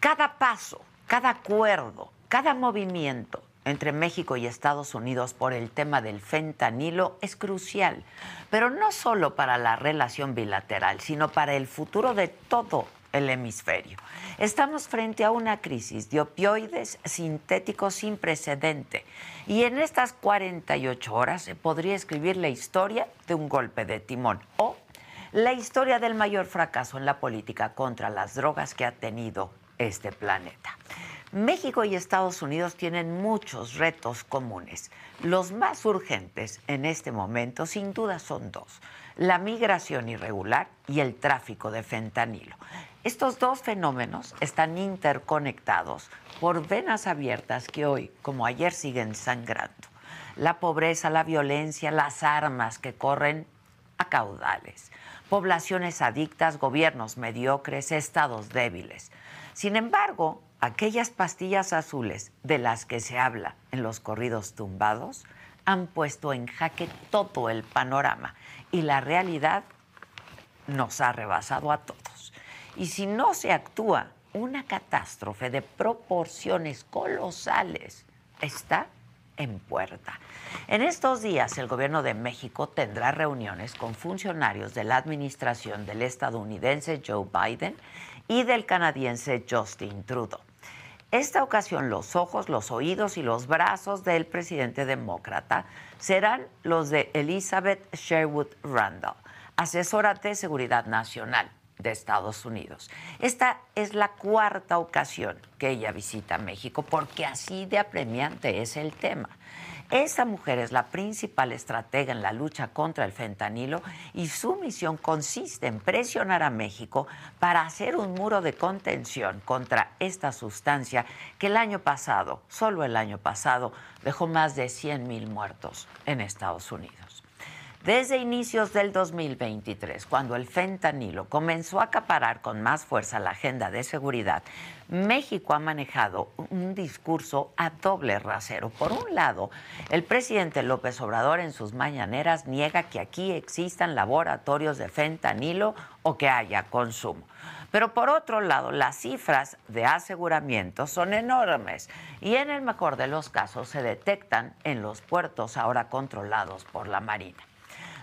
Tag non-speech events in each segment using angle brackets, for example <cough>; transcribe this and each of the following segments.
Cada paso, cada acuerdo, cada movimiento entre México y Estados Unidos por el tema del fentanilo es crucial, pero no solo para la relación bilateral, sino para el futuro de todo el hemisferio. Estamos frente a una crisis de opioides sintéticos sin precedente y en estas 48 horas se podría escribir la historia de un golpe de timón o la historia del mayor fracaso en la política contra las drogas que ha tenido este planeta. México y Estados Unidos tienen muchos retos comunes. Los más urgentes en este momento sin duda son dos, la migración irregular y el tráfico de fentanilo. Estos dos fenómenos están interconectados por venas abiertas que hoy, como ayer, siguen sangrando. La pobreza, la violencia, las armas que corren a caudales poblaciones adictas, gobiernos mediocres, estados débiles. Sin embargo, aquellas pastillas azules de las que se habla en los corridos tumbados han puesto en jaque todo el panorama y la realidad nos ha rebasado a todos. Y si no se actúa, una catástrofe de proporciones colosales está en puerta. En estos días, el gobierno de México tendrá reuniones con funcionarios de la administración del estadounidense Joe Biden y del canadiense Justin Trudeau. Esta ocasión los ojos, los oídos y los brazos del presidente demócrata serán los de Elizabeth Sherwood Randall, asesora de seguridad nacional de Estados Unidos. Esta es la cuarta ocasión que ella visita México porque así de apremiante es el tema. Esta mujer es la principal estratega en la lucha contra el fentanilo y su misión consiste en presionar a México para hacer un muro de contención contra esta sustancia que el año pasado, solo el año pasado, dejó más de 100 mil muertos en Estados Unidos. Desde inicios del 2023, cuando el fentanilo comenzó a acaparar con más fuerza la agenda de seguridad, México ha manejado un discurso a doble rasero. Por un lado, el presidente López Obrador en sus mañaneras niega que aquí existan laboratorios de fentanilo o que haya consumo. Pero por otro lado, las cifras de aseguramiento son enormes y en el mejor de los casos se detectan en los puertos ahora controlados por la Marina.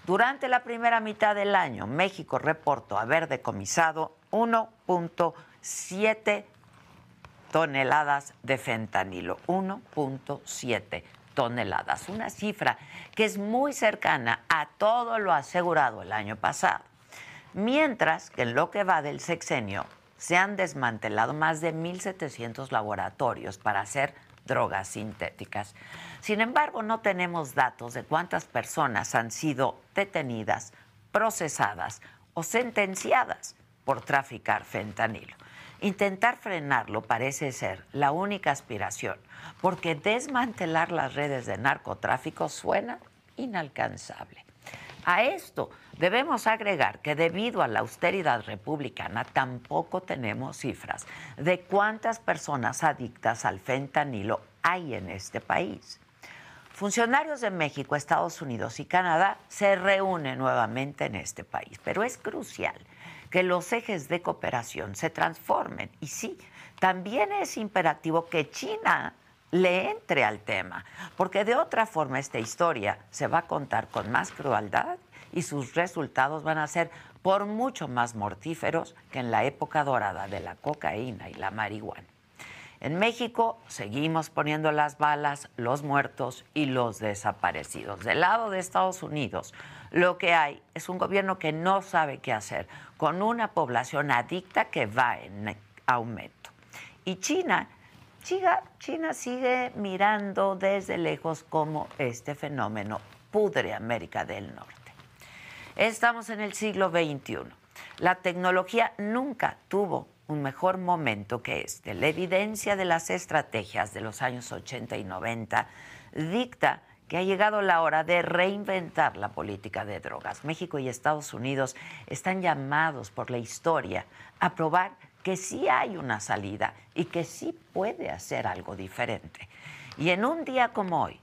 Durante la primera mitad del año, México reportó haber decomisado 1.7 toneladas de fentanilo. 1.7 toneladas, una cifra que es muy cercana a todo lo asegurado el año pasado. Mientras que en lo que va del sexenio se han desmantelado más de 1.700 laboratorios para hacer drogas sintéticas. Sin embargo, no tenemos datos de cuántas personas han sido detenidas, procesadas o sentenciadas por traficar fentanilo. Intentar frenarlo parece ser la única aspiración, porque desmantelar las redes de narcotráfico suena inalcanzable. A esto debemos agregar que debido a la austeridad republicana tampoco tenemos cifras de cuántas personas adictas al fentanilo hay en este país. Funcionarios de México, Estados Unidos y Canadá se reúnen nuevamente en este país, pero es crucial que los ejes de cooperación se transformen. Y sí, también es imperativo que China le entre al tema, porque de otra forma esta historia se va a contar con más crueldad y sus resultados van a ser por mucho más mortíferos que en la época dorada de la cocaína y la marihuana. En México seguimos poniendo las balas, los muertos y los desaparecidos. Del lado de Estados Unidos, lo que hay es un gobierno que no sabe qué hacer, con una población adicta que va en aumento. Y China, China, sigue mirando desde lejos cómo este fenómeno pudre América del Norte. Estamos en el siglo XXI. La tecnología nunca tuvo un mejor momento que este. La evidencia de las estrategias de los años 80 y 90 dicta que ha llegado la hora de reinventar la política de drogas. México y Estados Unidos están llamados por la historia a probar que sí hay una salida y que sí puede hacer algo diferente. Y en un día como hoy,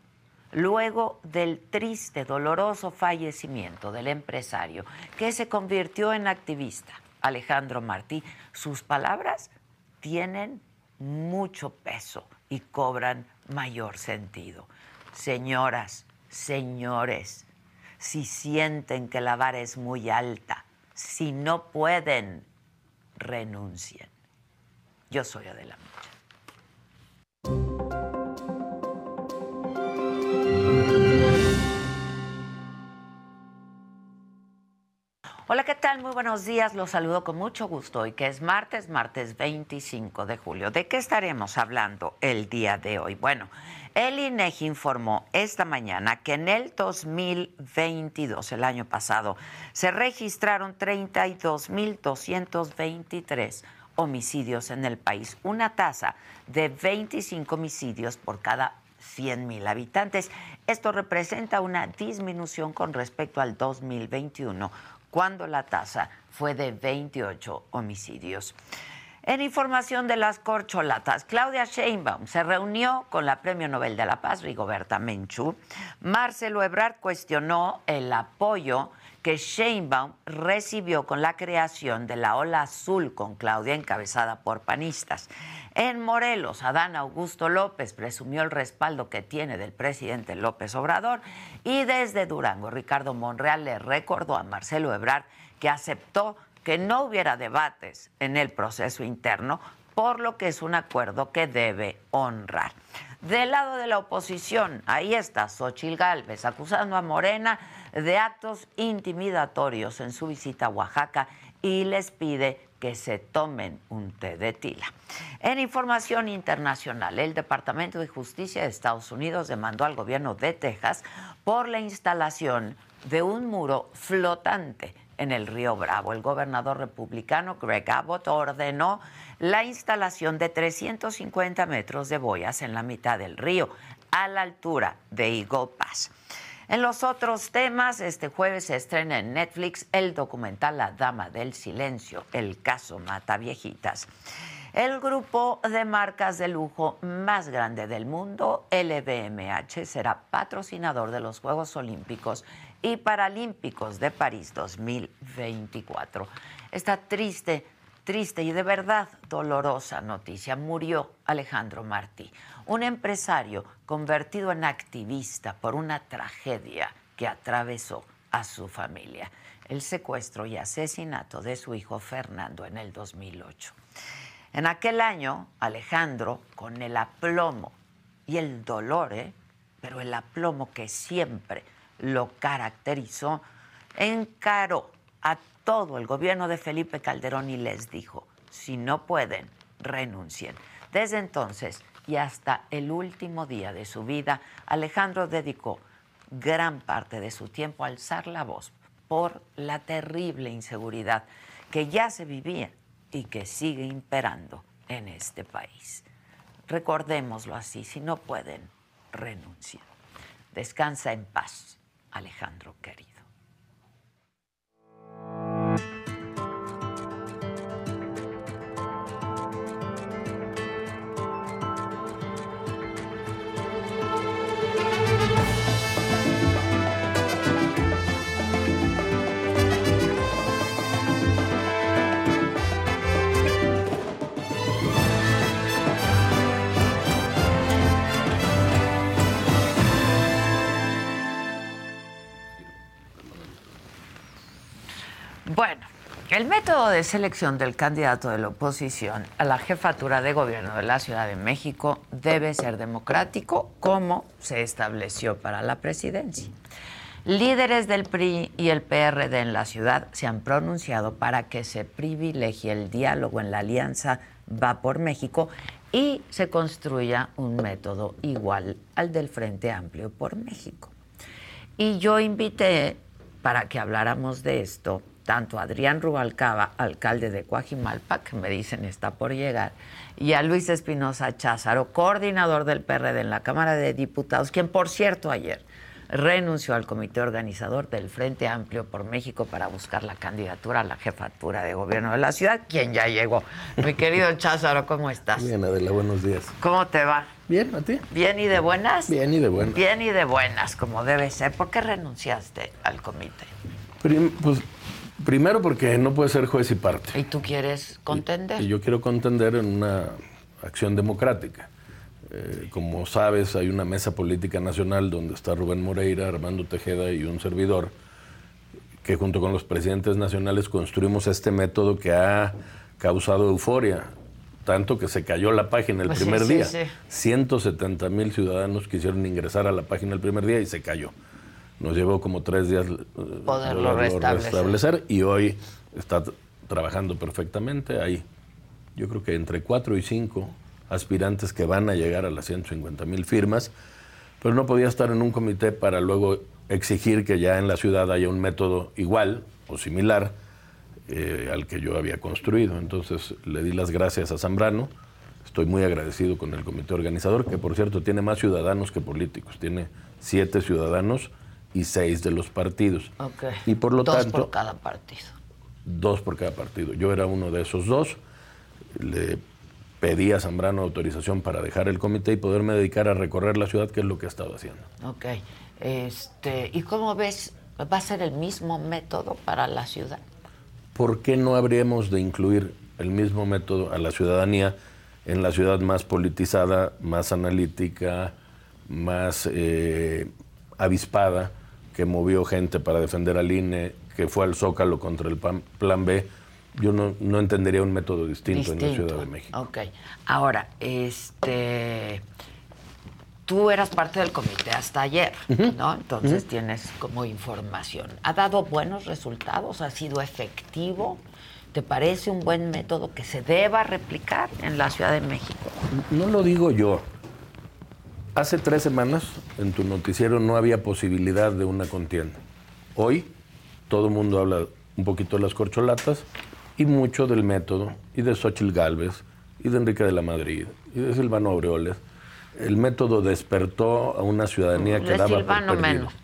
luego del triste, doloroso fallecimiento del empresario que se convirtió en activista, Alejandro Martí, sus palabras tienen mucho peso y cobran mayor sentido. Señoras, señores, si sienten que la vara es muy alta, si no pueden, renuncien. Yo soy Adela Hola, ¿qué tal? Muy buenos días. Los saludo con mucho gusto hoy, que es martes, martes 25 de julio. ¿De qué estaremos hablando el día de hoy? Bueno, el INEGI informó esta mañana que en el 2022, el año pasado, se registraron 32.223 homicidios en el país, una tasa de 25 homicidios por cada 100.000 habitantes. Esto representa una disminución con respecto al 2021 cuando la tasa fue de 28 homicidios. En información de las corcholatas, Claudia Sheinbaum se reunió con la Premio Nobel de la Paz, Rigoberta Menchú. Marcelo Ebrard cuestionó el apoyo que Sheinbaum recibió con la creación de la Ola Azul con Claudia, encabezada por panistas. En Morelos, Adán Augusto López presumió el respaldo que tiene del presidente López Obrador y desde Durango, Ricardo Monreal le recordó a Marcelo Ebrard que aceptó que no hubiera debates en el proceso interno, por lo que es un acuerdo que debe honrar. Del lado de la oposición, ahí está Xochil Gálvez acusando a Morena de actos intimidatorios en su visita a Oaxaca y les pide que se tomen un té de tila. En información internacional, el Departamento de Justicia de Estados Unidos demandó al gobierno de Texas por la instalación de un muro flotante en el río Bravo. El gobernador republicano Greg Abbott ordenó la instalación de 350 metros de boyas en la mitad del río, a la altura de Eagle Pass. En los otros temas, este jueves se estrena en Netflix el documental La Dama del Silencio, el caso Mata Viejitas. El grupo de marcas de lujo más grande del mundo, LVMH, será patrocinador de los Juegos Olímpicos y Paralímpicos de París 2024. Esta triste, triste y de verdad dolorosa noticia. Murió Alejandro Martí, un empresario convertido en activista por una tragedia que atravesó a su familia, el secuestro y asesinato de su hijo Fernando en el 2008. En aquel año, Alejandro, con el aplomo y el dolor, ¿eh? pero el aplomo que siempre lo caracterizó, encaró a todo el gobierno de Felipe Calderón y les dijo, si no pueden, renuncien. Desde entonces, y hasta el último día de su vida, Alejandro dedicó gran parte de su tiempo a alzar la voz por la terrible inseguridad que ya se vivía y que sigue imperando en este país. Recordémoslo así, si no pueden, renunciar. Descansa en paz, Alejandro querido. Bueno, el método de selección del candidato de la oposición a la jefatura de gobierno de la Ciudad de México debe ser democrático, como se estableció para la presidencia. Líderes del PRI y el PRD en la ciudad se han pronunciado para que se privilegie el diálogo en la alianza Va por México y se construya un método igual al del Frente Amplio por México. Y yo invité para que habláramos de esto tanto a Adrián Rubalcaba, alcalde de Coajimalpa, que me dicen está por llegar, y a Luis Espinosa Cházaro, coordinador del PRD en la Cámara de Diputados, quien por cierto ayer renunció al comité organizador del Frente Amplio por México para buscar la candidatura a la jefatura de gobierno de la ciudad, quien ya llegó. Mi querido Cházaro, ¿cómo estás? Bien, Adela, buenos días. ¿Cómo te va? Bien, ¿a ti? ¿Bien y de buenas? Bien y de buenas. Bien y de buenas, como debe ser. ¿Por qué renunciaste al comité? pues primero porque no puede ser juez y parte. ¿Y tú quieres contender? Y, yo quiero contender en una acción democrática. Eh, como sabes, hay una mesa política nacional donde está Rubén Moreira, Armando Tejeda y un servidor, que junto con los presidentes nacionales construimos este método que ha causado euforia, tanto que se cayó la página el pues primer día. 170 mil ciudadanos quisieron ingresar a la página el primer día y se cayó. Nos llevó como tres días eh, poderlo restablecer. y hoy está trabajando perfectamente. Hay, yo creo que entre cuatro y cinco aspirantes que van a llegar a las 150 mil firmas, pero no podía estar en un comité para luego exigir que ya en la ciudad haya un método igual o similar eh, al que yo había construido. Entonces le di las gracias a Zambrano. Estoy muy agradecido con el comité organizador, que por cierto tiene más ciudadanos que políticos. Tiene siete ciudadanos y seis de los partidos. Y por lo dos tanto. por cada partido. Dos por cada partido. Yo era uno de esos dos. Le pedí a Zambrano autorización para dejar el comité y poderme dedicar a recorrer la ciudad, que es lo que he estado haciendo. Ok. Este, ¿Y cómo ves? ¿Va a ser el mismo método para la ciudad? ¿Por qué no habríamos de incluir el mismo método a la ciudadanía en la ciudad más politizada, más analítica, más eh, avispada? Que movió gente para defender al INE, que fue al Zócalo contra el Plan B, yo no, no entendería un método distinto, en la Ciudad de México. Ok. Ahora, este tú eras parte del comité hasta ayer, ¿no? Entonces tienes como información. ¿Ha dado buenos resultados? ¿Ha sido efectivo? ¿Te parece un buen método que se deba replicar en la Ciudad de México? No lo digo yo. Hace tres semanas en tu noticiero no había posibilidad de una contienda. Hoy todo el mundo habla un poquito de las corcholatas y mucho del método y de Xochitl Galvez y de Enrique de la Madrid y de Silvano Aureoles. El método despertó a una ciudadanía que daba Silvano por menos.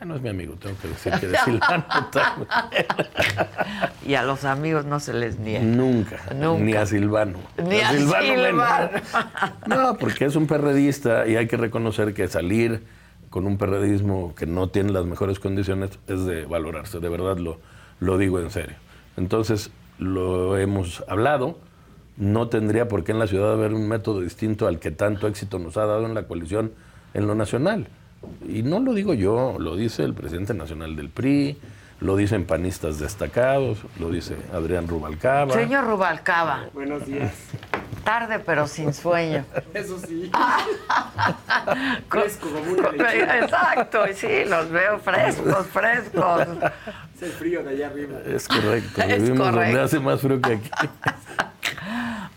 Ah, no es mi amigo, tengo que decir que de Silvano <laughs> Y a los amigos no se les niega. Nunca. Ni a Silvano. Ni a, Silvano. No, porque es un perredista y hay que reconocer que salir con un perredismo que no tiene las mejores condiciones es de valorarse. De verdad lo, lo digo en serio. Entonces, lo hemos hablado. No tendría por qué en la ciudad haber un método distinto al que tanto éxito nos ha dado en la coalición en lo nacional. Y no lo digo yo, lo dice el presidente nacional del PRI, lo dicen panistas destacados, lo dice Adrián Rubalcaba. Señor Rubalcaba. Buenos días. Tarde pero sin sueño. Eso sí. <laughs> Fresco como una lechuga. Exacto, sí, los veo frescos, frescos. Es el frío de allá arriba. Es correcto. Es Vivimos donde hace más frío que aquí. <laughs>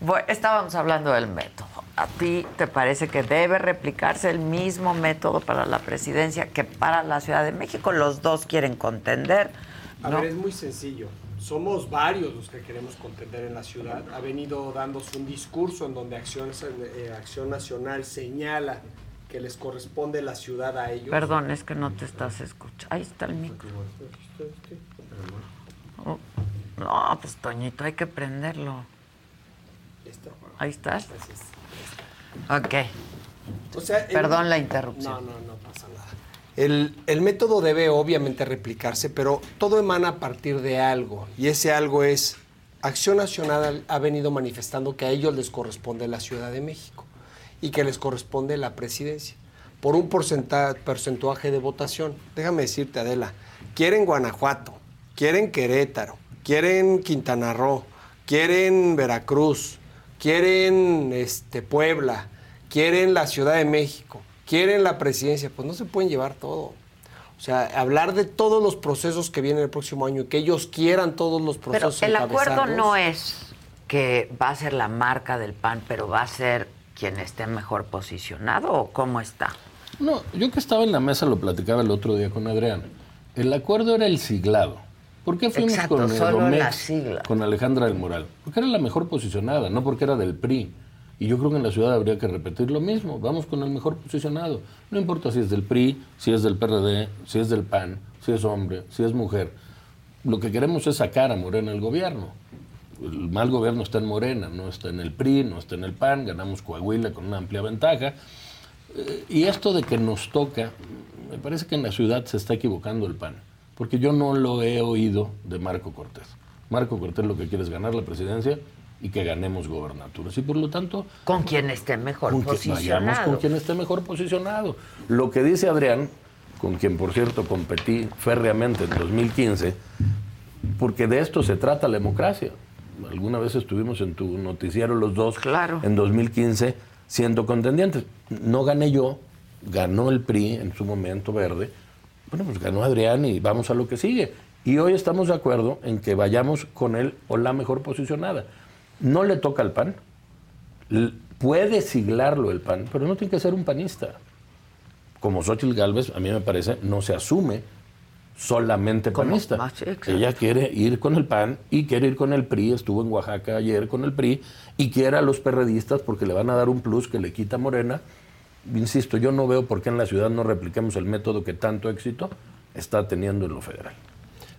Bueno, estábamos hablando del método. ¿A ti te parece que debe replicarse el mismo método para la presidencia que para la Ciudad de México? Los dos quieren contender. A ver, es muy sencillo. Somos varios los que queremos contender en la ciudad. Ha venido dándose un discurso en donde Acción, eh, Acción Nacional señala que les corresponde la ciudad a ellos. Perdón, es que no te estás escuchando. Ahí está el micro. Oh, no, pues Toñito, hay que prenderlo. Ahí estás. Ok. Perdón la interrupción. No, no, no pasa nada. El, el, método debe obviamente replicarse, pero todo emana a partir de algo. Y ese algo es, Acción Nacional ha venido manifestando que a ellos les corresponde la Ciudad de México y que les corresponde la presidencia por un porcentaje de votación. Déjame decirte, Adela, quieren Guanajuato, quieren Querétaro, quieren Quintana Roo, quieren Veracruz, quieren este, Puebla, quieren la Ciudad de México, quieren la presidencia, pues no se pueden llevar todo. O sea, hablar de todos los procesos que vienen el próximo año y que ellos quieran todos los Pero procesos. el acuerdo no es que va a ser la marca del PAN, pero va a ser quien esté mejor posicionado o cómo está. No, yo que estaba en la mesa lo platicaba el otro día con Adrián. El acuerdo era el siglado. ¿Por qué fuimos Exacto, con sigla. con Alejandra del Moral? Porque era la mejor posicionada, no porque era del PRI. Y yo creo que en la ciudad habría que repetir lo mismo. Vamos con el mejor posicionado. No importa si es del PRI, si es del PRD, si es del PAN, si es hombre, si es mujer. Lo que queremos es sacar a Morena el gobierno. El mal gobierno está en Morena, no está en el PRI, no está en el PAN. Ganamos Coahuila con una amplia ventaja. Eh, y esto de que nos toca, me parece que en la ciudad se está equivocando el PAN, porque yo no lo he oído de Marco Cortés. Marco Cortés lo que quiere es ganar la presidencia y que ganemos gobernaturas. Y por lo tanto, Con quien esté mejor con que posicionado. vayamos con quien esté mejor posicionado. Lo que dice Adrián, con quien por cierto competí férreamente en 2015, porque de esto se trata la democracia. Alguna vez estuvimos en tu noticiero los dos Claro. en 2015 siendo contendientes. No gané yo, ganó el PRI en su momento verde. Bueno, pues ganó Adrián y vamos a lo que sigue. Y hoy estamos de acuerdo en que vayamos con él o la mejor posicionada. No le toca al PAN. Puede siglarlo el PAN, pero no tiene que ser un panista. Como Xochitl Galvez, a mí me parece, no se asume solamente panista. Ella quiere ir con el PAN y quiere ir con el PRI. Estuvo en Oaxaca ayer con el PRI y quiere a los perredistas porque le van a dar un plus que le quita Morena. Insisto, yo no veo por qué en la ciudad no repliquemos el método que tanto éxito está teniendo en lo federal.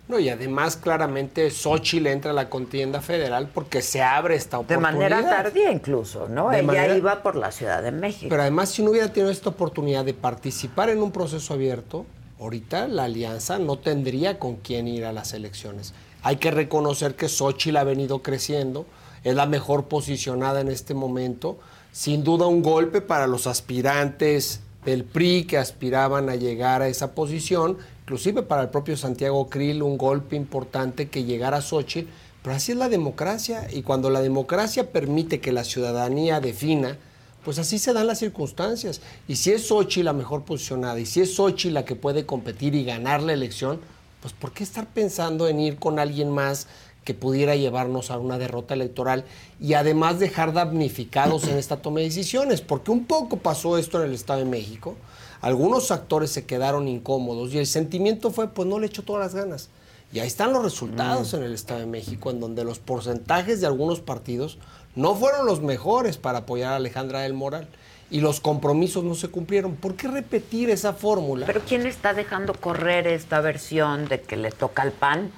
No, y además claramente Xochitl entra a la contienda federal porque se abre esta De oportunidad. manera tardía incluso, ¿no? De Ella manera- iba por la Ciudad de México. Pero además, si no hubiera tenido esta oportunidad de participar en un proceso abierto, ahorita la alianza no tendría con quién ir a las elecciones. Hay que reconocer que Xochitl ha venido creciendo, es la mejor posicionada en este momento. Sin duda un golpe para los aspirantes del PRI que aspiraban a llegar a esa posición, inclusive para el propio Santiago Krill, un golpe importante que llegara a Xochitl. Pero así es la democracia y cuando la democracia permite que la ciudadanía defina, pues así se dan las circunstancias. Y si es Sochi la mejor posicionada, y si es Sochi la que puede competir y ganar la elección, pues ¿por qué estar pensando en ir con alguien más que pudiera llevarnos a una derrota electoral y además dejar damnificados en esta toma de decisiones? Porque un poco pasó esto en el Estado de México. Algunos actores se quedaron incómodos y el sentimiento fue, pues no le echó todas las ganas. Y ahí están los resultados en el Estado de México, en donde los porcentajes de algunos partidos no fueron los mejores para apoyar a Alejandra del Moral. Y los compromisos no se cumplieron. ¿Por qué repetir esa fórmula? Pero ¿quién está dejando correr esta versión de que le toca al PAN?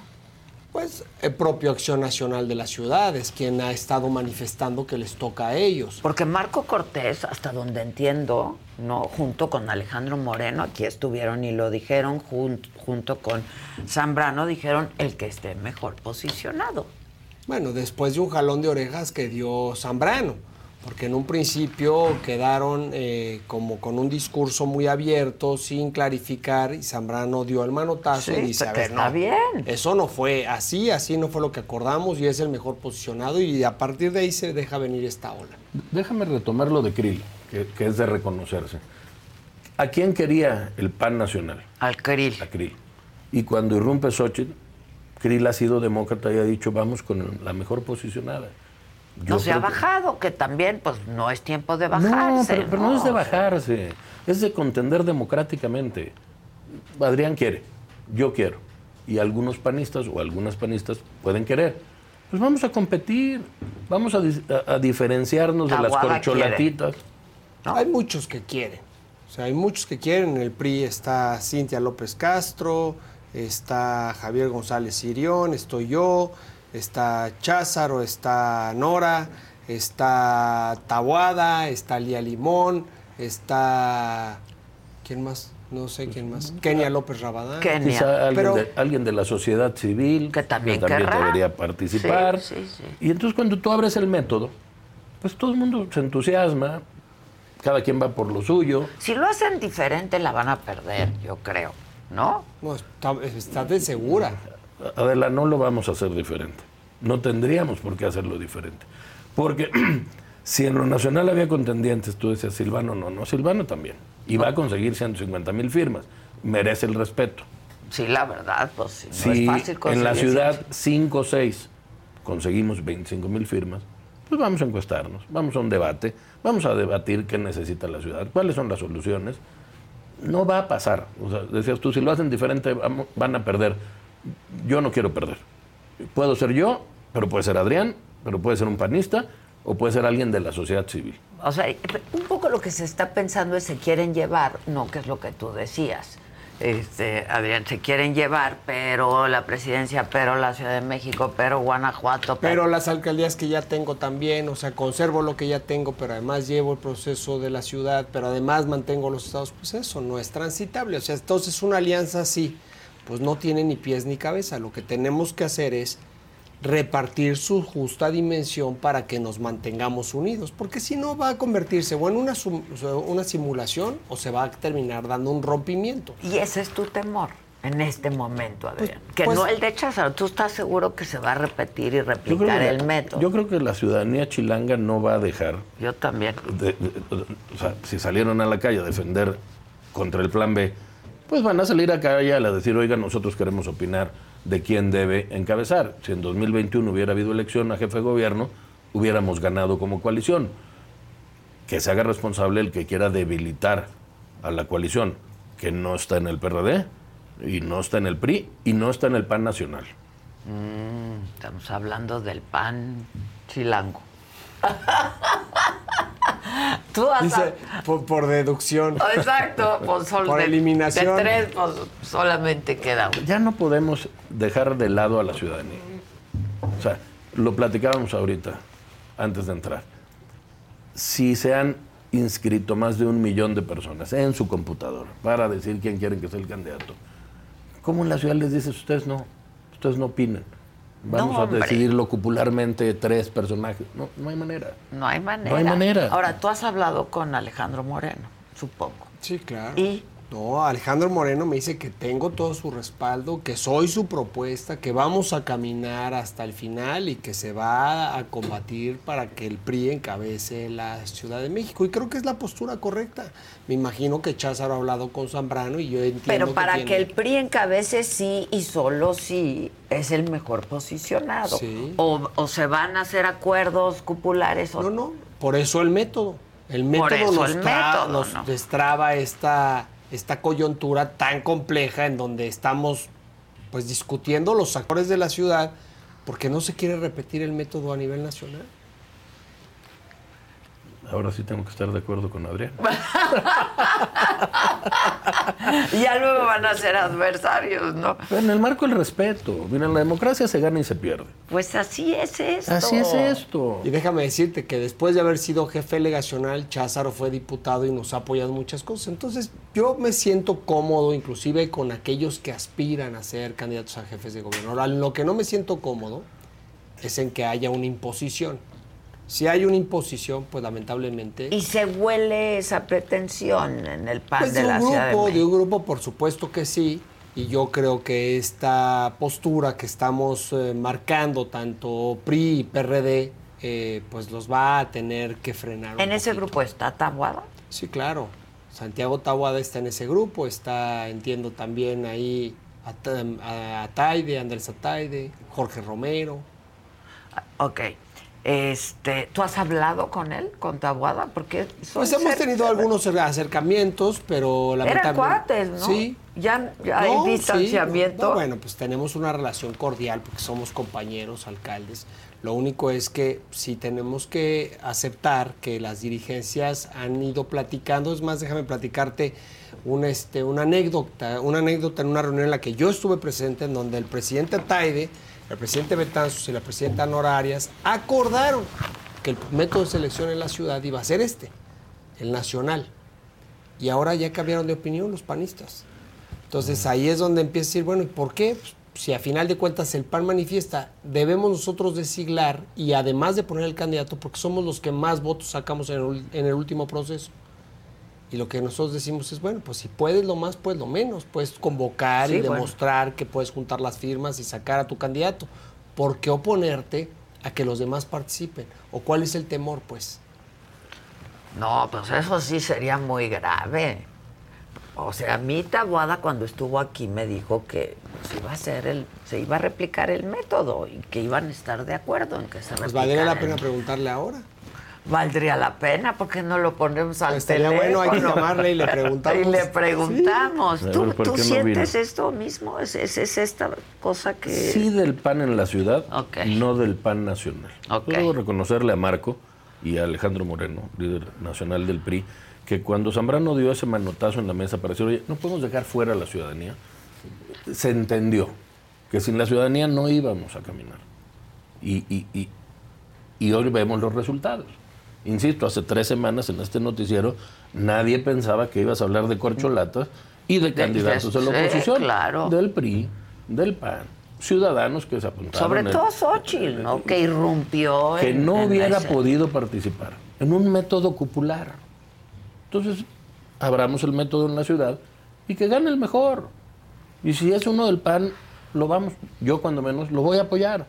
Pues el propio Acción Nacional de las Ciudades, quien ha estado manifestando que les toca a ellos. Porque Marco Cortés, hasta donde entiendo, no junto con Alejandro Moreno, aquí estuvieron y lo dijeron, jun- junto con Zambrano, dijeron el que esté mejor posicionado. Bueno, después de un jalón de orejas que dio Zambrano, porque en un principio quedaron eh, como con un discurso muy abierto, sin clarificar, y Zambrano dio el manotazo Sí, y dice, a ver, está no, bien. eso no fue así, así no fue lo que acordamos y es el mejor posicionado y a partir de ahí se deja venir esta ola. Déjame retomar lo de Krill, que, que es de reconocerse. ¿A quién quería el PAN nacional? Al Krill. A Krill. Y cuando irrumpe Xochitl, Krill ha sido demócrata y ha dicho, vamos con la mejor posicionada. Yo No se ha que- bajado, que también, pues no es tiempo de No, bajarse. pero, pero no es de bajarse, es de contender democráticamente. Adrián quiere, yo quiero, y algunos panistas o algunas panistas pueden querer. Pues vamos a competir, vamos a, dis- a- a diferenciarnos de las corcholatitas. ¿No? Hay muchos que quieren. O sea, hay muchos que quieren. En el PRI está Cintia López Castro, está Javier González Sirión, estoy yo, está Cházaro, está Nora, está Tabuada, está Lía Limón, está... ¿Quién más? No sé quién más. Kenia López Rabadán. Kenia. Quizá alguien, Pero- de, alguien de la sociedad civil Que también debería participar. Sí, sí, sí. Y entonces cuando tú abres el método, pues todo el mundo se entusiasma, cada quien va por lo suyo. Si lo hacen diferente, la van a perder, yo creo. ¿No? No, está, está de segura. Adela, no lo vamos a hacer diferente. No tendríamos por qué hacerlo diferente. Porque <clears throat> si en lo nacional había contendientes, tú decías Silvano, no, no, Silvano también. Y va a conseguir 150 mil firmas. Merece el respeto. Sí, la verdad, pues no si es fácil en la conseguir ciudad cien- 5 o 6 conseguimos 25 mil firmas, pues vamos a encuestarnos, vamos a un debate, vamos a debatir qué necesita la ciudad, cuáles son las soluciones. No va a pasar. O sea, decías tú, si lo hacen diferente van a perder. Yo no quiero perder. Puedo ser yo, pero puede ser Adrián, pero puede ser un panista o puede ser alguien de la sociedad civil. O sea, un poco lo que se está pensando es se quieren llevar, no, que es lo que tú decías. Este, Adrián, se quieren llevar, pero la presidencia, pero la Ciudad de México, pero Guanajuato, Pero las alcaldías que ya tengo también, o sea, conservo lo que ya tengo, pero además llevo el proceso de la ciudad, pero además mantengo los estados, pues eso no es transitable. O sea, entonces una alianza así, pues no tiene ni pies ni cabeza. Lo que tenemos que hacer es repartir su justa dimensión para que nos mantengamos unidos, porque si no va a convertirse o en una, simulación o se va a terminar dando un rompimiento. Y ese es tu temor en este momento, Adrián. que pues- no el de Cházaro. ¿Tú estás seguro que se va a repetir y replicar que el método? yo creo que la ciudadanía chilanga no va a dejar Yo también. de- de- o sea, si salieron a la calle a defender contra el plan B, pues van a salir a calle a decir, oiga, nosotros queremos opinar de quién debe encabezar. Si en 2021 hubiera habido elección a jefe de gobierno, hubiéramos ganado como coalición. Que se haga responsable el que quiera debilitar a la coalición, que no está en el PRD, y no está en el PRI, y no está en el PAN nacional. Mm, estamos hablando del pan chilango. <laughs> <laughs> Tú has Dice, por, por deducción. Exacto, <laughs> pues sol- Por de- eliminación. De tres, pues solamente queda uno. Ya no podemos dejar de lado a la ciudadanía. O sea, lo platicábamos ahorita, antes de entrar. Si se han inscrito más de un millón de personas en su computadora para decir quién quieren que sea el candidato, ¿cómo en la ciudad les dices ustedes no? Ustedes no opinan. Vamos No, a decidirlo popularmente tres personajes. No, no hay manera. No hay manera. No hay manera. Ahora, tú has hablado con Alejandro Moreno, supongo. Sí, claro. ¿Y? No, Alejandro Moreno me dice que tengo todo su respaldo, que soy su propuesta, que vamos a caminar hasta el final y que se va a combatir para que el PRI encabece la Ciudad de México. Y creo que es la postura correcta. Me imagino que Cházaro ha hablado con Zambrano y yo entiendo Pero para tiene- que el PRI encabece sí y solo sí es el mejor posicionado. Sí. O, o se van a hacer acuerdos cupulares o No, no, por eso el método. El método nos, el tra- método, nos ¿no? destraba esta, esta coyuntura tan compleja en donde estamos pues discutiendo los actores de la ciudad porque no se quiere repetir el método a nivel nacional. Ahora sí tengo que estar de acuerdo con Adrián. <laughs> ya luego van a ser adversarios, ¿no? Pero en el marco del respeto. Mira, la democracia se gana y se pierde. Pues así es esto. Así es esto. Y déjame decirte que después de haber sido jefe delegacional, Cházaro fue diputado y nos ha apoyado en muchas cosas. Entonces yo me siento cómodo inclusive con aquellos que aspiran a ser candidatos a jefes de gobierno. Ahora, lo que no me siento cómodo es en que haya una imposición. Si hay una imposición, pues lamentablemente... Y se huele esa pretensión en el PAN Pues de, la un Ciudad de grupo, de, México. un grupo, por supuesto que sí. Y yo creo que esta postura que estamos eh, marcando, tanto PRI y PRD, eh, pues los va a tener que frenar. un En ese poquito. grupo está Tabuada. Sí, claro. Santiago Tahuada está en ese grupo, está, entiendo, también ahí Ataide, Andrés Ataide, Jorge Romero. Ok. Este, ¿Tú has hablado con él, con Tabuada? Porque son Pues hemos tenido algunos acercamientos, pero Eran lamentablemente... cuates, ¿no? Sí. Ya, ya No, hay sí, distanciamiento. no, bueno, pues tenemos una relación cordial porque somos compañeros, alcaldes. Lo único es que sí tenemos que aceptar que las dirigencias han ido platicando. Es más, déjame platicarte una, este, una anécdota, una anécdota en una reunión en la que yo estuve presente, en donde el presidente Taide, el presidente Betanzos y la presidenta Nora Arias acordaron que el método de selección en la ciudad iba a ser este, el nacional. Y ahora ya cambiaron de opinión los panistas. Entonces ahí es donde empieza a decir, bueno, ¿y por qué? Pues, si a final de cuentas el PAN manifiesta, debemos nosotros desiglar y además de poner el candidato, porque somos los que más votos sacamos en el último proceso. Y lo que nosotros decimos es, bueno, pues si puedes lo más, pues lo menos. Puedes convocar Sí, y bueno. demostrar que puedes juntar las firmas y sacar a tu candidato. ¿Por qué oponerte a que los demás participen? ¿O cuál es el temor, pues? No, pues eso sí sería muy grave. O sea, a mí Taboada cuando estuvo aquí me dijo que se iba a hacer el, se iba a replicar el método y que iban a estar de acuerdo en que se Pues replicara. valdría la el- pena preguntarle ahora. Valdría la pena porque no lo ponemos al Estaría bueno, hay que teléfono? llamarle y le preguntamos. <laughs> Y le preguntamos. Sí. A ¿Tú, ver, ¿por tú qué no sientes vino? esto mismo? ¿Es, es, es esta cosa que...? Sí del PAN en la ciudad, no del PAN nacional. Ok. Yo Debo reconocerle a Marco y a Alejandro Moreno, líder nacional del PRI, que cuando Zambrano dio ese manotazo en la mesa para decir, oye, no podemos dejar fuera a la ciudadanía, se entendió que sin la ciudadanía no íbamos a caminar. Y, y- y- y hoy vemos los resultados. Insisto, hace tres semanas en este noticiero nadie pensaba que ibas a hablar de corcholatas y de, candidatos de la sí, oposición. claro. Del PRI, del PAN, ciudadanos que se apuntaron. Sobre en- todo Xochitl, ¿no? Que irrumpió que en- no en hubiera ese- podido participar en un método cupular. Entonces, abramos el método en la ciudad y que gane el mejor. Y si es uno del PAN, lo vamos, yo cuando menos lo voy a apoyar.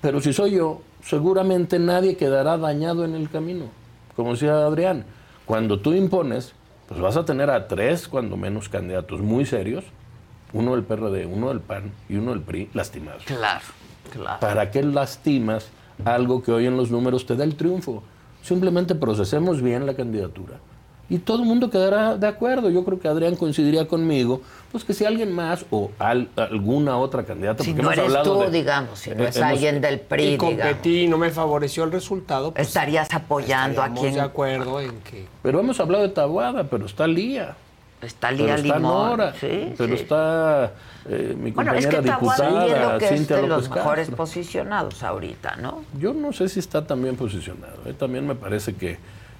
Pero si soy yo, seguramente nadie quedará dañado en el camino. Como decía Adrián, cuando tú impones, pues vas a tener a tres, cuando menos, candidatos muy serios, uno del PRD, uno del PAN y uno del PRI, lastimados. Claro, claro. ¿Para qué lastimas algo que hoy en los números te da el triunfo? Simplemente procesemos bien la candidatura y todo el mundo quedará de acuerdo. Yo creo que Adrián coincidiría conmigo, pues que si alguien más o al- alguna otra candidata, Si porque no hemos eres hablado tú, de- digamos, si no eh, es hemos- alguien del PRI, y digamos, competí y no me favoreció el resultado, pues estarías apoyando a quien de acuerdo en que Pero hemos hablado de Tabuada, pero está Lía. está Pero Lía está Limón. Nora, Sí, pero sí. está eh, mi Bueno, compañera es que diputada, entiendo que es de los mejores Castro. posicionados ahorita, ¿no? Yo no sé si está tan bien posicionado. eh. También me parece que,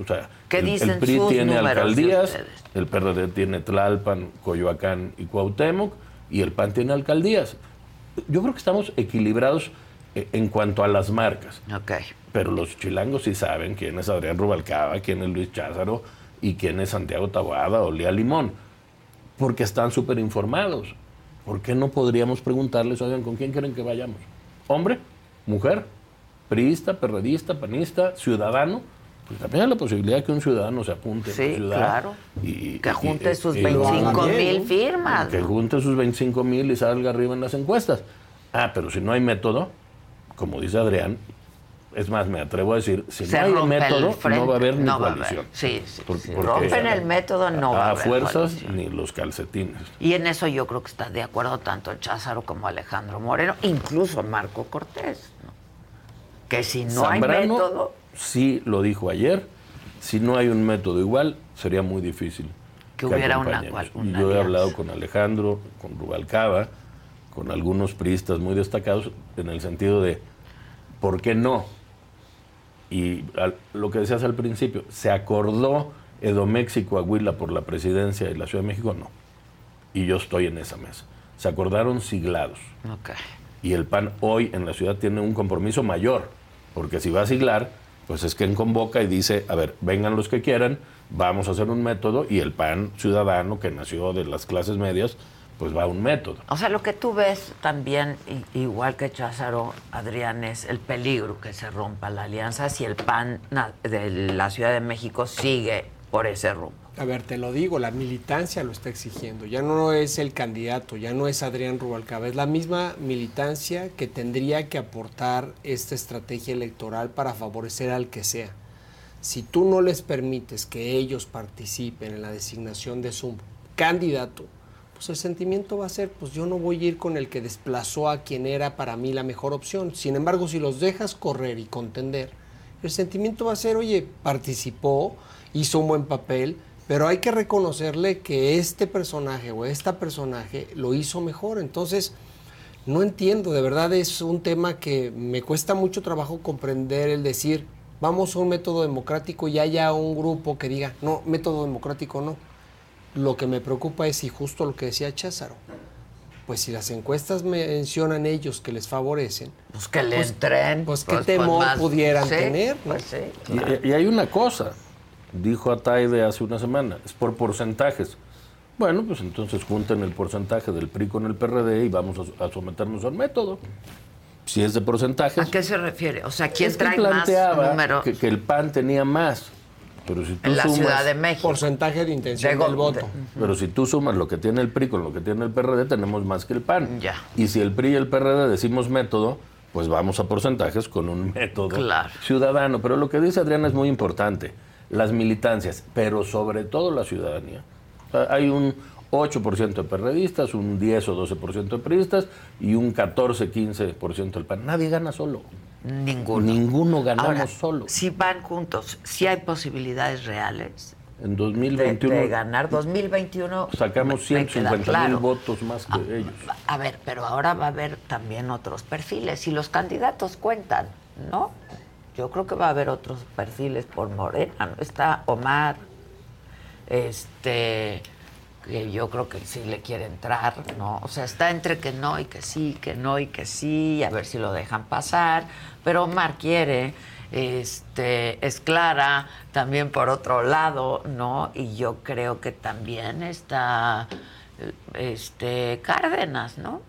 O sea, ¿Qué el, dicen el PRI sus tiene alcaldías, el PRD tiene Tlalpan, Coyoacán y Cuauhtémoc, y el PAN tiene alcaldías. Yo creo que estamos equilibrados eh, en cuanto a las marcas, Ok. pero los chilangos sí saben quién es Adrián Rubalcaba, quién es Luis Cházaro y quién es Santiago Taboada o Lía Limón, porque están súper informados. ¿Por qué no podríamos preguntarles, oigan, ¿con quién quieren que vayamos? ¿Hombre? ¿Mujer? ¿Priista? ¿Perredista? ¿Panista? ¿Ciudadano? Pues también hay la posibilidad de que un ciudadano se apunte Sí, la ciudad. claro. y- Que junte y- sus y lo haga 25 bien, mil firmas. Que junte sus 25 mil y salga arriba en las encuestas. Ah, pero si no hay método, como dice Adrián, es más, me atrevo a decir, si Se no hay método, no va a haber ni No a coalición. Sí, sí, Por- si porque rompen el método, no va a haber fuerzas coalición. ni los calcetines. Y en eso yo creo que está de acuerdo tanto Cházaro como Alejandro Moreno, incluso Marco Cortés, ¿no? Que si no hay método, sí lo dijo ayer, si no hay un método igual, sería muy difícil. Que hubiera una una Yo he hablado con Alejandro, con Rubalcaba, con algunos priistas muy destacados, en el sentido de, ¿por qué no? Y al- lo que decías al principio, ¿se acordó Edomex y Coahuila por la presidencia y la Ciudad de México? No. Y yo estoy en esa mesa. Se acordaron siglados. Y el PAN hoy en la ciudad tiene un compromiso mayor, porque si va a siglar, pues es quien convoca y dice, a ver, vengan los que quieran, vamos a hacer un método, y el PAN ciudadano que nació de las clases medias, pues va un método. O sea, lo que tú ves también, igual que Cházaro, Adrián, es el peligro que se rompa la alianza si el PAN de la Ciudad de México sigue por ese rumbo. A ver, te lo digo, la militancia lo está exigiendo. Ya no es el candidato, ya no es Adrián Rubalcaba, es la misma militancia que tendría que aportar esta estrategia electoral para favorecer al que sea. Si tú no les permites que ellos participen en la designación de su candidato, pues el sentimiento va a ser, pues yo no voy a ir con el que desplazó a quien era para mí la mejor opción. Sin embargo, si los dejas correr y contender, el sentimiento va a ser, oye, participó, hizo un buen papel, pero hay que reconocerle que este personaje o esta personaje lo hizo mejor. Entonces, no entiendo, de verdad es un tema que me cuesta mucho trabajo comprender el decir, vamos a un método democrático y haya un grupo que diga, no, método democrático no. Lo que me preocupa es si justo lo que decía Cházaro, pues si las encuestas mencionan ellos que les favorecen, pues que les entren, pues, pues qué pues temor pudieran tener. Pues y, y, hay una cosa, dijo Ataide hace una semana, es por porcentajes. Bueno, pues entonces junten el porcentaje del PRI con el PRD y vamos a, someternos al método. Si es de porcentajes. ¿A qué se refiere? O sea, ¿quién trae más número? Que, que, el PAN tenía más. Pero si tú en la Ciudad de México. Porcentaje de intención del voto. Pero si tú sumas lo que tiene el PRI con lo que tiene el PRD, tenemos más que el PAN. Ya. Y si el PRI y el PRD decimos método, pues vamos a porcentajes con un método ciudadano. Pero lo que dice Adriana es muy importante las militancias, pero sobre todo la ciudadanía. hay un 8% de perredistas, un 10 o 12% de periodistas y un 14, 15% del PAN. Nadie gana solo. Ninguno. Ninguno ganamos solo. Si van juntos, si hay posibilidades reales. En 2021. De, ganar 2021. Sacamos 150 mil votos más que ah, ellos. A ver, pero ahora va a haber también otros perfiles y los candidatos cuentan, ¿no? Yo creo que va a haber otros perfiles por Morena. Está Omar, este, que yo creo que sí le quiere entrar, ¿no? O sea, está entre que no y que sí, que no y que sí, a ver si lo dejan pasar. Pero Omar quiere, este, es Clara, también por otro lado, ¿no? Y yo creo que también está, este, Cárdenas, ¿no?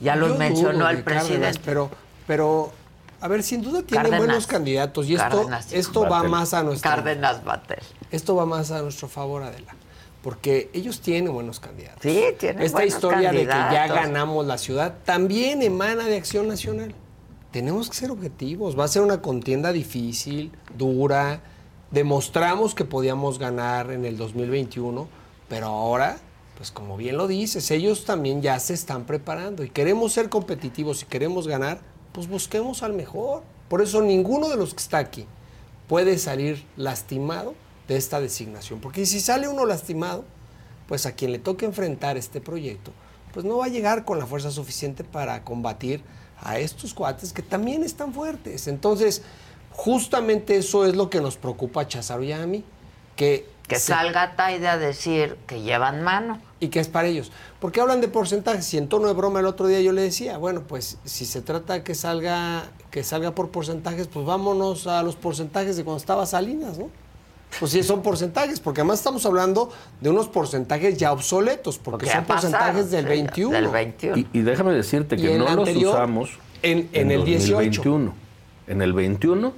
Ya lo mencionó el presidente. pero, pero a ver, sin duda tiene buenos candidatos y esto, esto va más a nuestro Cárdenas Batel. Esto va más a nuestro favor, Adela. Porque ellos tienen buenos candidatos. Sí, tienen Esta historia de que ya ganamos la ciudad también emana de Acción Nacional. Tenemos que ser objetivos. Va a ser una contienda difícil, dura. Demostramos que podíamos ganar en el 2021, pero ahora, pues como bien lo dices, ellos también ya se están preparando y queremos ser competitivos y queremos ganar pues busquemos al mejor. Por eso ninguno de los que está aquí puede salir lastimado de esta designación. Porque si sale uno lastimado, pues a quien le toque enfrentar este proyecto, pues no va a llegar con la fuerza suficiente para combatir a estos cuates que también están fuertes. Entonces, justamente eso es lo que nos preocupa a Chazaro y a mí, que que salga Taide a decir que llevan mano. Y que es para ellos. Porque hablan de porcentajes. Y en tono de broma el otro día yo le decía, bueno, pues si se trata que salga, que salga por porcentajes, pues vámonos a los porcentajes de cuando estaba Salinas, ¿no? Pues sí, son porcentajes, porque además estamos hablando de unos porcentajes ya obsoletos, porque, son porcentajes del 21. Y, déjame decirte que no los usamos en, en, el 18. En el 21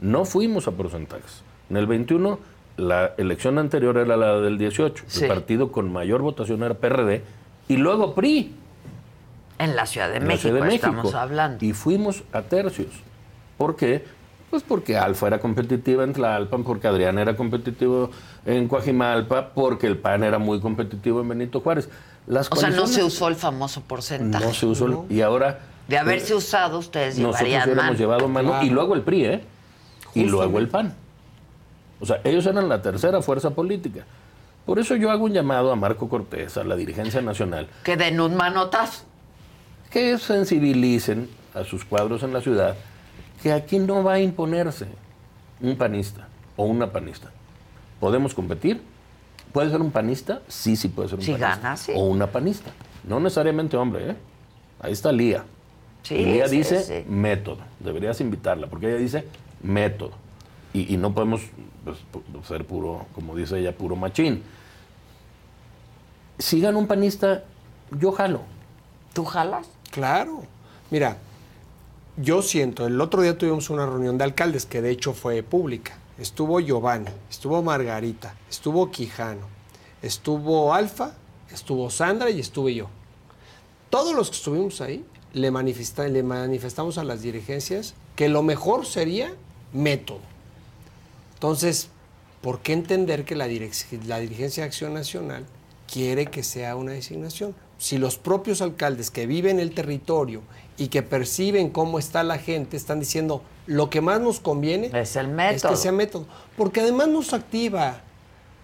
no fuimos a porcentajes. En el 21 la elección anterior era la del 18. El partido con mayor votación era PRD y luego PRI. En la Ciudad de, México, estamos hablando. Y fuimos a tercios. ¿Por qué? Pues porque Alfa era competitiva en Tlalpan, porque Adrián era competitivo en Coajimalpa, porque el PAN era muy competitivo en Benito Juárez. Las o sea, no se usó el famoso porcentaje. No se usó. Y ahora... De haberse usado, ustedes llevarían Nosotros hubiéramos llevado mano. Y luego el PRI, ¿eh? Y luego el PAN. O sea, ellos eran la tercera fuerza política. Por eso yo hago un llamado a Marco Cortés, a la dirigencia nacional. Que den un manotazo. Que sensibilicen a sus cuadros en la ciudad que aquí no va a imponerse un panista o una panista. ¿Podemos competir? ¿Puede ser un panista? Sí, sí puede ser un panista. Gana, sí. O una panista. No necesariamente hombre, ¿eh? Ahí está Lía. Sí, Lía dice método. Deberías invitarla, porque ella dice método. Y, no podemos pues, ser puro, como dice ella, puro machín. si gana un panista, yo jalo. ¿Tú jalas? Claro. Mira, yo siento, el otro día tuvimos una reunión de alcaldes que de hecho fue pública. Estuvo Giovanni, estuvo Margarita, estuvo Quijano, estuvo Alfa, estuvo Sandra y estuve yo. Todos los que estuvimos ahí le, manifesta- le manifestamos a las dirigencias que lo mejor sería método. Entonces, ¿por qué entender que la, dirigencia de Acción Nacional quiere que sea una designación? Si los propios alcaldes que viven el territorio y que perciben cómo está la gente están diciendo lo que más nos conviene Es el es método. que sea método, porque además nos activa.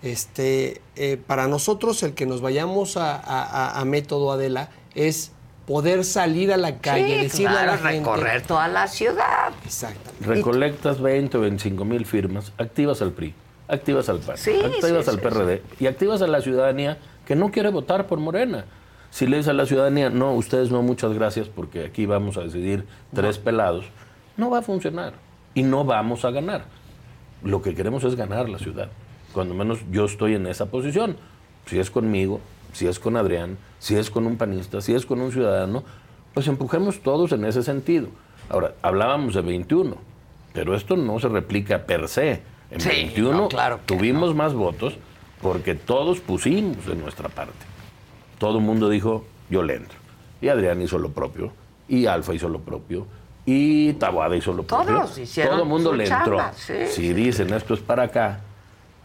Este, eh, para nosotros el que nos vayamos a- a- a método Adela es poder salir a la calle, sí, decirle claro, a la gente. recorrer toda la ciudad. Exactamente. Recolectas 20 o 25 mil firmas, activas al PRI, activas al PAN, Sí, activas sí, al sí, PRD y activas a la ciudadanía que no quiere votar por Morena. Si le dices a la ciudadanía, no, ustedes no, muchas gracias porque aquí vamos a decidir tres pelados, no va a funcionar y no vamos a ganar. Lo que queremos es ganar la ciudad. Cuando menos yo estoy en esa posición. Si es conmigo, si es con Adrián, si es con un panista, si es con un ciudadano, pues empujemos todos en ese sentido. Ahora, hablábamos de 21, pero esto no se replica per se. En Sí, 21 no, claro tuvimos más votos porque todos pusimos de nuestra parte. Todo el mundo dijo, yo le entro. Y Adrián hizo lo propio, y Alfa hizo lo propio, y Taboada hizo lo propio. Todos hicieron Todo el mundo le entró. chamba, sí, si dicen esto es para acá,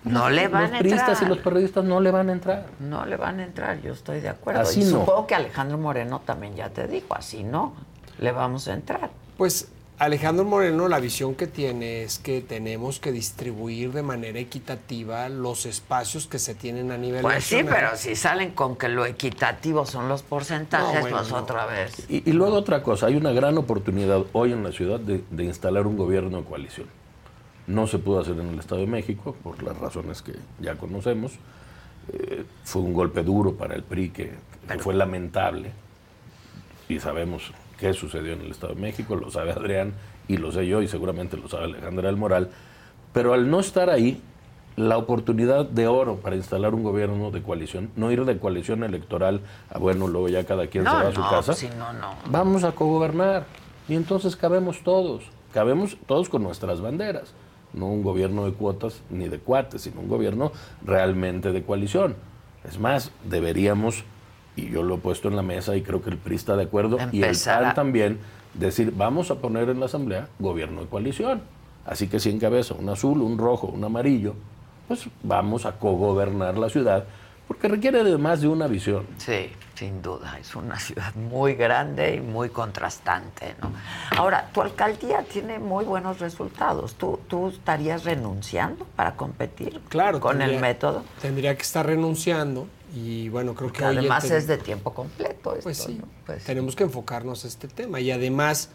No le van los a priistas entrar. y los periodistas no le van a entrar. No le van a entrar, yo estoy de acuerdo. Así y no. supongo que Alejandro Moreno también ya te dijo, así no, le vamos a entrar. Pues Alejandro Moreno, la visión que tiene es que tenemos que distribuir de manera equitativa los espacios que se tienen a nivel Pues sí, nacional. pero si salen con que lo equitativo son los porcentajes, No, bueno, pues no. otra vez. Y, y luego otra cosa, hay una gran oportunidad hoy en la ciudad de, de instalar un gobierno de coalición. No se pudo hacer en el Estado de México por las razones que ya conocemos. Eh, fue un golpe duro para el PRI que, que fue lamentable y sabemos qué sucedió en el Estado de México, lo sabe Adrián y lo sé yo y seguramente lo sabe Alejandra del Moral, pero al no estar ahí, la oportunidad de oro para instalar un gobierno de coalición, no ir de coalición electoral a bueno, luego ya cada quien se va a su no, casa, si no, no. vamos a cogobernar y entonces cabemos todos, cabemos todos con nuestras banderas, no un gobierno de cuotas ni de cuates, sino un gobierno realmente de coalición. Es más, deberíamos, y yo lo he puesto en la mesa y creo que el PRI está de acuerdo, y el PAN también, decir, vamos a poner en la Asamblea gobierno de coalición. Así que si encabeza un azul, un rojo, un amarillo, pues vamos a cogobernar la ciudad, porque requiere de más de una visión. Sí, sin duda, es una ciudad muy grande y muy contrastante, ¿no? Ahora, tu alcaldía tiene muy buenos resultados. ¿Tú, tú estarías renunciando para competir Claro, con el método? Tendría que estar renunciando y bueno, creo que además ten- es de tiempo completo esto, Pues sí, ¿no? Pues sí. tenemos que enfocarnos a este tema y además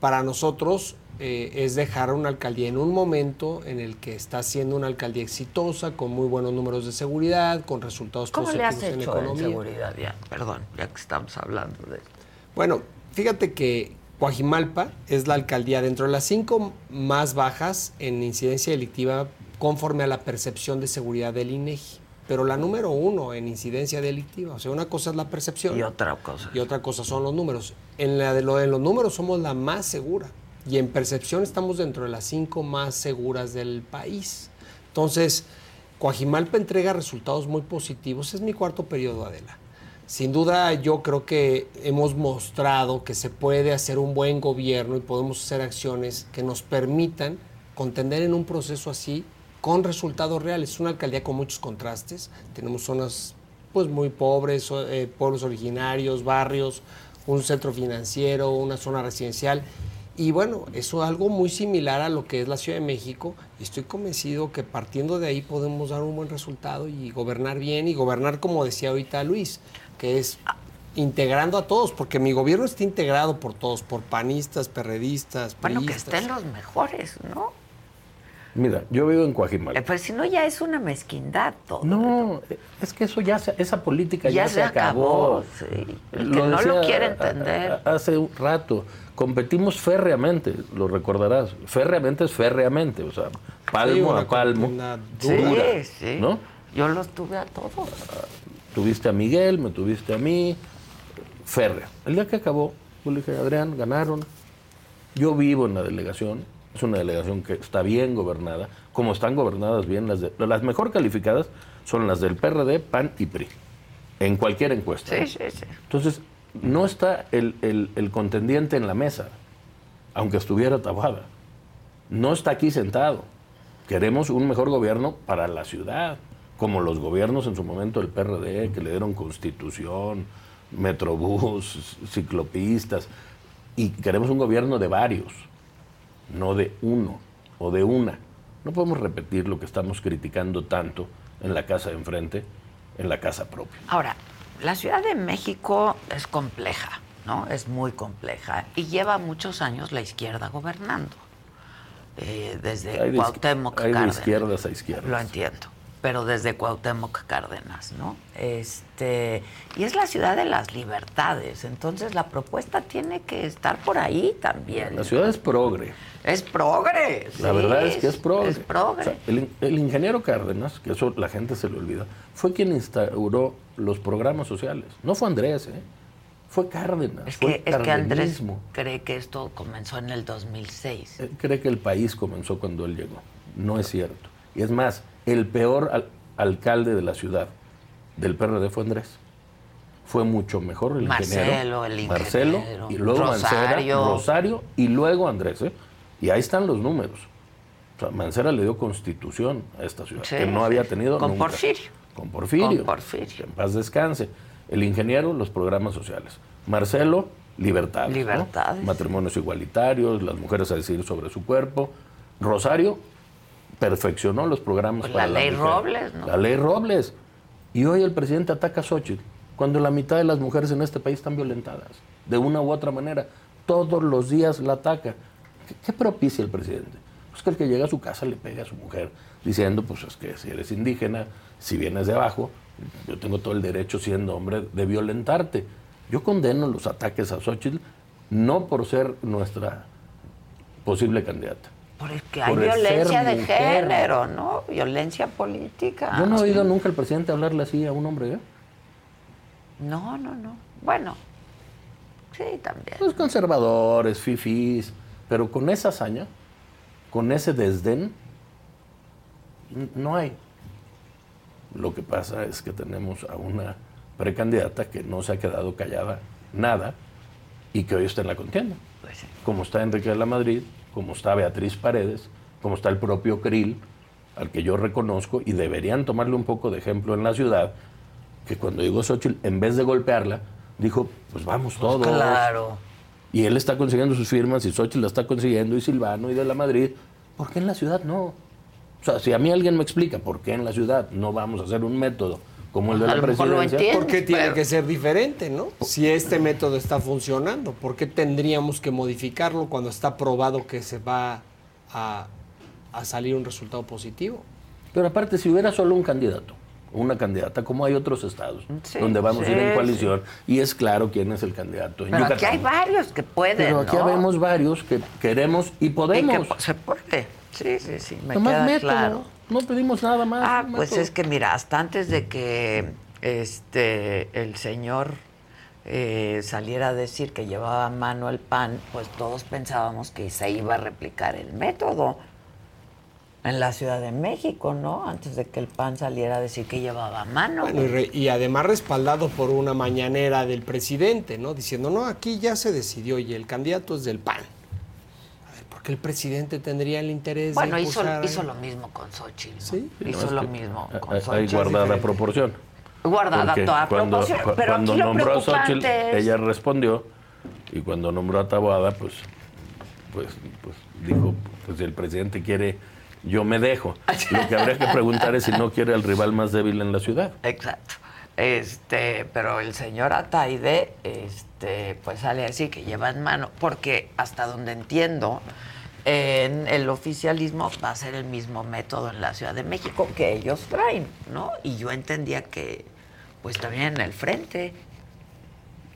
para nosotros eh, es dejar una alcaldía en un momento en el que está siendo una alcaldía exitosa, con muy buenos números de seguridad, con resultados ¿Cómo le positivos has en hecho en economía. seguridad? Ya, perdón, ya que estamos hablando de esto. Bueno, fíjate que Coajimalpa es la alcaldía dentro de las cinco más bajas en incidencia delictiva conforme a la percepción de seguridad del INEGI, pero la número uno en incidencia delictiva. O sea, una cosa es la percepción Y otra cosa. y otra cosa son los números. En la de lo de los números somos la más segura y en percepción estamos dentro de las cinco más seguras del país. Entonces, Coajimalpa entrega resultados muy positivos. Es mi cuarto periodo, Adela. Sin duda, yo creo que hemos mostrado que se puede hacer un buen gobierno y podemos hacer acciones que nos permitan contender en un proceso así con resultados reales. Es una alcaldía con muchos contrastes. Tenemos zonas pues muy pobres, eh, pueblos originarios, barrios, un centro financiero, una zona residencial. Y bueno, eso es algo muy similar a lo que es la Ciudad de México. Y estoy convencido que partiendo de ahí podemos dar un buen resultado y gobernar bien y gobernar como decía ahorita Luis, que es integrando a todos, porque mi gobierno está integrado por todos, por panistas, perredistas, Bueno, que estén los mejores, ¿no? Mira, yo vivo en Coajimalpa. Eh, Pues si no, ya es una mezquindad todo. No, es que eso ya se- esa política ya, Ya se acabó, sí. El que no lo quiere entender. hace un rato, competimos férreamente, lo recordarás. Férreamente es férreamente, o sea, palmo una a palmo. Sí, sí. ¿no? Yo los tuve a todos. tuviste a Miguel, me tuviste a mí, férrea. El día que acabó, yo le dije, Adrián, ganaron. Yo vivo en la delegación, es una delegación que está bien gobernada, como están gobernadas bien las de, las mejor calificadas son las del PRD, PAN y PRI, en cualquier encuesta. Sí, ¿no? sí, sí. Entonces, no está el, el- el contendiente en la mesa, aunque estuviera Tabuada. No está aquí sentado. Queremos un mejor gobierno para la ciudad, como los gobiernos en su momento del PRD, que le dieron constitución, metrobús, ciclopistas, y queremos un gobierno de varios, no de uno o de una. No podemos repetir lo que estamos criticando tanto en la casa de enfrente, en la casa propia. Ahora, la Ciudad de México es compleja, ¿no? Es muy compleja y lleva muchos años la izquierda gobernando. Eh, desde Hay de izqui- Cuauhtémoc hay de izquierdas a izquierdas. Lo entiendo, pero desde Cuauhtémoc Cárdenas, ¿no? Este, y es la ciudad de las libertades, entonces la propuesta tiene que estar por ahí también. La ciudad es progre. Es progre. La sí, verdad es que es progre. Es progre. O sea, el, in- el ingeniero Cárdenas, que eso la gente se le olvida, fue quien instauró los programas sociales. No fue Andrés, ¿eh? Fue Cárdenas. es fue que, es que Andrés cree que esto comenzó en el 2006. Él cree que el país comenzó cuando él llegó. No es cierto. Y es más, el peor al- alcalde de la ciudad del PRD fue Andrés. Fue mucho mejor el Marcelo, ingeniero. el Marcelo, ingeniero. y luego Mancera, Rosario. Rosario y luego Andrés. ¿eh? Y ahí están los números. O sea, Mancera le dio constitución a esta ciudad, Sí, que no había tenido Con nunca. Porfirio. Con Porfirio. Con Porfirio. Que en paz descanse. El ingeniero, los programas sociales. Marcelo, libertades. ¿no? Libertades. Matrimonios igualitarios, las mujeres a decidir sobre su cuerpo. Rosario perfeccionó los programas Pues para la ley. Robles, ¿no? La ley Robles. Y hoy el presidente ataca a Xochitl, cuando la mitad de las mujeres en este país están violentadas, de una u otra manera. Todos los días la ataca. ¿Qué, qué propicia el presidente? Pues que el que llega a su casa le pegue a su mujer, diciendo, pues es que si eres indígena, si vienes de abajo, yo tengo todo el derecho, siendo hombre, de violentarte. Yo condeno los ataques a Xochitl, no por ser nuestra posible candidata. Porque hay Por violencia de mujer. género, ¿no? Violencia política. Yo no he oído nunca al presidente hablarle así a un hombre, ¿eh? No, no, no. Bueno, sí, también. Los conservadores, fifís, pero con esa hazaña, con ese desdén, no hay. Lo que pasa es que tenemos a una precandidata que no se ha quedado callada nada y que hoy está en la contienda. Pues sí. Como está Enrique de la Madrid, como está Beatriz Paredes, como está el propio Krill, al que yo reconozco, y deberían tomarle un poco de ejemplo en la ciudad, que cuando llegó Xochitl, en vez de golpearla, dijo, pues vamos todos. Claro. Y él está consiguiendo sus firmas y Xochitl la está consiguiendo y Silvano y de la Madrid. ¿Por qué en la ciudad no? O sea, si a mí alguien me explica por qué en la ciudad no vamos a hacer un método como el de A la lo mejor lo presidencia. ¿Por qué tiene Pero- que ser diferente, no? Si este método está funcionando, ¿por qué tendríamos que modificarlo cuando está probado que se va a, a salir un resultado positivo? Pero aparte, si hubiera solo un candidato, una candidata, como hay otros estados, Sí, donde vamos a ir en coalición, y es claro quién es el candidato. En Pero aquí hay varios que pueden, Pero aquí ¿no? vemos varios que queremos y Y podemos. que se puede. Sí, sí, sí. Me Nomás queda método. claro. No pedimos nada más. Ah, pues es que mira, hasta antes de que este el señor eh, saliera a decir que llevaba a mano el pan, pues todos pensábamos que se iba a replicar el método en la Ciudad de México, ¿no? Antes de que el pan saliera a decir que llevaba a mano. Bueno, y, re- y además respaldado por una mañanera del presidente, ¿no? Diciendo, no, aquí ya se decidió y el candidato es del PAN. A ver, ¿por qué el presidente tendría el interés bueno, de hizo, hizo lo mismo con Xochitl. ¿no? Sí. Hizo no, es lo que mismo hay- con Hay Xochitl. guardada diferente. proporción. Guardada Porque toda cuando, proporción. cu- Pero cuando aquí lo nombró a Xochitl, es- ella respondió, y cuando nombró a Taboada, pues, pues, pues dijo, pues si el presidente quiere, yo me dejo. <laughs> Lo que habría que preguntar es si no quiere al rival más débil en la ciudad. Exacto. Este, pero el señor Ataide, este, pues sale a decir que lleva en mano, porque hasta donde entiendo, en el oficialismo va a ser el mismo método en la Ciudad de México que ellos traen, ¿no? Y yo entendía que, pues también en el frente.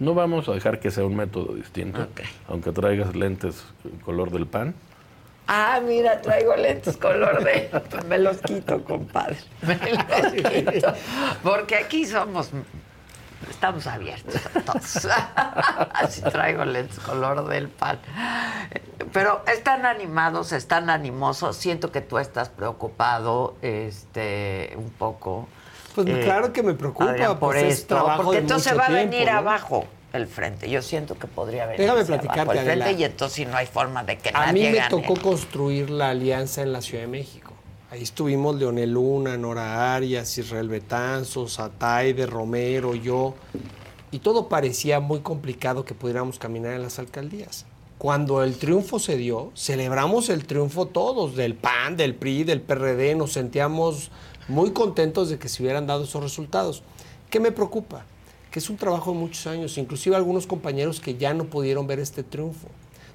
No vamos a dejar que sea un método distinto, Ok. aunque traigas lentes color del pan. Ah, mira, traigo lentes color de. Me los quito, compadre. Me los quito. <laughs> Porque aquí somos. Estamos abiertos a todos. <laughs> Así traigo lentes color del pan. Pero están animados, están animosos. Siento que tú estás preocupado, este, un poco. Pues eh, claro que me preocupa. Adrián, por pues, es esto. trabajo Porque entonces va a venir ¿no? abajo el frente. Yo siento que podría venir. Déjame platicarte, abajo el frente Adela. y entonces no hay forma de que A nadie mí me gane. tocó construir la alianza en la Ciudad de México. Ahí estuvimos Leonel Luna, Nora Arias, Israel Betanzos, Ataide, Romero, yo. Y todo parecía muy complicado que pudiéramos caminar en las alcaldías. Cuando el triunfo se dio, celebramos el triunfo todos, del PAN, del PRI, del PRD, nos sentíamos muy contentos de que se hubieran dado esos resultados. ¿Qué me preocupa? Que es un trabajo de muchos años, inclusive algunos compañeros que ya no pudieron ver este triunfo.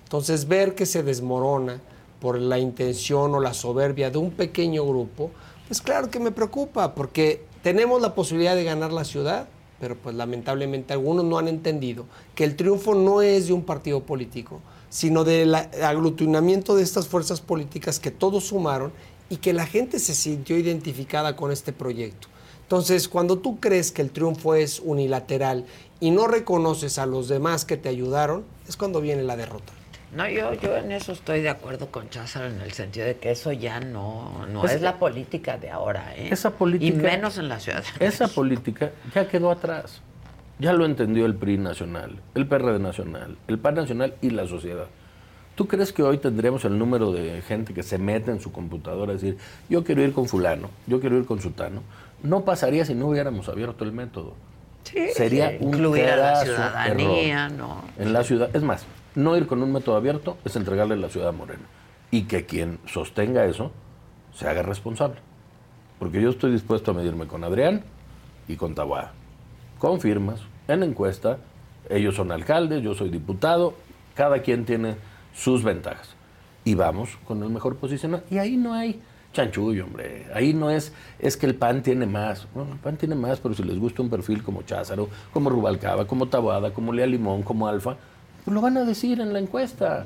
Entonces, ver que se desmorona por la intención o la soberbia de un pequeño grupo, pues claro que me preocupa, porque tenemos la posibilidad de ganar la ciudad, pero pues lamentablemente algunos no han entendido que el triunfo no es de un partido político, sino del aglutinamiento de estas fuerzas políticas que todos sumaron y que la gente se sintió identificada con este proyecto. Entonces, cuando tú crees que el triunfo es unilateral y no reconoces a los demás que te ayudaron, es cuando viene la derrota. No, yo, yo en eso estoy de acuerdo con Cházaro en el sentido de que eso ya no, no Es es, que- la política de ahora, ¿eh? Esa política- Y menos en la ciudad. Esa política ya quedó atrás. Ya lo entendió el PRI nacional, el PRD nacional, el PAN nacional y la sociedad. ¿Tú crees que hoy tendremos el número de gente que se mete en su computadora a decir, yo quiero ir con fulano, yo quiero ir con sutano? No pasaría si no hubiéramos abierto el método. Sí, Sería un incluir a la ciudadanía, error. ¿no? En la ciudad, es más, no ir con un método abierto es entregarle la ciudad a Morena. Y que quien sostenga eso se haga responsable. Porque yo estoy dispuesto a medirme con Adrián y con Taboada. Con firmas, en encuesta, ellos son alcaldes, yo soy diputado, cada quien tiene sus ventajas. Y vamos con el mejor posicionado. Y ahí no hay chanchullo, hombre. Ahí no es, es que el PAN tiene más. Bueno, el PAN tiene más, pero si les gusta un perfil como Cházaro, como Rubalcaba, como Taboada, como Lea Limón, como Alfa, pues lo van a decir en la encuesta.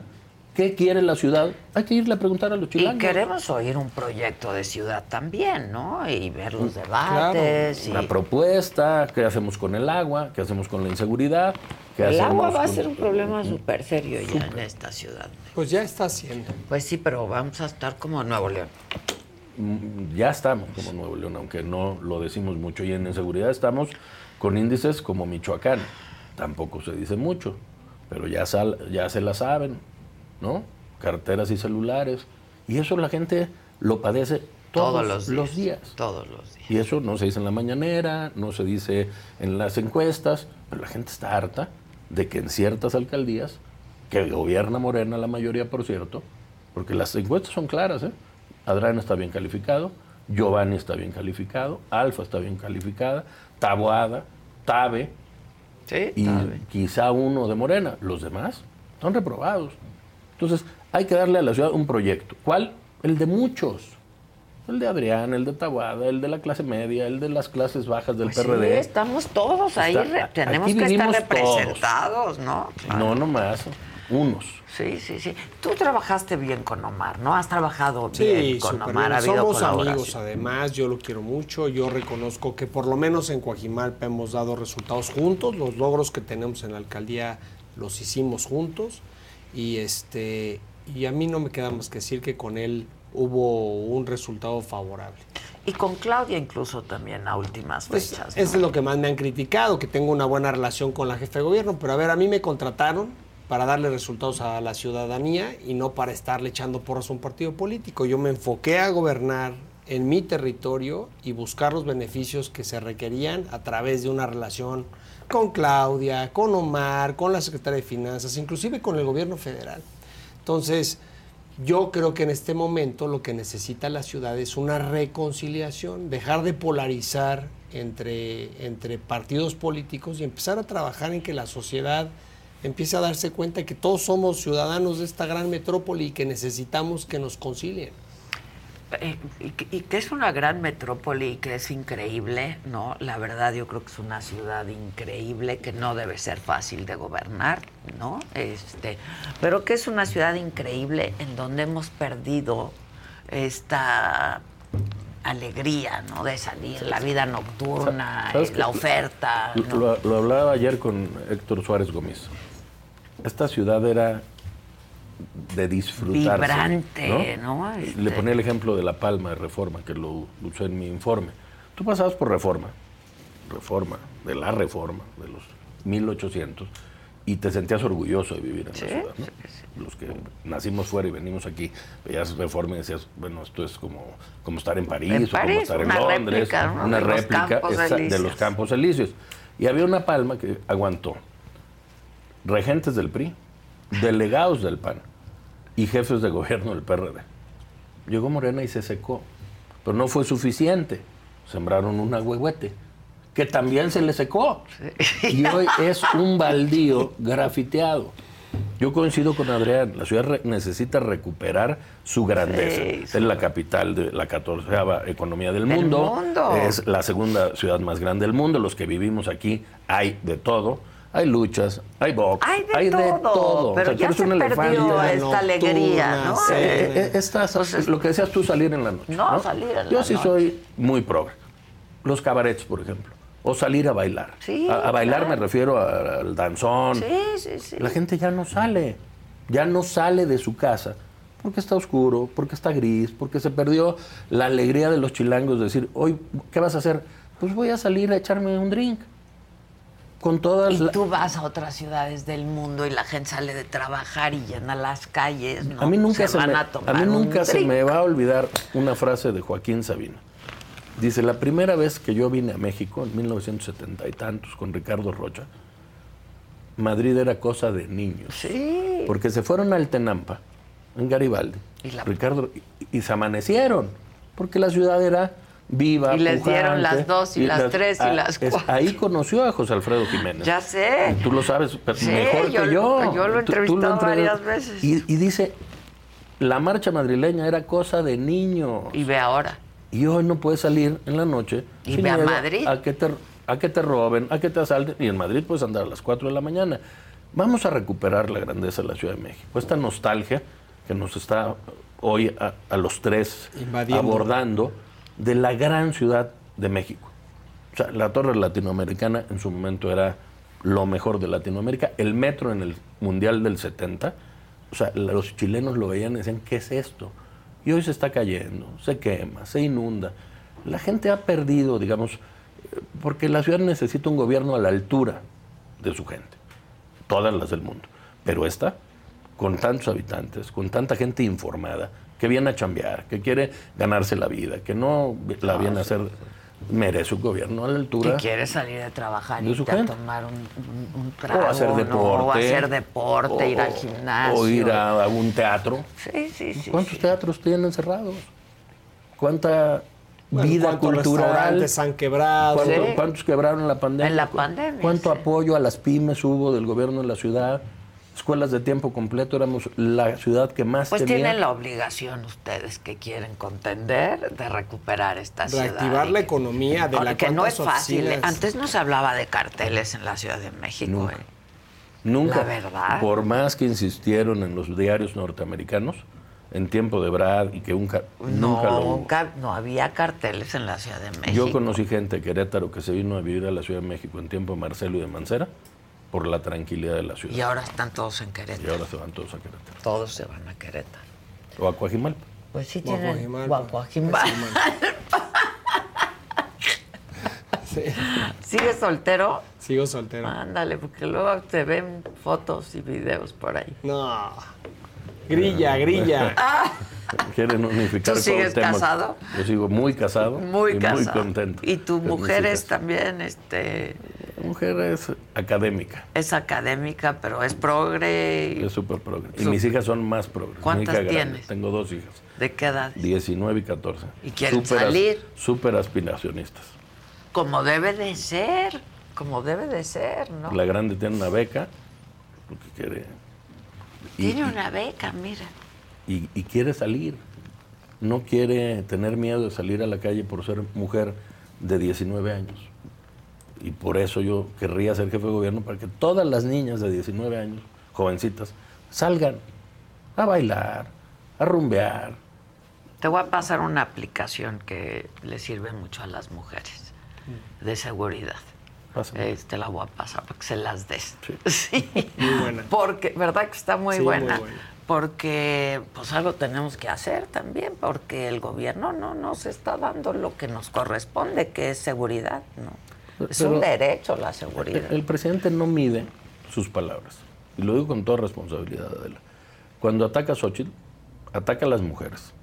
¿Qué quiere la ciudad? Hay que irle a preguntar a los Y chilangos. queremos oír un proyecto de ciudad también, ¿no? Y ver los debates. y- Una propuesta, qué hacemos con el agua, qué hacemos con la inseguridad. qué El agua va a ser un problema súper serio ya en esta ciudad. Pues ya está haciendo. Pues sí, pero vamos a estar como Nuevo León. Mm, Ya estamos como Nuevo León, aunque no lo decimos mucho. Y en inseguridad estamos con índices como Michoacán. Tampoco se dice mucho, pero ya, sal- ya se la saben, ¿no? Carteras y celulares. Y eso la gente lo padece todos, Todos los días. días. Todos los días. Y eso no se dice en la mañanera, no se dice en las encuestas, pero la gente está harta de que en ciertas alcaldías, que gobierna Morena la mayoría, por cierto, porque las encuestas son claras, ¿eh? Adrián está bien calificado, Giovanni está bien calificado, Alfa está bien calificada, Taboada, Tabe Sí, y quizá uno de Morena. Los demás son reprobados. Entonces, hay que darle a la ciudad un proyecto. ¿Cuál? El de muchos. El de Adrián, el de Tabuada, el de la clase media, el de las clases bajas del Pues sí, PRD. estamos todos ahí, Está- tenemos que estar representados, ¿no? Claro. No nomás unos. Sí, sí, sí. Tú trabajaste bien con Omar, ¿no? Has trabajado Sí, bien con Omar, bien. ha habido Somos amigos además, yo lo quiero mucho, yo reconozco que por lo menos en Coajimalpa hemos dado resultados juntos, los logros que tenemos en la alcaldía los hicimos juntos y este y a mí no me queda más que decir que con él hubo un resultado favorable. Y con Claudia incluso también a últimas Pues, fechas. eso es lo que más me han criticado, que tengo una buena relación con la jefa de gobierno, pero a ver, a mí me contrataron para darle resultados a la ciudadanía y no para estarle echando porras a un partido político. Yo me enfoqué a gobernar en mi territorio y buscar los beneficios que se requerían a través de una relación con Claudia, con Omar, con la secretaria de Finanzas, inclusive con el gobierno federal. Entonces, yo creo que en este momento lo que necesita la ciudad es una reconciliación, dejar de polarizar entre, entre partidos políticos y empezar a trabajar en que la sociedad empiece a darse cuenta que todos somos ciudadanos de esta gran metrópoli y que necesitamos que nos concilien. Eh, y, que- y que es una gran metrópoli y que es increíble, ¿no? La verdad yo creo que es una ciudad increíble que no debe ser fácil de gobernar, ¿no? Este, pero que es una ciudad increíble en donde hemos perdido esta alegría, ¿no? De salir, la vida nocturna, ¿Sabes eh, la oferta, ¿no? Lo, lo hablaba ayer con Héctor Suárez Gómez. Esta ciudad era de disfrutar. Vibrante, ¿no? Le Este- ponía el ejemplo de La Palma de Reforma, que lo usé en mi informe. Tú pasabas por Reforma, Reforma, de la Reforma, de los 1800, y te sentías orgulloso de vivir en Sí, la ciudad. ¿no? sí, sí. Los que nacimos fuera y venimos aquí, veías Reforma y decías, bueno, esto es como, como estar en París, En o como estar en una Londres, réplica, ¿no? una de los réplica Campos esa- de los Campos Elíseos. Y había una palma que aguantó. Regentes del PRI, delegados del PAN y jefes de gobierno del PRD. Llegó Morena y se secó. Pero no fue suficiente. Sembraron un agüehuete, que también se le secó. Y hoy <laughs> es un baldío grafiteado. Yo coincido con Adrián, la ciudad re- necesita recuperar su grandeza. Sí, es la capital de la catorceava economía del, Del mundo. mundo. Es la segunda ciudad más grande del mundo. Los que vivimos aquí hay de todo. Hay luchas, hay box, Hay de todo, pero O sea, ya se un perdió esta alegría, ¿no? nocturna, Eh, eh, estas- lo que decías tú, salir en la noche. No, salir en Yo la sí noche. soy muy progre. Los cabarets, por ejemplo. O salir a bailar. Sí, a, a bailar claro. me refiero a- al danzón. Sí, sí, sí. La gente ya no sale. Ya no sale de su casa. Porque está oscuro, porque está gris, porque se perdió la alegría de los chilangos de decir, hoy, ¿qué vas a hacer? Pues voy a salir a echarme un drink. Con todas Y tú vas a otras ciudades del mundo y la gente sale de trabajar y llena las calles, ¿no? A mí nunca, se, me, a mí un nunca se me va a olvidar una frase de Joaquín Sabina. Dice, la primera vez que yo vine a México, en 1970 y tantos, con Ricardo Rocha, Madrid era cosa de niños. Sí. Porque se fueron al Tenampa, en Garibaldi. Y la- Ricardo, y, y se amanecieron. Porque la ciudad era viva. Y les dieron las dos y las tres y las es- cuatro. ahí conoció a José Alfredo Jiménez. Ya sé. Tú lo sabes pero Sí, mejor yo que yo. yo lo he Tú- tú entrevistado entre- varias veces. Y, y dice, la marcha madrileña era cosa de niños. Y ve ahora. Y hoy no puedes salir en la noche Y sin ve a Madrid. A que, te, a que te roben, a que te asalten. Y en Madrid puedes andar a las 4 de la mañana. Vamos a recuperar la grandeza de la Ciudad de México. Esta nostalgia que nos está hoy a, a los tres Invadiendo. abordando de la gran ciudad de México. O sea, la torre latinoamericana en su momento era lo mejor de Latinoamérica. El metro en el Mundial del 70, o sea, los chilenos lo veían y decían, ¿qué es esto? Y hoy se está cayendo, se quema, se inunda. La gente ha perdido, digamos, eh, porque la ciudad necesita un gobierno a la altura de su gente, todas las del mundo. Pero esta, con tantos habitantes, con tanta gente informada, que viene a chambear, que quiere ganarse la vida, que no la viene a hacer, merece un gobierno a la Que altura. quiere salir de trabajar y a tomar un, un, un O hacer ¿no? deporte. O hacer deporte, o- ir al gimnasio. O ir a, a un teatro. Sí, sí, sí. ¿Cuántos sí. teatros tienen cerrados? ¿Cuánta Bueno, vida ¿cuántos cultural? restaurantes han quebrado? ¿Cuánto- Sí. ¿Cuántos quebraron en la pandemia? En la pandemia, ¿Cuánto sí. apoyo a las pymes hubo del gobierno de la ciudad? Escuelas de tiempo completo, éramos la ciudad que más Pues tenía. tienen la obligación ustedes que quieren contender de recuperar esta ciudad. Reactivar la economía de la Que no es fácil. ¿eh? oficinas. Antes no se hablaba de carteles en la Ciudad de México. Nunca. ¿eh? Nunca, La verdad. por más que insistieron en los diarios norteamericanos, en tiempo de Brad y que nunca, nunca lo hubo. Nunca, no había carteles en la Ciudad de México. Yo conocí gente de Querétaro que se vino a vivir a la Ciudad de México en tiempo de Marcelo y de Mancera por la tranquilidad de la ciudad. Y ahora están todos en Y Querétaro. ahora se van todos a Querétaro. Todos se van a Querétaro. O a Coajimalpa. Pues sí tienen Guajuajimalpa. Guajuajimalpa. <laughs> Sí. ¿Sigues soltero? Sigo soltero. Ándale, porque luego te ven fotos y videos por ahí. No. Grilla, grilla. <laughs> Quieren unificar ¿Tú sigues casado? Yo sigo muy casado. Muy y casado. Muy contento. Y tu mujer es también, este, Mi mujer es académica. es académica, pero es progre. y- Es súper progre. Y mis hijas son más progres. Mi ¿Cuántas grande. tienes? Tengo dos hijas. ¿De qué edad? 19 y 14. ¿Y quieren Súper as- salir? Súper aspiracionistas. Como debe de ser, como debe de ser, ¿no? La grande tiene una beca, porque quiere. Tiene y- una beca, mira. y, y quiere salir. no quiere tener miedo de salir a la calle por ser mujer de 19 años. Y por eso yo querría ser jefe de gobierno para que todas las niñas de 19 años, jovencitas, salgan a bailar, a rumbear. Te voy a pasar una aplicación que le sirve mucho a las mujeres de seguridad. Pásame. Este la voy a pasar para que se las des. Sí. <laughs> Sí. Muy buena. Porque, ¿verdad que está muy Sí, muy buena? buena. Porque pues algo tenemos que hacer también, porque el gobierno no nos está dando lo que nos corresponde, que es seguridad, ¿no? Es un derecho la El, seguridad. el presidente no mide sus palabras. Y lo digo con toda responsabilidad, Adela. Cuando ataca a Xochitl, ataca a las mujeres.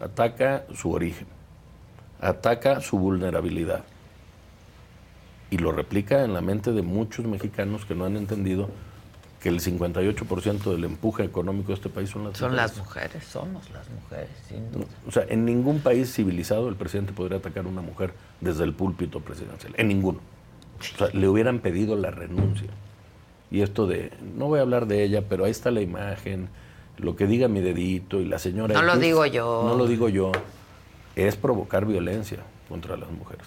Ataca su origen. Ataca su vulnerabilidad. Y lo replica en la mente de muchos mexicanos que no han entendido que el 58% del empuje económico de este país son las Son mujeres. las mujeres, somos las mujeres, sin duda. O sea, en ningún país civilizado el presidente podría atacar a una mujer desde el púlpito presidencial. En ninguno. O sea, le hubieran pedido la renuncia. Y esto de, no voy a hablar de ella, pero ahí está la imagen, lo que diga mi dedito y la señora... No lo digo yo. No lo digo yo. Es provocar violencia contra las mujeres.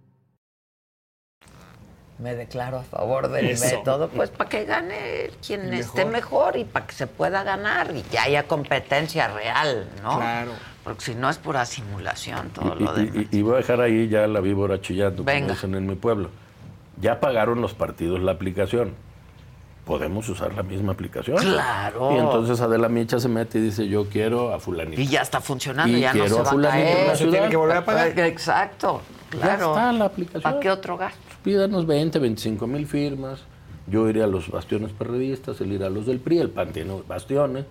Me declaro a favor del Eso. método, pues para que gane quien esté mejor y para que se pueda ganar y que haya competencia real, ¿no? Claro. Porque si no es pura simulación todo Y, lo y- demás. y- y voy a dejar ahí ya la víbora chillando, Venga. como dicen en mi pueblo. Ya pagaron los partidos la aplicación. Podemos usar la misma aplicación. Claro. Y entonces Adela Micha se mete y dice, yo quiero a fulanito. Y ya está funcionando, Y ya no se a va a caer. Se tiene que volver a pagar. Exacto, claro. está la aplicación. ¿Para qué otro gasto? Pídanos 20, 25 mil firmas. Yo iré a los bastiones perredistas, él irá a los del PRI, el PAN tiene bastiones,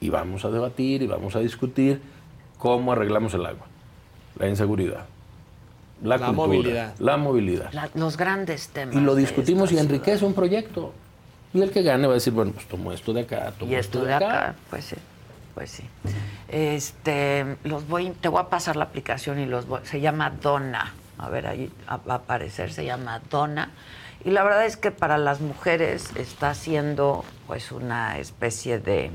y vamos a debatir y vamos a discutir cómo arreglamos el agua, la inseguridad, la, La cultura, movilidad. la movilidad. La- los grandes temas. y lo discutimos y enriquece un proyecto. Y el que gane va a decir, bueno, pues tomo esto de acá, tomo Y esto de acá, pues sí, pues sí. Este, los voy, te voy a pasar la aplicación y los voy, se llama Dona. A ver, ahí va a aparecer, se llama Dona. Y la verdad es que para las mujeres está siendo pues una especie de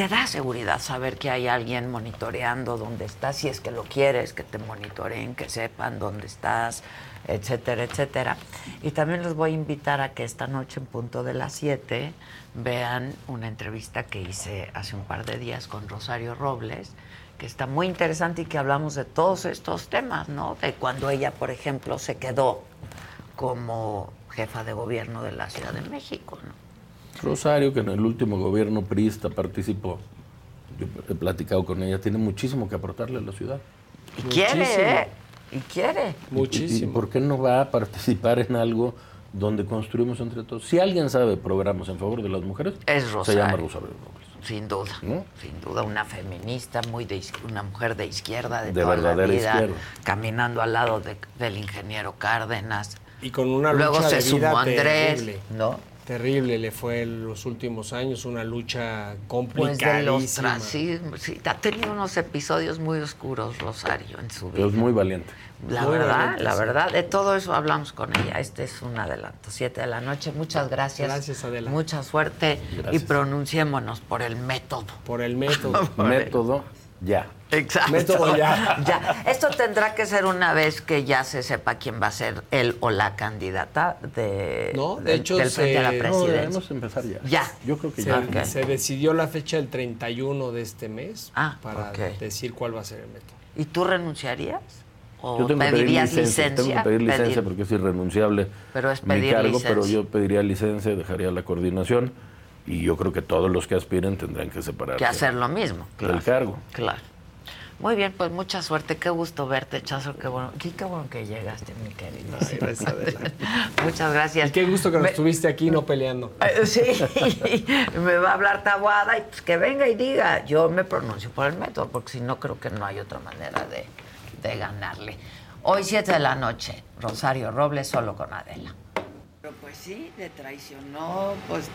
te da seguridad saber que hay alguien monitoreando dónde estás, si es que lo quieres, que te monitoreen, que sepan dónde estás, etcétera, etcétera. Y también los voy a invitar a que esta noche en punto de las 7 vean una entrevista que hice hace un par de días con Rosario Robles, que está muy interesante y que hablamos de todos estos temas, ¿no? De cuando ella, por ejemplo, se quedó como jefa de gobierno de la Ciudad de México, ¿no? Rosario, que en el último gobierno priista participó, yo he platicado con ella, tiene muchísimo que aportarle a la ciudad. Y quiere, Muchísimo. ¿eh? Y quiere. ¿Y- ¿Y, Muchísimo. por qué no va a participar en algo donde construimos entre todos? Si alguien sabe programas en favor de las mujeres, Es se Rosario. llama Rosario Robles. Sin duda, ¿No? sin duda, una feminista, muy de una mujer de izquierda de, De toda la verdadera vida, izquierda. caminando al lado de- del ingeniero Cárdenas. Y con una Luego lucha se de vida sumó Andrés, terrible. ¿no? Terrible le fue en los últimos años, una lucha Pues complicadísima. del ostracismo, sí, ha tenido unos episodios muy oscuros Rosario en su Pero es vida. muy valiente. La Muy verdad, valiente, la sí. verdad, de todo eso hablamos con ella. Este es un adelanto, siete de la noche. Muchas gracias. Gracias, Adela. Mucha suerte y Gracias. pronunciémonos por el método. Por el método. <laughs> Método Ya. Exacto. Método ya. <laughs> ya. Esto tendrá que ser una vez que ya se sepa quién va a ser él o la candidata de, No, de del- hecho, del frente a la se- no, No, presidencia. debemos empezar ya. Ya. Yo creo que Se, ya. Ok. se decidió la fecha del 31 de este mes Ah, para ok. decir cuál va a ser el método. ¿Y tú renunciarías? ¿O Yo tengo que pedir pedirías licencia, licencia? tengo que pedir licencia Pedir- porque es irrenunciable Pero es mi pedir cargo, licencia. pero yo pediría licencia, dejaría la coordinación y yo creo que todos los que aspiren tendrán que separarse que hacer lo mismo. del cargo. Claro. Muy bien, pues mucha suerte. Qué gusto verte, Chazo. Qué bueno, qué, qué bueno que llegaste, mi querido. gracias, Adela. <laughs> Muchas gracias. Y qué gusto que nos estuviste aquí no peleando. <laughs> Eh, Sí, <laughs> me va a hablar Tabuada y pues que venga y diga. Yo me pronuncio por el método, porque si no creo que no hay otra manera de, de ganarle. Hoy 7 de la noche, Rosario Robles solo con Adela. Pues sí, le traicionó, pues...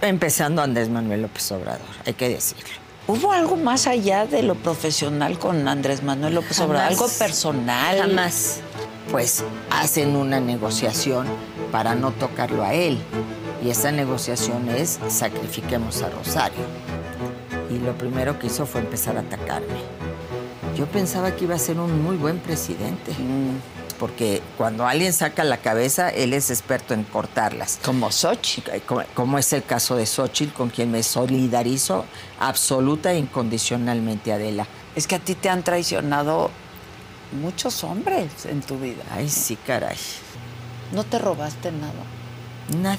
Empezando Andrés Manuel López Obrador, hay que decirlo. ¿Hubo algo más allá de lo profesional con Andrés Manuel López Obrador? Jamás. ¿Algo personal? Jamás. Pues hacen una negociación para no tocarlo a él. Y esa negociación es sacrifiquemos a Rosario. Y lo primero que hizo fue empezar a atacarme. Yo pensaba que iba a ser un muy buen presidente. Porque cuando alguien saca la cabeza, él es experto en cortarlas. Como Xochitl. Como, como es el caso de Xochitl, con quien me solidarizo absoluta e incondicionalmente, Adela. Es que a ti te han traicionado muchos hombres en tu vida. Ay, sí, caray. No te robaste nada. Nada.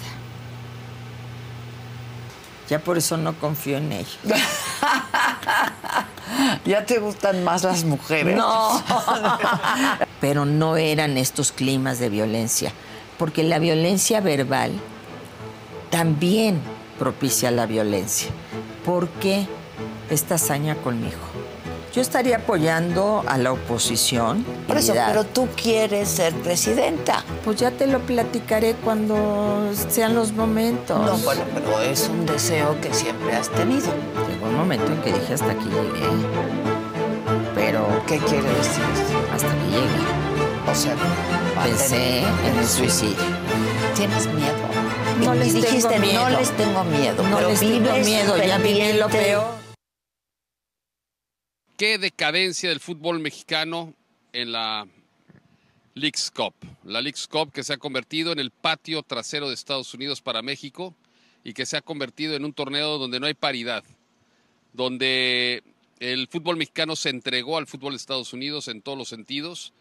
Ya por eso no confío en ellos. <laughs> ¿Ya te gustan más las mujeres? No. <laughs> Pero no eran estos climas de violencia, porque la violencia verbal también propicia la violencia. ¿Por qué esta hazaña conmigo? Yo estaría apoyando a la oposición. Por eso, pero tú quieres ser presidenta. Pues ya te lo platicaré cuando sean los momentos. No, bueno, pero es un deseo que siempre has tenido. Llegó un momento en que dije hasta aquí llegué. Pero ¿Qué quiere decir? hasta aquí llegué. O sea, Pensé en el suicidio. ¿Tienes miedo? No les tengo dijiste, miedo. no les tengo miedo. No pero les tengo vives miedo, ya viví lo peor. qué decadencia del fútbol mexicano en la Leagues Cup. La Leagues Cup que se ha convertido en el patio trasero de Estados Unidos para México y que se ha convertido en un torneo donde no hay paridad, donde el fútbol mexicano se entregó al fútbol de Estados Unidos en todos los sentidos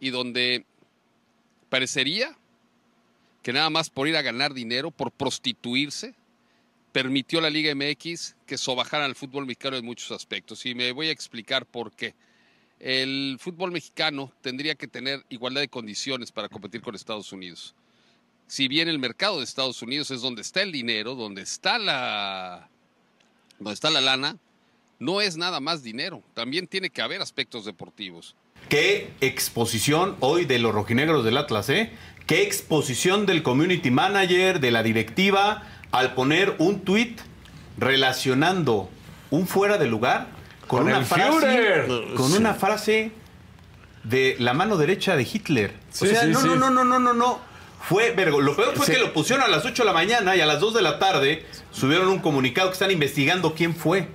y donde parecería que nada más por ir a ganar dinero, por prostituirse, permitió la Liga MX que sobajara al fútbol mexicano en muchos aspectos. Y me voy a explicar por qué. El fútbol mexicano tendría que tener igualdad de condiciones para competir con Estados Unidos. Si bien el mercado de Estados Unidos es donde está el dinero, donde está la, donde está la lana, no es nada más dinero. También tiene que haber aspectos deportivos. Qué exposición hoy de los rojinegros del Atlas, ¿eh? Qué exposición del community manager, de la directiva, al poner un tuit relacionando un fuera de lugar con, Con una frase, con una frase de la mano derecha de Hitler. Sí, o sea, sí, no, sí. no, no, no, no, no, no. Fue vergo- Lo peor fue Sí. que lo pusieron a las 8 de la mañana y a las 2 de la tarde subieron un comunicado que están investigando quién fue.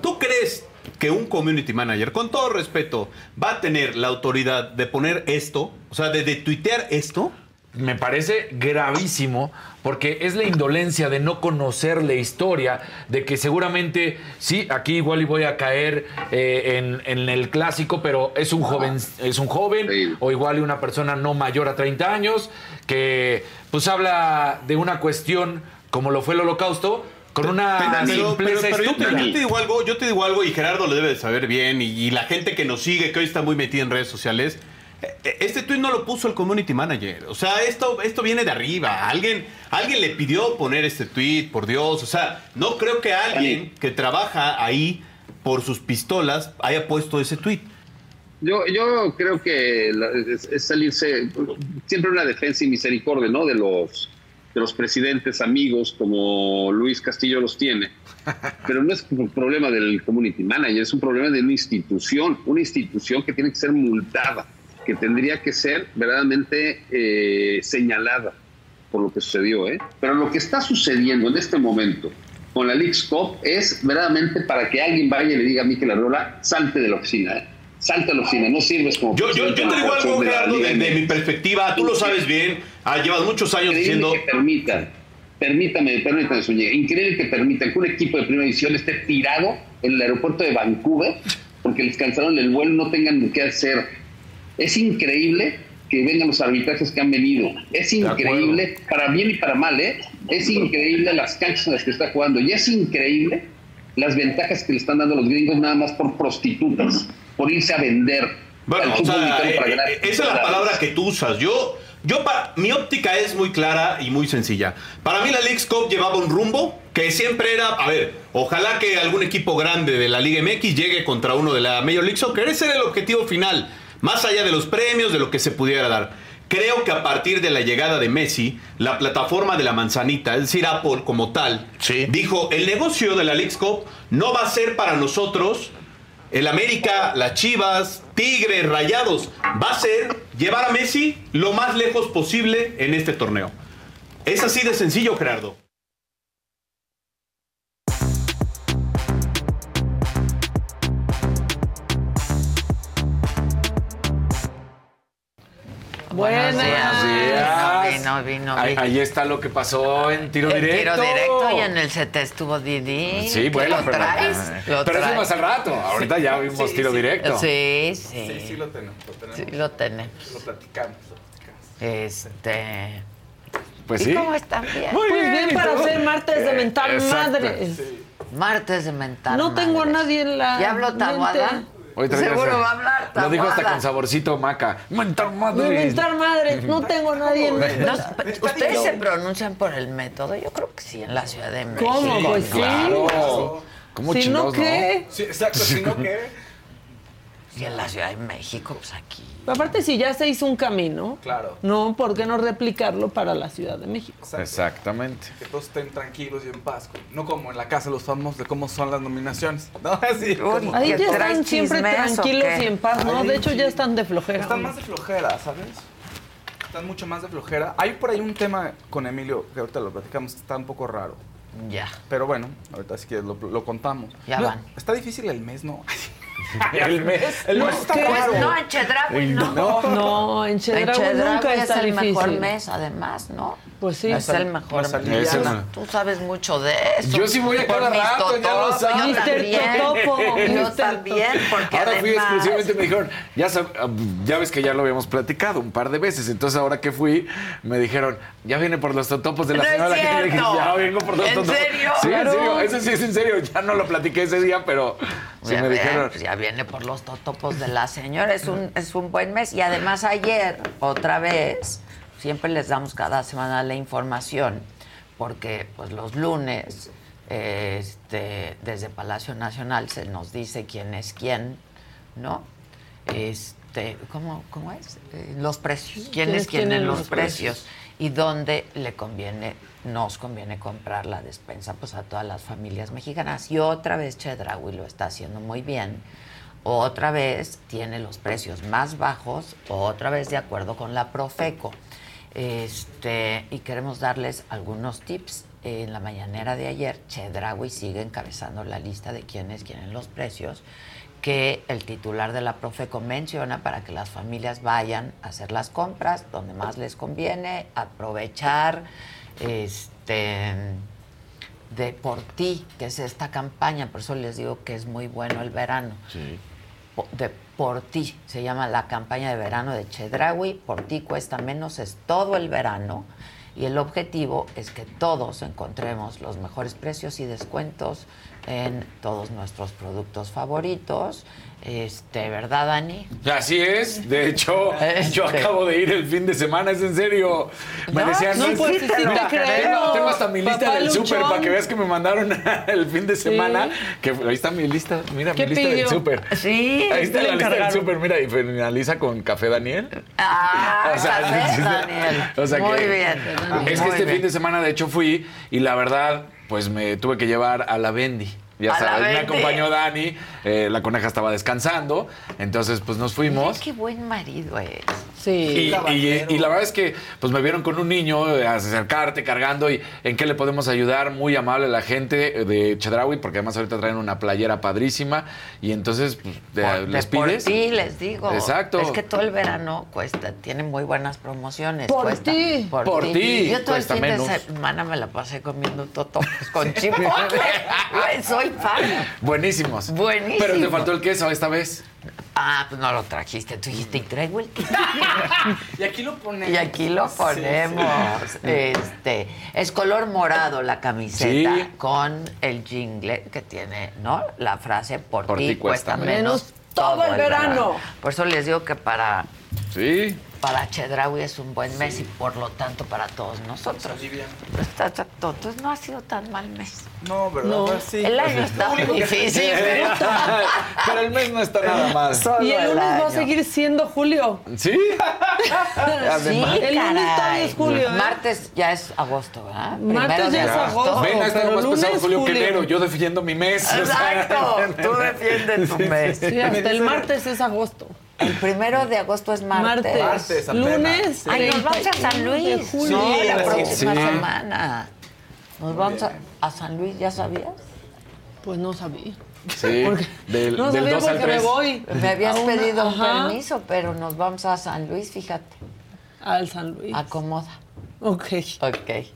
¿Tú crees que un community manager, con todo respeto, va a tener la autoridad de poner esto? O sea, de, de tuitear esto. Me parece gravísimo porque es la indolencia de no conocer la historia, de que seguramente, sí, aquí igual y voy a caer eh, en, en el clásico, pero es un joven, es un joven Sí. o igual y una persona no mayor a 30 años que pues habla de una cuestión como lo fue el holocausto con una Pero, pero- pero yo, te, estúpida. yo te digo algo, yo te digo algo y Gerardo lo debe de saber bien y, y la gente que nos sigue, que hoy está muy metida en redes sociales. eh, Este tuit no lo puso el community manager. O sea, esto, esto viene de arriba. Alguien, alguien le pidió poner este tuit, por Dios. O sea, no creo que alguien que trabaja ahí por sus pistolas haya puesto ese tuit. Yo, yo creo que es, es salirse siempre una defensa y misericordia, ¿no? De los, de los presidentes amigos como Luis Castillo los tiene. Pero no es un problema del community manager, es un problema de una institución, una institución que tiene que ser multada, que tendría que ser verdaderamente eh, señalada por lo que sucedió, ¿eh? Pero lo que está sucediendo en este momento con la League's Cup es verdaderamente para que alguien vaya y le diga a Mikel Arreola, salte de la oficina, ¿eh? Salte de la oficina, no sirves como... Yo, yo, yo te digo algo, Gerardo, desde mi perspectiva, tú lo sabes bien, ah, llevas muchos años Increíble diciendo... que permitan, permítame, permítame, Zúñiga, increíble que permitan que un equipo de primera división esté tirado en el aeropuerto de Vancouver porque les cansaron el vuelo, no tengan qué hacer. Es increíble que vengan los arbitrajes que han venido. Es increíble, para bien y para mal, ¿eh? Es increíble las canchas en las que está jugando. Y es increíble las ventajas que le están dando los gringos nada más por prostitutas, por irse a vender. Bueno, o sea, eh, para ganar eh, esa es la palabra que tú usas. Yo, yo mi óptica es muy clara y muy sencilla. Para mí la League's Cup llevaba un rumbo que siempre era, a ver, ojalá que algún equipo grande de la Liga MX llegue contra uno de la Major League Soccer. Ese era el objetivo final, más allá de los premios, de lo que se pudiera dar. Creo que a partir de la llegada de Messi, la plataforma de la manzanita, es decir, Apple como tal, dijo, el negocio de la League's Cup no va a ser para nosotros el América, las Chivas, Tigres, Rayados, va a ser llevar a Messi lo más lejos posible en este torneo. Es así de sencillo, Gerardo. Buenas. Buenos días. Vino, vino, Ahí, vino. ahí está lo que pasó en tiro En directo. Tiro directo y en el CT estuvo Didi. Sí, ¿Qué bueno, lo pero, traes? Lo pero eso más al rato. Ahorita ya vimos tiro directo. Sí, sí. Sí, sí lo tenemos. Lo, tenemos. Sí, lo tenemos. Lo platicamos. lo platicamos. Este. Pues ¿Y sí. cómo están bien? Pues bien ¿y para hacer martes de mentar Exacto. madres. Martes de mentar. No tengo a nadie en la. ¿Ya habló Tabuada? Hoy Seguro va a hablar Lo dijo hasta con saborcito maca. Mentar madre. mentar madres. No tengo a nadie en No. ¿Ustedes se pronuncian por el método? Yo creo que sí, en la Ciudad de México. ¿Cómo? Pues sí. Claro. ¿Cómo Si no, ¿qué? Sí, exacto. Si no, ¿qué? Y en la Ciudad de México, pues aquí. Aparte, si ya se hizo un camino, Claro. no, ¿por qué no replicarlo para la Ciudad de México? Exacto. Exactamente. Que todos estén tranquilos y en paz. No como en la casa de los famosos de cómo son las nominaciones. No, <laughs> así. Ahí ¿Que ya están siempre tranquilos y en paz, ¿no? Ay, De hecho, ya están de flojera. Están más de flojera, ¿sabes? Están mucho más de flojera. Hay por ahí un tema con Emilio que ahorita lo platicamos que está un poco raro. Ya. Pero bueno, ahorita sí que lo, lo contamos. Ya No, van. Está difícil el mes, ¿no? <laughs> <laughs> El mes. El mes está ¿qué? Pues raro. no, en Chedraui no. No, en En Chedraui Chedraui nunca es está el difícil. mejor mes, además, ¿no? Pues sí. Es el mejor. Ese Tú- sabes mucho de eso. Yo sí voy a cada rato, ya lo sabes. Yo Mr. también. Totopo, Yo también, porque Ahora fui además... exclusivamente, me dijeron, ya, sab- ah, ya ves que ya lo habíamos platicado un par de veces. Entonces, ahora que fui, me dijeron, ya viene por los totopos de la No es señora. que dije, ya vengo por los ¿En totopos. serio? Sí, Claro. en serio. Eso sí es en serio. Ya no lo platiqué ese día, pero sí Ya me dijeron. pues ya viene por los totopos de la señora. Es un, es un buen mes. Y además ayer, otra vez, siempre les damos cada semana la información, porque pues los lunes, este, desde Palacio Nacional se nos dice quién es quién, ¿no? Este, ¿cómo, cómo es? Eh, los precios. ¿Quién es quién en los precios? Y dónde le conviene, nos conviene comprar la despensa pues a todas las familias mexicanas. Y otra vez Chedraui lo está haciendo muy bien. Otra vez tiene los precios más bajos, otra vez de acuerdo con la Profeco. Este, y queremos darles algunos tips. En la mañanera de ayer, Chedraui sigue encabezando la lista de quiénes quieren los precios que el titular de la Profeco menciona para que las familias vayan a hacer las compras donde más les conviene, aprovechar este de por ti, que es esta campaña, por eso les digo que es muy bueno el verano. Po- De por ti, se llama la campaña de verano de Chedraui, por ti cuesta menos, es todo el verano. Y el objetivo es que todos encontremos los mejores precios y descuentos en todos nuestros productos favoritos. Este, ¿verdad, Dani? Así es. De hecho, <laughs> Este. yo acabo de ir el fin de semana, es en serio. Me No, decían, no, es- pues sí te tengo, creo. tengo hasta mi lista Papá del súper para que veas que me mandaron <laughs> el fin de semana. Que ahí está mi lista. Mira, mi ¿Qué lista del pidió? súper. Sí. Ahí está la lista del súper, mira, y finaliza con Café Daniel. Ah, <laughs> O sea, café, sí, sí, Daniel. o sea Muy que- bien. Es que muy este bien. fin de semana, de hecho, fui y la verdad, pues me tuve que llevar a la Bendy. Ya A sabes, me 20. acompañó Dani, eh, la coneja estaba descansando, entonces pues nos Mira fuimos. qué buen marido es. Sí. Y, y- y la verdad es que pues me vieron con un niño eh, acercarte cargando y en qué le podemos ayudar muy amable la gente de Chedraui porque además ahorita traen una playera padrísima y entonces pues, Por- les de por pides ti, les digo. Exacto. Es que todo el verano cuesta, tiene muy buenas promociones. Por ti. Por ti, Yo todo el fin menos. de semana me la pasé comiendo totopos con <laughs> chipotle. <laughs> Güey, Soy <laughs> fan. buenísimos. Buenísimo. Pero te faltó el queso esta vez. Ah, pues no lo trajiste. Tú dijiste, y traigo el queso. <laughs> Y aquí lo ponemos. Y aquí lo ponemos. Este, es color morado la camiseta Sí. con el jingle que tiene, ¿no? La frase por, Por ti, cuesta cuesta menos, menos todo el verano. Por eso les digo que para Sí. Para Chedraui es un buen mes y por lo tanto para todos nosotros. Pues, Entonces no ha sido tan mal mes. No, ¿verdad? No. Pues sí. El año está <laughs> muy difícil. pero- <laughs> Pero el mes no está nada <laughs> mal. Solo Y el lunes va a seguir siendo julio. ¿Sí? El lunes todavía es julio, ¿eh? Martes ya es agosto, ¿verdad? Martes ya es agosto. Ven, pero más pesado lunes, Julio que enero. Yo defiendo mi mes. o sea. Exacto. Tú defiendes tu mes. Sí, hasta el martes es agosto. El primero de agosto es martes. Martes. Lunes. Ay, nos vamos a San 31 de Luis. julio. No, la Sí, próxima sí. semana. Nos vamos a, a San Luis, ¿ya sabías? Pues no sabía. Sí. <laughs> Del, No del sabía 2 al porque me 3. voy. Me habías una- pedido un ajá, permiso, pero nos vamos a San Luis, fíjate. Al San Luis. Acomoda. Ok. Ok.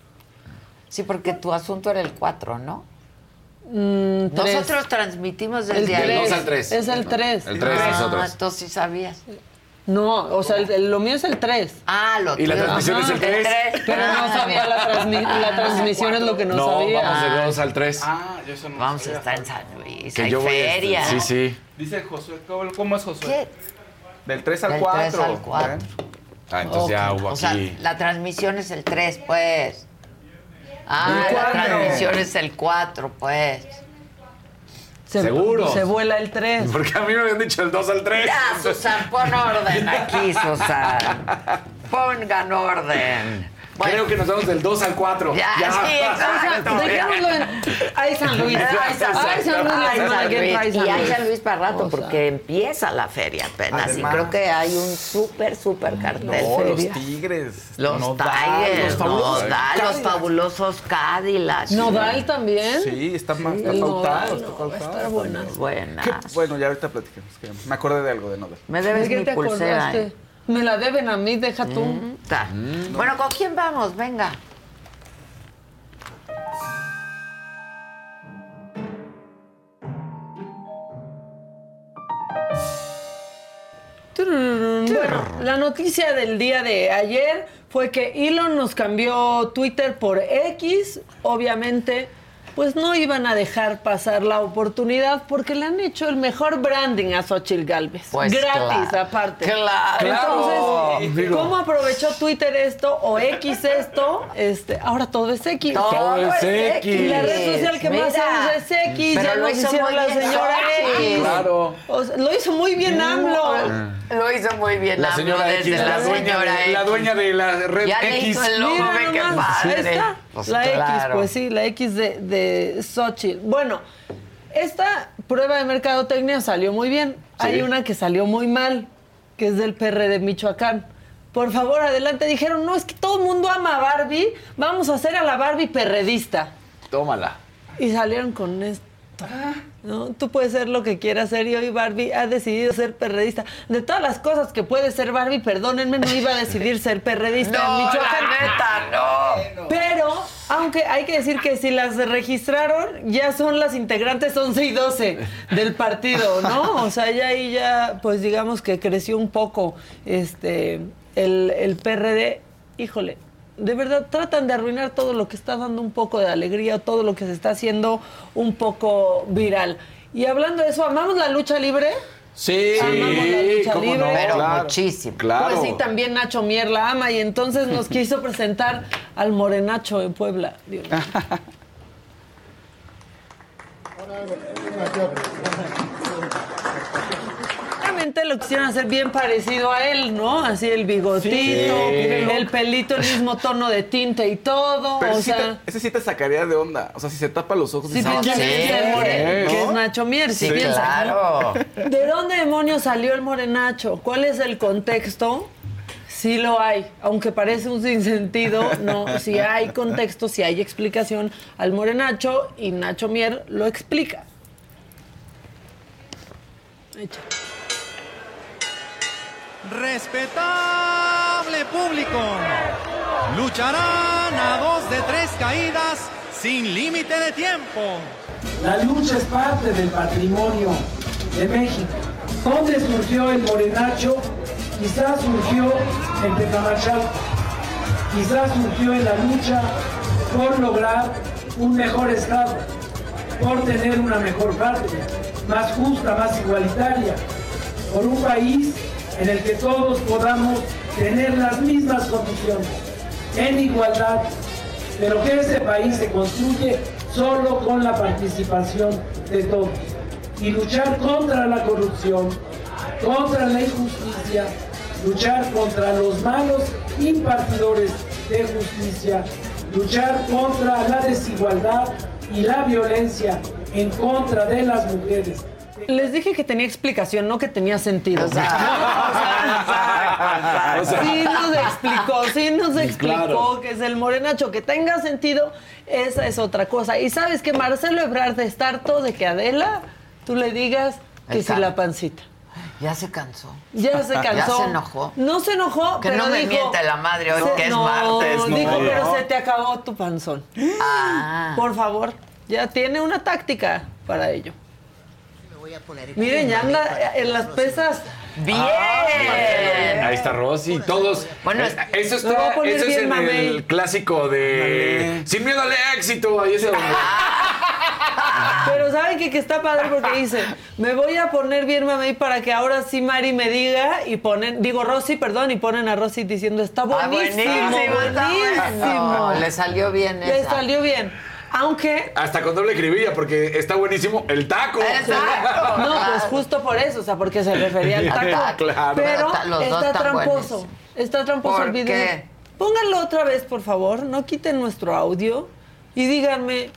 Sí, porque tu asunto era el 4, ¿no? Mm. Nosotros transmitimos el desde ahí. tres. dos al tres. Es el 3. El 3 Ah, nosotros. entonces sí sabías. No, o sea, el- el- lo mío es el 3. Ah, lo Y la tuyo. transmisión es el tres. Pero no sabía la, transmi- la transmisión, es lo que no, No, sabía. vamos de 2 al 3. Ah, yo eso no Vamos a estar en San Luis. Que Hay yo voy a- feria. Sí, sí. Dice Josué, ¿cómo, es Josué? ¿Qué? Del 3 al Del 4. 3 al 4. Ah, entonces ya hubo O sea, aquí. la transmisión es el 3, pues. Ah, ¿El la transmisión es el 4, pues. Se, ¿Seguro? Se vuela el 3. <laughs> Porque a mí me habían dicho el 2 al 3. Ya, Susan, pon orden aquí, Susan. <laughs> Pongan orden. Bueno, Creo que nos vamos del 2 al 4. Ya, sí, exacto. Dejémoslo en. <laughs> Ay, San Luis. Ay, San Luis. Ay, San Luis. Ay, San Y hay. San Luis para rato O sea, porque empieza la feria apenas. Además. y creo que hay un súper, súper cartel. No, los. Tigres. Los Nodal, Tigers, los fabulosos Nodal, los Cadillacs. fabulosos Cadillacs. Nodal también. Sí, está, más, está El pautado. Nodal, está pautado. Buenas. ¿Qué? Bueno, ya ahorita platicamos. me acordé de algo de Nodal. Me ¿De debes qué mi te pulsera. Me la deben a mí, deja tú. Ta. Bueno, ¿con quién vamos? Venga. Bueno, la noticia del día de ayer fue que Elon nos cambió Twitter por X. Obviamente, pues no iban a dejar pasar la oportunidad porque le han hecho el mejor branding a Xochitl Galvez. Pues Gratis, claro. aparte. Claro. Entonces, Digo. ¿cómo aprovechó Twitter esto o X esto? Este, ahora todo es X. Todo es X. Y la red social que más Mira. usa es X. Pero ya lo nos hizo muy la bien señora. X. Claro. O sea, lo hizo muy bien AMLO. Lo hizo muy bien La AMLO señora desde X, la, la dueña, señora de, X. la dueña de la red Ya le X. hizo el logo, ve qué nomás, ahí Pues la X, pues sí, la X de, de Xochitl. Bueno, esta prueba de mercadotecnia salió muy bien. Hay una que salió muy mal, que es del PR de Michoacán. Por favor, adelante. Dijeron, no, es que todo el mundo ama a Barbie. Vamos a hacer a la Barbie perredista. Tómala. Y salieron con esto. ¿No? Tú puedes ser lo que quieras ser y hoy Barbie ha decidido ser perredista. De todas las cosas que puede ser Barbie, perdónenme, no iba a decidir ser perredista en No, Michoacán. la neta, no. Pero, aunque hay que decir que si las registraron, ya son las integrantes 11 y 12 del partido, ¿no? O sea, ya ahí ya, pues digamos que creció un poco este el, el PRD. Híjole, de verdad tratan de arruinar todo lo que está dando un poco de alegría, todo lo que se está haciendo un poco viral. Y hablando de eso, ¿amamos la lucha libre? Sí. Amamos la lucha cómo libre. no, Pero claro. muchísimo. Claro. Pues sí, también Nacho Mier la ama y entonces nos <laughs> quiso presentar al Morenacho en Puebla. Dios <laughs> mío. Lo quisieron hacer bien parecido a él, ¿no? Así el bigotito, el pelito, el mismo tono de tinte y todo. Pero o ese, sí sea, te, ese sí te sacaría de onda. O sea, si se tapa los ojos... sí dices, piensas "Ah, que es el more- que es Nacho Mier, sí, Sí, piensas, claro. ¿no? ¿De dónde demonios salió el morenacho? ¿Cuál es el contexto? Sí lo hay, aunque parece un sinsentido, no, sí hay contexto, sí hay explicación al morenacho y Nacho Mier lo explica. Echa. Respetable público, lucharán a dos de tres caídas sin límite de tiempo. La lucha es parte del patrimonio de México. ¿Dónde surgió el morenacho? Quizás surgió en Tecamachalco. Quizás surgió en la lucha por lograr un mejor Estado, por tener una mejor patria, más justa, más igualitaria, por un país en el que todos podamos tener las mismas condiciones, en igualdad, pero que ese país se construye solo con la participación de todos. Y luchar contra la corrupción, contra la injusticia, luchar contra los malos impartidores de justicia, luchar contra la desigualdad y la violencia en contra de las mujeres. Les dije que tenía explicación, no que tenía sentido. O sea, <laughs> sí nos explicó, sí nos explicó claro. que es el morenacho. Que tenga sentido, esa es otra cosa. Y sabes que Marcelo Ebrard está harto de que Adela, tú le digas que si la pancita. Ya se cansó. Ya se cansó. <laughs> Ya se enojó. No se enojó, Que pero no me dijo- miente la madre hoy, Se- que es no, martes. dijo, No. pero se te acabó tu panzón. Ah. Por favor, ya tiene una táctica para ello. Miren, ya anda en las pesas. Bien. Ahí está Rosy, todos. Bueno, Eh, eso Me voy está, a poner eso es bien en mamey. el clásico de Sin miedo al éxito. Ahí es donde. <laughs> Pero ¿saben qué? Que está padre porque dice, me voy a poner bien mamey para que ahora sí Mari me diga y ponen, digo Rosy, perdón, y ponen a Rosy diciendo, está Ah, buenísimo, buenísimo, está buenísimo. bueno. Le salió bien Le esa. salió bien. Aunque Hasta con doble escribilla, porque está buenísimo el taco. Exacto. <laughs> No, pues justo por eso, o sea, porque se refería al <laughs> taco. Claro. Pero está tramposo. Está tramposo ¿Por el video. qué? Pónganlo otra vez, por favor. No quiten nuestro audio y díganme.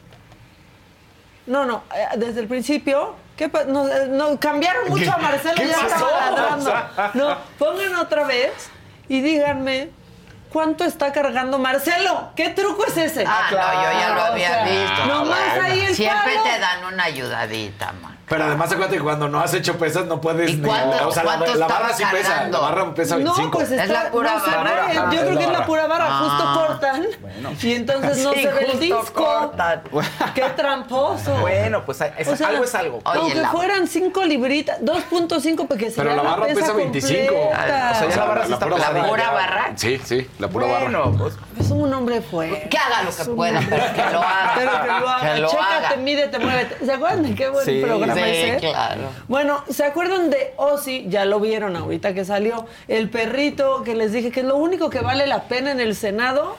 No, no, eh, desde el principio. ¿Qué pa- no, eh, no, cambiaron mucho a Marcelo, qué ya pasó? estaba. <laughs> No, pongan otra vez y díganme cuánto está cargando Marcelo. ¿Qué truco es ese? Ah, no, yo ya lo o había sea, visto. Nomás ahí el Siempre palo. te dan una ayudadita, man. Pero además acuérdate que cuando no has hecho pesas no puedes ¿Y ni. cuánto- o sea, la, la barra sí pesa. cargando? La barra pesa 25. No, pues está, Es la pura no se barra. ve. Ah, Yo es creo la que es la pura barra. Ah. Justo cortan. Y entonces no <laughs> Sí, se ve el disco. cortan. Qué tramposo. Bueno, pues es- O sea, algo es algo. Aunque la- fueran 5 libritas, 2.5 porque se Pero la barra pesa 25. completa. O sea, ya la barra sí está pesada. ¿La pura barra? Sí, sí, la pura barra. Bueno, pues Es un hombre fuerte. Que haga lo que pueda, pero que lo haga. Pero que lo haga. Chécate, mídete, muévete. ¿Se acuerdan de qué buen programa Sí, claro. Bueno, ¿se acuerdan de Ozzy? Ya lo vieron ahorita que salió. El perrito que les dije que es lo único que vale la pena en el Senado.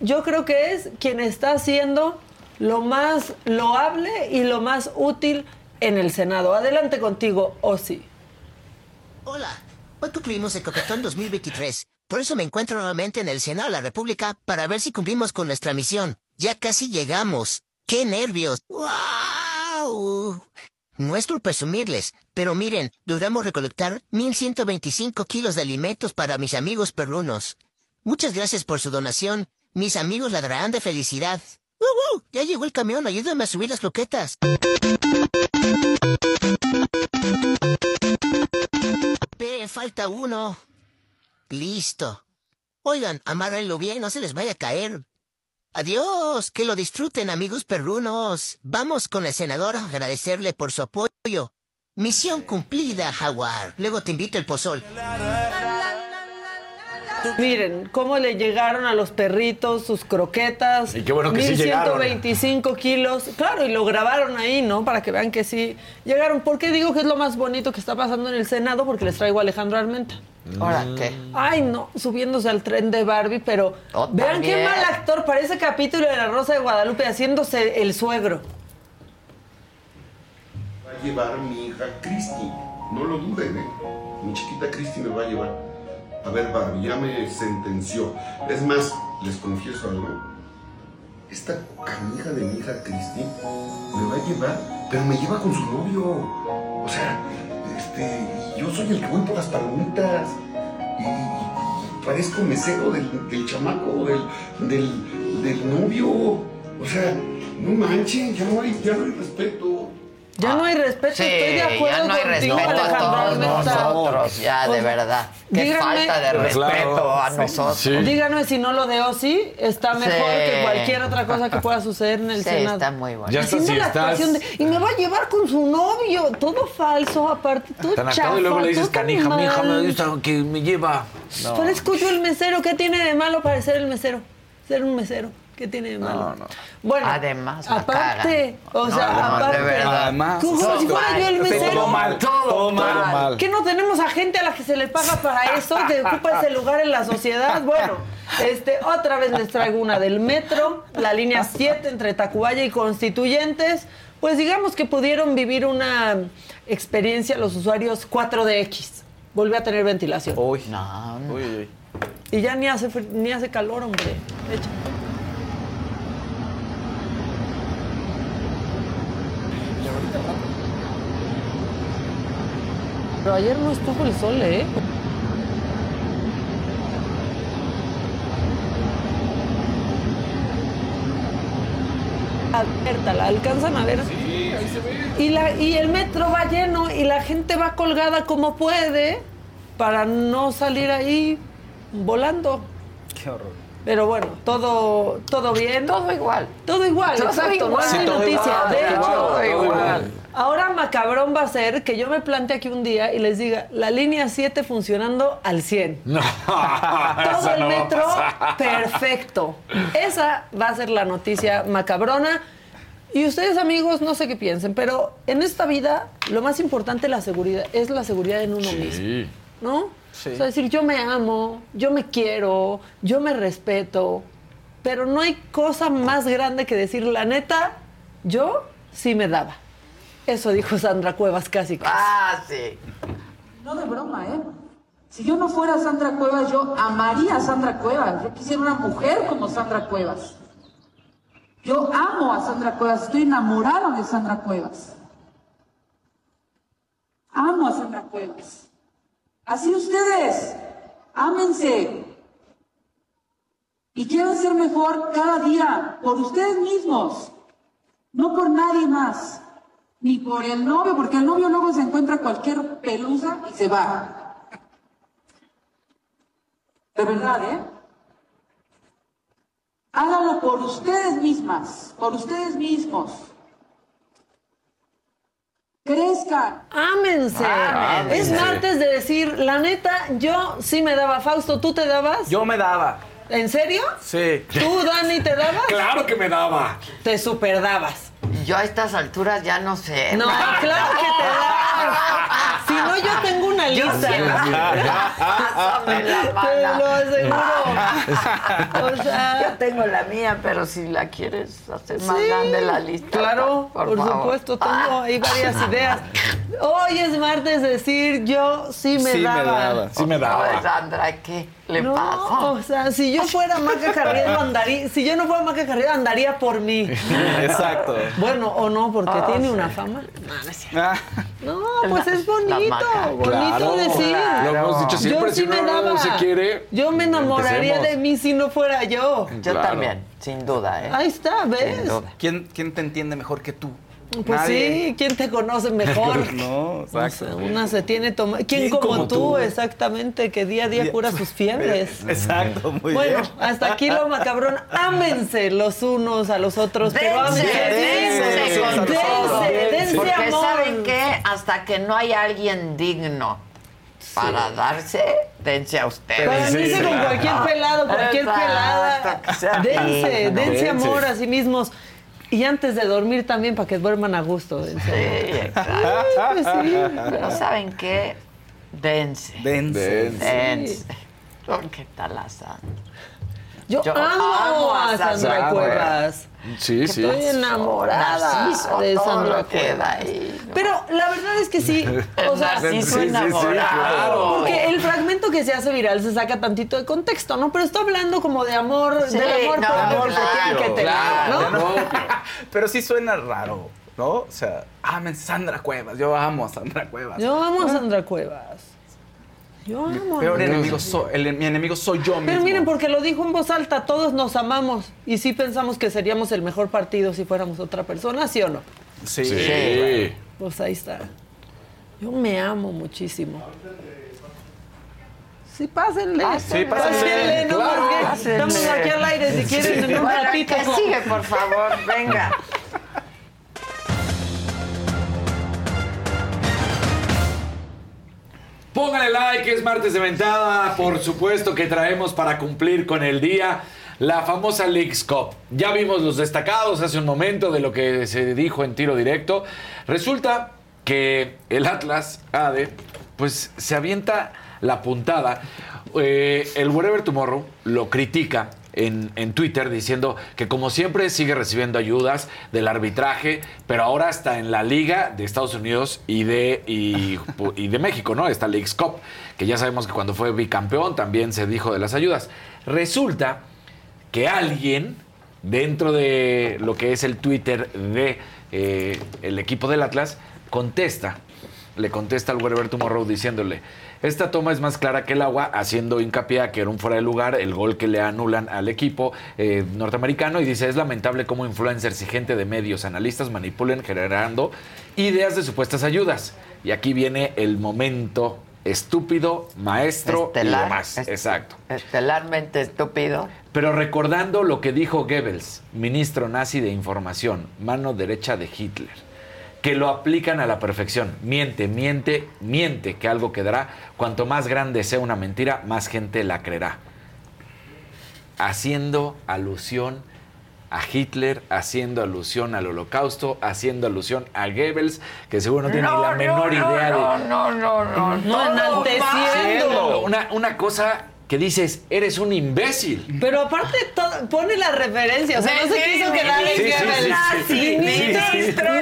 Yo creo que es quien está haciendo lo más loable y lo más útil en el Senado. Adelante contigo, Ozzy. Hola, hoy cumplimos el Coquetón 2023. Por eso me encuentro nuevamente en el Senado de la República para ver si cumplimos con nuestra misión. Ya casi llegamos. ¡Qué nervios! ¡Wow! No es por presumirles, pero miren, logramos recolectar 1.125 kilos de alimentos para mis amigos perrunos. Muchas gracias por su donación. Mis amigos ladrarán de felicidad. ¡Uh, uh! Ya llegó el camión, ayúdame a subir las croquetas. Pe, falta uno. Listo. Oigan, amárrenlo bien, no se les vaya a caer. Adiós, que lo disfruten amigos perrunos. Vamos con el senador a agradecerle por su apoyo. Misión cumplida, Jaguar. Luego te invito el pozol. Miren cómo le llegaron a los perritos sus croquetas. Y qué bueno que sí llegaron. 1125 kilos. Claro, y lo grabaron ahí, ¿no? Para que vean que sí llegaron. ¿Por qué digo que es lo más bonito que está pasando en el Senado? Porque les traigo a Alejandro Armenta. ¿Ahora qué? Ay, no, subiéndose al tren de Barbie, pero Oh, vean qué mal actor. Parece capítulo de La Rosa de Guadalupe haciéndose el suegro. va a llevar mi hija Cristi. No lo duden, ¿eh? Mi chiquita Cristi me va a llevar. A ver, Barbie, ya me sentenció. Es más, les confieso algo. Esta canija de mi hija Cristi me va a llevar, pero me lleva con su novio. O sea, este, yo soy el que voy por las palomitas. Y, parezco mesero del, del chamaco, del, del, del novio. O sea, no manchen, ya no hay, ya no hay respeto. Ya no hay respeto, Sí, estoy de acuerdo ya no hay contigo, respeto a Alejandro, todos nosotros, ya, de sea, verdad. Qué díganme- falta de respeto a nosotros. Díganme si no lo de Ozzy está mejor Sí. que cualquier otra cosa que pueda suceder en el Sí, Senado. está muy bueno. Ya si la estás- de, y me va a llevar con su novio, todo falso, aparte, todo Tan chafa, y luego le dices, canija, mi hija me gusta que me lleva. No. Parezco yo el mesero, ¿qué tiene de malo parecer el mesero? Ser un mesero, ¿qué tiene de malo? Bueno, Además, aparte, o No, sea, no, de aparte, verdad. Además, como todo si fuera mal. yo el mesero. todo mal, todo mal. ¿Que no tenemos a gente a la que se le paga para eso, que ocupa ese lugar en la sociedad? Bueno, este, otra vez les traigo una del metro, la línea 7 entre Tacubaya y Constituyentes. Pues digamos que pudieron vivir una experiencia los usuarios 4DX. Volvió a tener ventilación. Uy. No, no. Uy, uy. Y ya ni hace, ni hace calor, hombre. De Pero ayer no estuvo el sol, ¿eh? Abierta, la alcanzan a ver. Sí, ahí se ve. Y, la, y el metro va lleno y la gente va colgada como puede para no salir ahí volando. Qué horror. Pero bueno, todo, todo bien. Todo igual. Todo igual, Todo exacto. igual. No Sí, todo noticia. igual, de todo hecho, igual, todo igual. Ahora macabrón va a ser que yo me plante aquí un día y les diga, la línea 7 funcionando al 100. <laughs> No, Todo el no va a metro pasar. perfecto. Esa va a ser la noticia macabrona. Y ustedes, amigos, no sé qué piensen, pero en esta vida lo más importante la seguridad, es la seguridad en uno mismo. Sí. ¿No? Sí. O sea, decir, yo me amo, yo me quiero, yo me respeto, pero no hay cosa más grande que decir, la neta, yo sí me daba. Eso dijo Sandra Cuevas casi casi. Ah, sí. No de broma, ¿eh? Si yo no fuera Sandra Cuevas, yo amaría a Sandra Cuevas. Yo quisiera una mujer como Sandra Cuevas. Yo amo a Sandra Cuevas, estoy enamorada de Sandra Cuevas. Amo a Sandra Cuevas. Así ustedes, ámense. Y quieran ser mejor cada día por ustedes mismos, no por nadie más, ni por el novio, porque el novio luego se encuentra cualquier pelusa y se va. De verdad, ¿eh? Háganlo por ustedes mismas, por ustedes mismos. Crezcan. Ámense. Ámense. Es martes de decir, la neta, yo sí me daba. Fausto, ¿tú te dabas? Yo me daba. ¿En serio? Sí. ¿Tú, Dani, te dabas? <laughs> Claro que me daba. Te super dabas. Yo a estas alturas ya no sé. No, claro que te dabas. <laughs> Si no, yo tengo una Yo lista. sí. Pásame la Te lo aseguro. <laughs> O sea, Yo tengo la mía, pero si la quieres hacer más Sí, grande la lista. Claro, por, favor. supuesto, tengo ahí varias ideas. Hoy es martes decir yo sí me Sí me daba. daba. Sí me daba. Sandra, ¿qué le no, pasa? o sea, si yo fuera Maca Carrillo andaría, si yo no fuera Maca Carrillo andaría por mí. <laughs> Exacto. Bueno, o no, porque Ah, tiene sí. una fama. No, no es cierto. Ah, No, pues La- es bonito, bonito Claro. decir. Lo hemos dicho siempre, Yo si sí uno me no daba. se quiere, Yo me enamoraría empecemos. de mí si no fuera yo. Yo Claro. también, sin duda, ¿eh? Ahí está, ¿ves? ¿quién, ¿Quién te entiende mejor que tú? Pues Nadie. sí, ¿quién te conoce mejor? No, O sea, exacto. una se tiene toma. ¿Quién, ¿Quién como, como tú, tú? exactamente, que día a día cura sus fiebres? Exacto, muy bueno, bien. hasta aquí lo macabrón. Ámense los unos a los otros, pero Dense, ámense. dense con dense, todo. dense Porque amor. ¿saben qué? Hasta que no haya alguien digno para darse, dense a ustedes. Para Sí, irse sí. con cualquier pelado, cualquier Exacto, pelada. Dense, dense Dense. amor a sí mismos. Y antes de dormir también, para que duerman a gusto. Sí, exacto. Pues sí. Pero ¿saben qué? Dense. Dense. Dense. Dense. ¿Qué tal la Sandra? Yo, Yo amo, amo a Sandra, Sandra Cuevas. Sí, sí. Estoy enamorada Narciso, de Sandra Cuevas. da ahí, ¿no? Pero la verdad es que sí. <laughs> O sea, sí, sí, sí, enamorado. claro. Porque el fragmento que se hace viral se saca tantito de contexto, ¿no? Pero está hablando como de amor, Sí, del amor no, propio que claro, que tener, claro. ¿no? No, <laughs> Pero sí suena raro, ¿no? O sea, amen Sandra Cuevas. Yo amo a Sandra Cuevas. Yo amo a Sandra Cuevas. Yo amo enemigo el- mi enemigo soy yo mismo. Pero miren, porque lo dijo en voz alta, todos nos amamos. Y sí pensamos que seríamos el mejor partido si fuéramos otra persona, ¿sí o no? Sí. Sí. Pues ahí está. Yo me amo muchísimo. Sí, pásenle. Sí, pásenle, ¿no? claro. Porque Pásenle. Estamos aquí al aire si quieren en un Bueno, ratito. que sigue, por favor, venga. Póngale like, es martes de ventada. Por supuesto que traemos para cumplir con el día la famosa Leagues Cup. Ya vimos los destacados hace un momento de lo que se dijo en tiro directo. Resulta que el Atlas ADE, pues se avienta la puntada. Eh, el Wherever Tomorrow lo critica en, Twitter diciendo que como siempre sigue recibiendo ayudas del arbitraje, pero ahora está en la Liga de Estados Unidos y de, y, y de México, ¿no? Esta Leagues Cup, que ya sabemos que cuando fue bicampeón también se dijo de las ayudas. Resulta que alguien dentro de lo que es el Twitter de eh, el equipo del Atlas contesta, le contesta al Wherever Tomorrow diciéndole, esta toma es más clara que el agua, haciendo hincapié a que era un fuera de lugar el gol que le anulan al equipo eh, norteamericano y dice, es lamentable cómo influencers y gente de medios, analistas manipulen generando ideas de supuestas ayudas. Y aquí viene el momento estúpido, maestro Estelar. y demás. Est- Exacto. Estelarmente estúpido. Pero recordando lo que dijo Goebbels, ministro nazi de información, mano derecha de Hitler, que lo aplican a la perfección. Miente, miente, miente, que algo quedará. Cuanto más grande sea una mentira, más gente la creerá. Haciendo alusión a Hitler, haciendo alusión al holocausto, haciendo alusión a Goebbels, que seguro no tiene ni la menor idea no, de... No, no, no, No, enalteciendo. Una, una cosa que dices, eres un imbécil. Pero aparte todo- pone la referencia, o sea, no se quiso quedar en que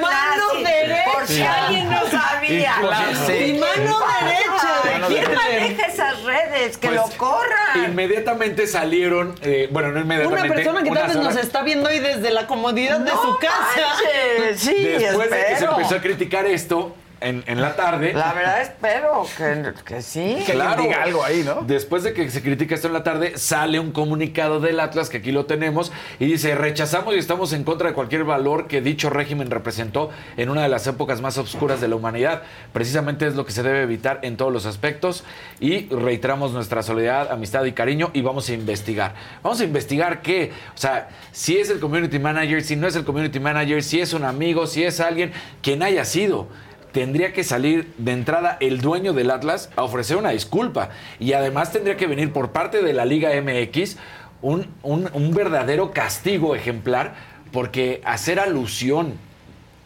mano derecha. Por si alguien no sabía. Y mano derecha ¿Quién maneja esas redes? Que Pues, lo corran. Inmediatamente salieron, eh, bueno, no Una inmediatamente. persona que tal vez nos está viendo hoy desde la comodidad de No su casa. Sí, Después de que se empezó a criticar esto en, en la tarde. La verdad espero que, que sí. Que alguien diga algo ahí, ¿no? Después de que se critica esto en la tarde, sale un comunicado del Atlas, que aquí lo tenemos, y dice, rechazamos y estamos en contra de cualquier valor que dicho régimen representó en una de las épocas más oscuras de la humanidad. Precisamente es lo que se debe evitar en todos los aspectos y reiteramos nuestra solidaridad, amistad y cariño y vamos a investigar. Vamos a investigar qué, o sea, si es el community manager, si no es el community manager, si es un amigo, si es alguien, quien haya sido tendría que salir de entrada el dueño del Atlas a ofrecer una disculpa. Y además tendría que venir por parte de la Liga MX un, un- un verdadero castigo ejemplar, porque hacer alusión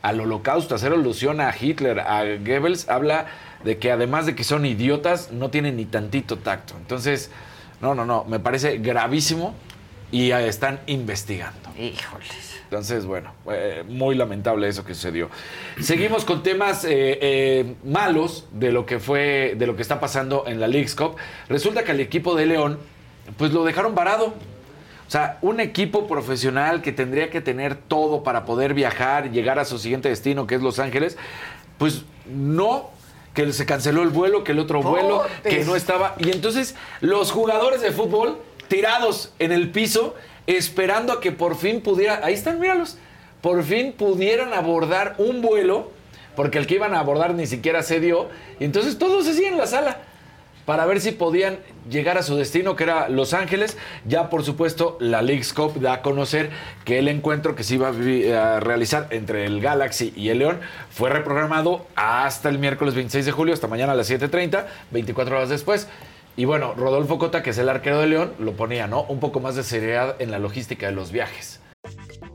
al holocausto, hacer alusión a Hitler, a Goebbels, habla de que además de que son idiotas, no tienen ni tantito tacto. Entonces, no, no, no, me parece gravísimo y están investigando. Híjoles. Entonces, bueno, eh, muy lamentable eso que sucedió. Seguimos con temas eh, eh, malos de lo que fue, de lo que está pasando en la League's Cup. Resulta que al equipo de León, pues lo dejaron varado. O sea, un equipo profesional que tendría que tener todo para poder viajar y llegar a su siguiente destino, que es Los Ángeles, pues no, que se canceló el vuelo, que el otro vuelo, que no estaba. Y entonces los jugadores de fútbol tirados en el piso, esperando a que por fin pudiera, ahí están, míralos, por fin pudieran abordar un vuelo, porque el que iban a abordar ni siquiera se dio, y entonces todos así en la sala para ver si podían llegar a su destino, que era Los Ángeles. Ya, por supuesto, la League's Cup da a conocer que el encuentro que se iba a realizar entre el Galaxy y el León fue reprogramado hasta el miércoles 26 de julio, hasta mañana a las 7.30, 24 horas después. Y bueno, Rodolfo Cota, que es el arquero de León, lo ponía, ¿no? Un poco más de seriedad en la logística de los viajes.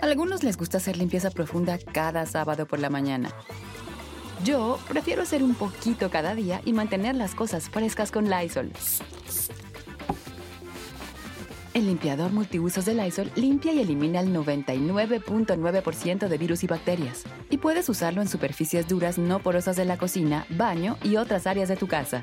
A algunos les gusta hacer limpieza profunda cada sábado por la mañana. Yo prefiero hacer un poquito cada día y mantener las cosas frescas con Lysol. El limpiador multiusos de Lysol limpia y elimina el 99.9% de virus y bacterias. Y puedes usarlo en superficies duras no porosas de la cocina, baño y otras áreas de tu casa.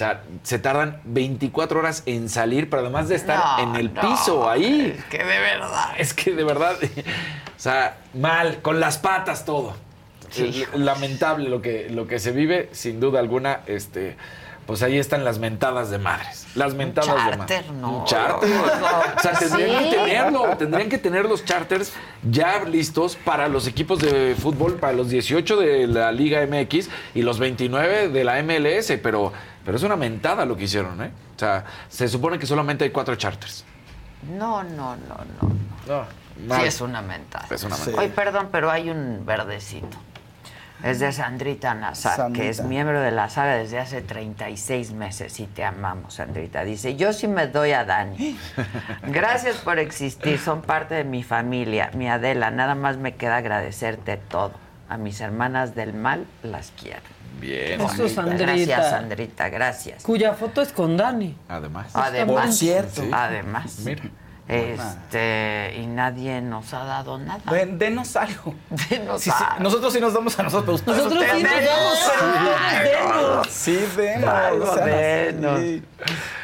O sea, se tardan 24 horas en salir, pero además de estar No, en el no, piso ahí. Es que de verdad. Es que de verdad, <laughs> o sea, mal, con las patas todo. Sí. Lamentable lo que, lo que se vive, sin duda alguna, este, pues ahí están las mentadas de madres. Las mentadas de madres. no. Un charter. No, O sea, tendrían sí. que tenerlo, tendrían que tener los charters ya listos para los equipos de fútbol, para los 18 de la Liga MX y los 29 de la MLS, pero, pero es una mentada lo que hicieron, ¿eh? O sea, se supone que solamente hay cuatro charters. No, no, no, no. No, Sí, es una mentada. Es una mentada. Oye, perdón, pero hay un verdecito. Es de Sandrita Nazar, Sandrita. que es miembro de la saga desde hace 36 meses y te amamos, Sandrita. Dice, yo sí me doy a Dani. <laughs> Gracias por existir, son parte de mi familia, mi Adela. Nada más me queda agradecerte todo. A mis hermanas del mal las quiero. Bien. Eso, Bonita. Sandrita. Gracias, Sandrita, gracias. Cuya foto es con Dani. Además. Además, Por cierto. además. Mira. Este, y nadie nos ha dado nada. Ven, denos algo. Denos Sí, nosotros sí nos damos a nosotros. Nosotros sí nos damos, denos. Sí, denos. Algo denos.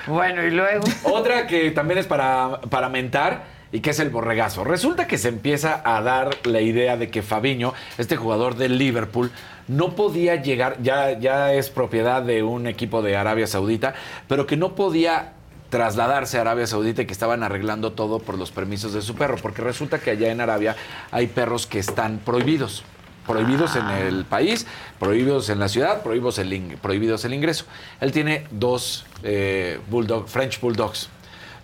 Bueno, y luego. Otra que también es para, para mentar y que es el borregazo. Resulta que se empieza a dar la idea de que Fabiño, este jugador del Liverpool, no podía llegar, ya, ya es propiedad de un equipo de Arabia Saudita, pero que no podía trasladarse a Arabia Saudita y que estaban arreglando todo por los permisos de su perro, porque resulta que allá en Arabia hay perros que están prohibidos. Prohibidos en el país, prohibidos en la ciudad, prohibidos el, ing- prohibidos el ingreso. Él tiene dos eh, bulldog, French Bulldogs.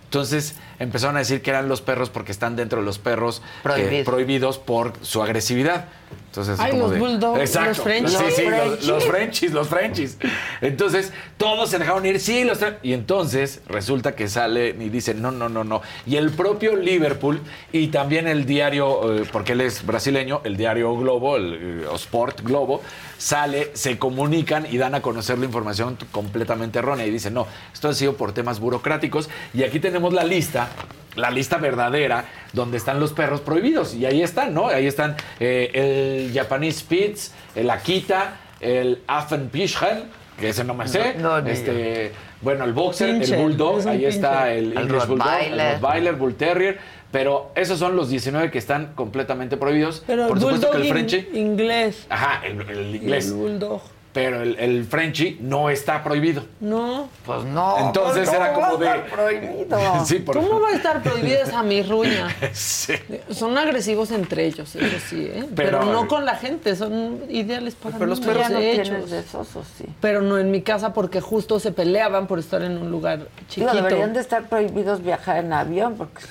Entonces empezaron a decir que eran los perros porque están dentro de los perros eh, Prohibidos. por su agresividad. Entonces, Ay, como los de- bulldogs, Exacto. los Frenchies. Sí, sí, Los los, los Frenchies, los Frenchies. Entonces, todos se dejaron ir, sí, los Y entonces resulta que sale y dice, no, no, no, no. Y el propio Liverpool y también el diario, eh, porque él es brasileño, el diario Globo, el eh, Sport Globo, sale, se comunican y dan a conocer la información completamente errónea. Y dicen, no, esto ha sido por temas burocráticos. Y aquí tenemos la lista la lista verdadera donde están los perros prohibidos. Y ahí están, ¿no? Ahí están eh, el Japanese Spitz, el Akita, el Affenpischel, que ese no me sé. No, ni este, bueno, el Boxer, el Bulldog, es ahí está el El English Bulldog, el Rottweiler. Bull Terrier. Pero esos son los 19 que están completamente prohibidos. Pero Por el supuesto bulldog que el in- Frenchie... inglés. Ajá, el, el Y inglés. El bulldog. Pero el, el Frenchie no está prohibido. No. Pues no. Entonces ¿cómo era como va a de- estar prohibido. <laughs> Sí, por ¿Cómo va a estar prohibida esa mirruña? <laughs> Sí. Son agresivos entre ellos, eso sí, ¿eh? Pero, Pero- no con la gente, son ideales para Pero los perros no de de esos, ¿o sí? Pero no en mi casa porque justo se peleaban por estar en un lugar chiquito. deberían de estar prohibidos viajar en avión porque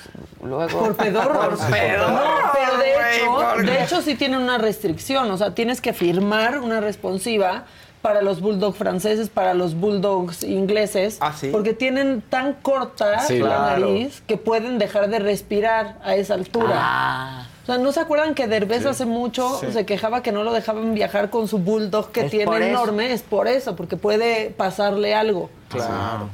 luego... Por pedorros. Por pedorros, No, pero de hecho, de hecho sí tiene una restricción. O sea, tienes que firmar una responsiva para los bulldog franceses, para los bulldogs ingleses, Ah, ¿sí? porque tienen tan corta Sí, la claro. nariz que pueden dejar de respirar a esa altura. Ah, O sea, ¿no se acuerdan que Derbez hace mucho Sí. se quejaba que no lo dejaban viajar con su bulldog que Es tiene enorme? Es por eso, porque puede pasarle algo. Claro.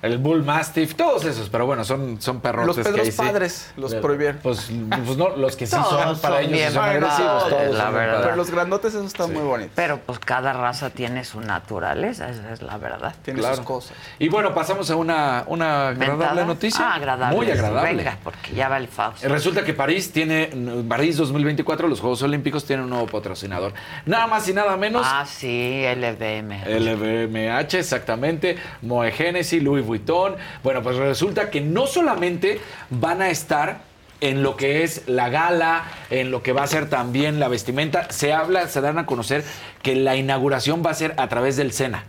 El Bull Mastiff, todos esos, pero bueno, son, son perrotes Los que Pedros ahí sí- padres los de- prohibieron. Pues, pues no, los que sí Todos son para son ellos son agresivos, todos la son bien verdad. Pero los grandotes esos están muy bonitos. pero pues cada raza tiene su naturaleza, esa es la verdad. Tienen Claro. sus cosas. Y bueno, pasamos a una, una agradable noticia. Ah, agradable. Muy agradable. Venga, porque ya va el Fausto. Resulta que París tiene, París 2024, los Juegos Olímpicos tienen un nuevo patrocinador. Nada más y nada menos. Ah, sí, LVM. LVMH, exactamente, Moe Genesis, Louis Bueno, pues resulta que no solamente van a estar en lo que es la gala, en lo que va a ser también la vestimenta. Se habla, se dan a conocer que la inauguración va a ser a través del Sena.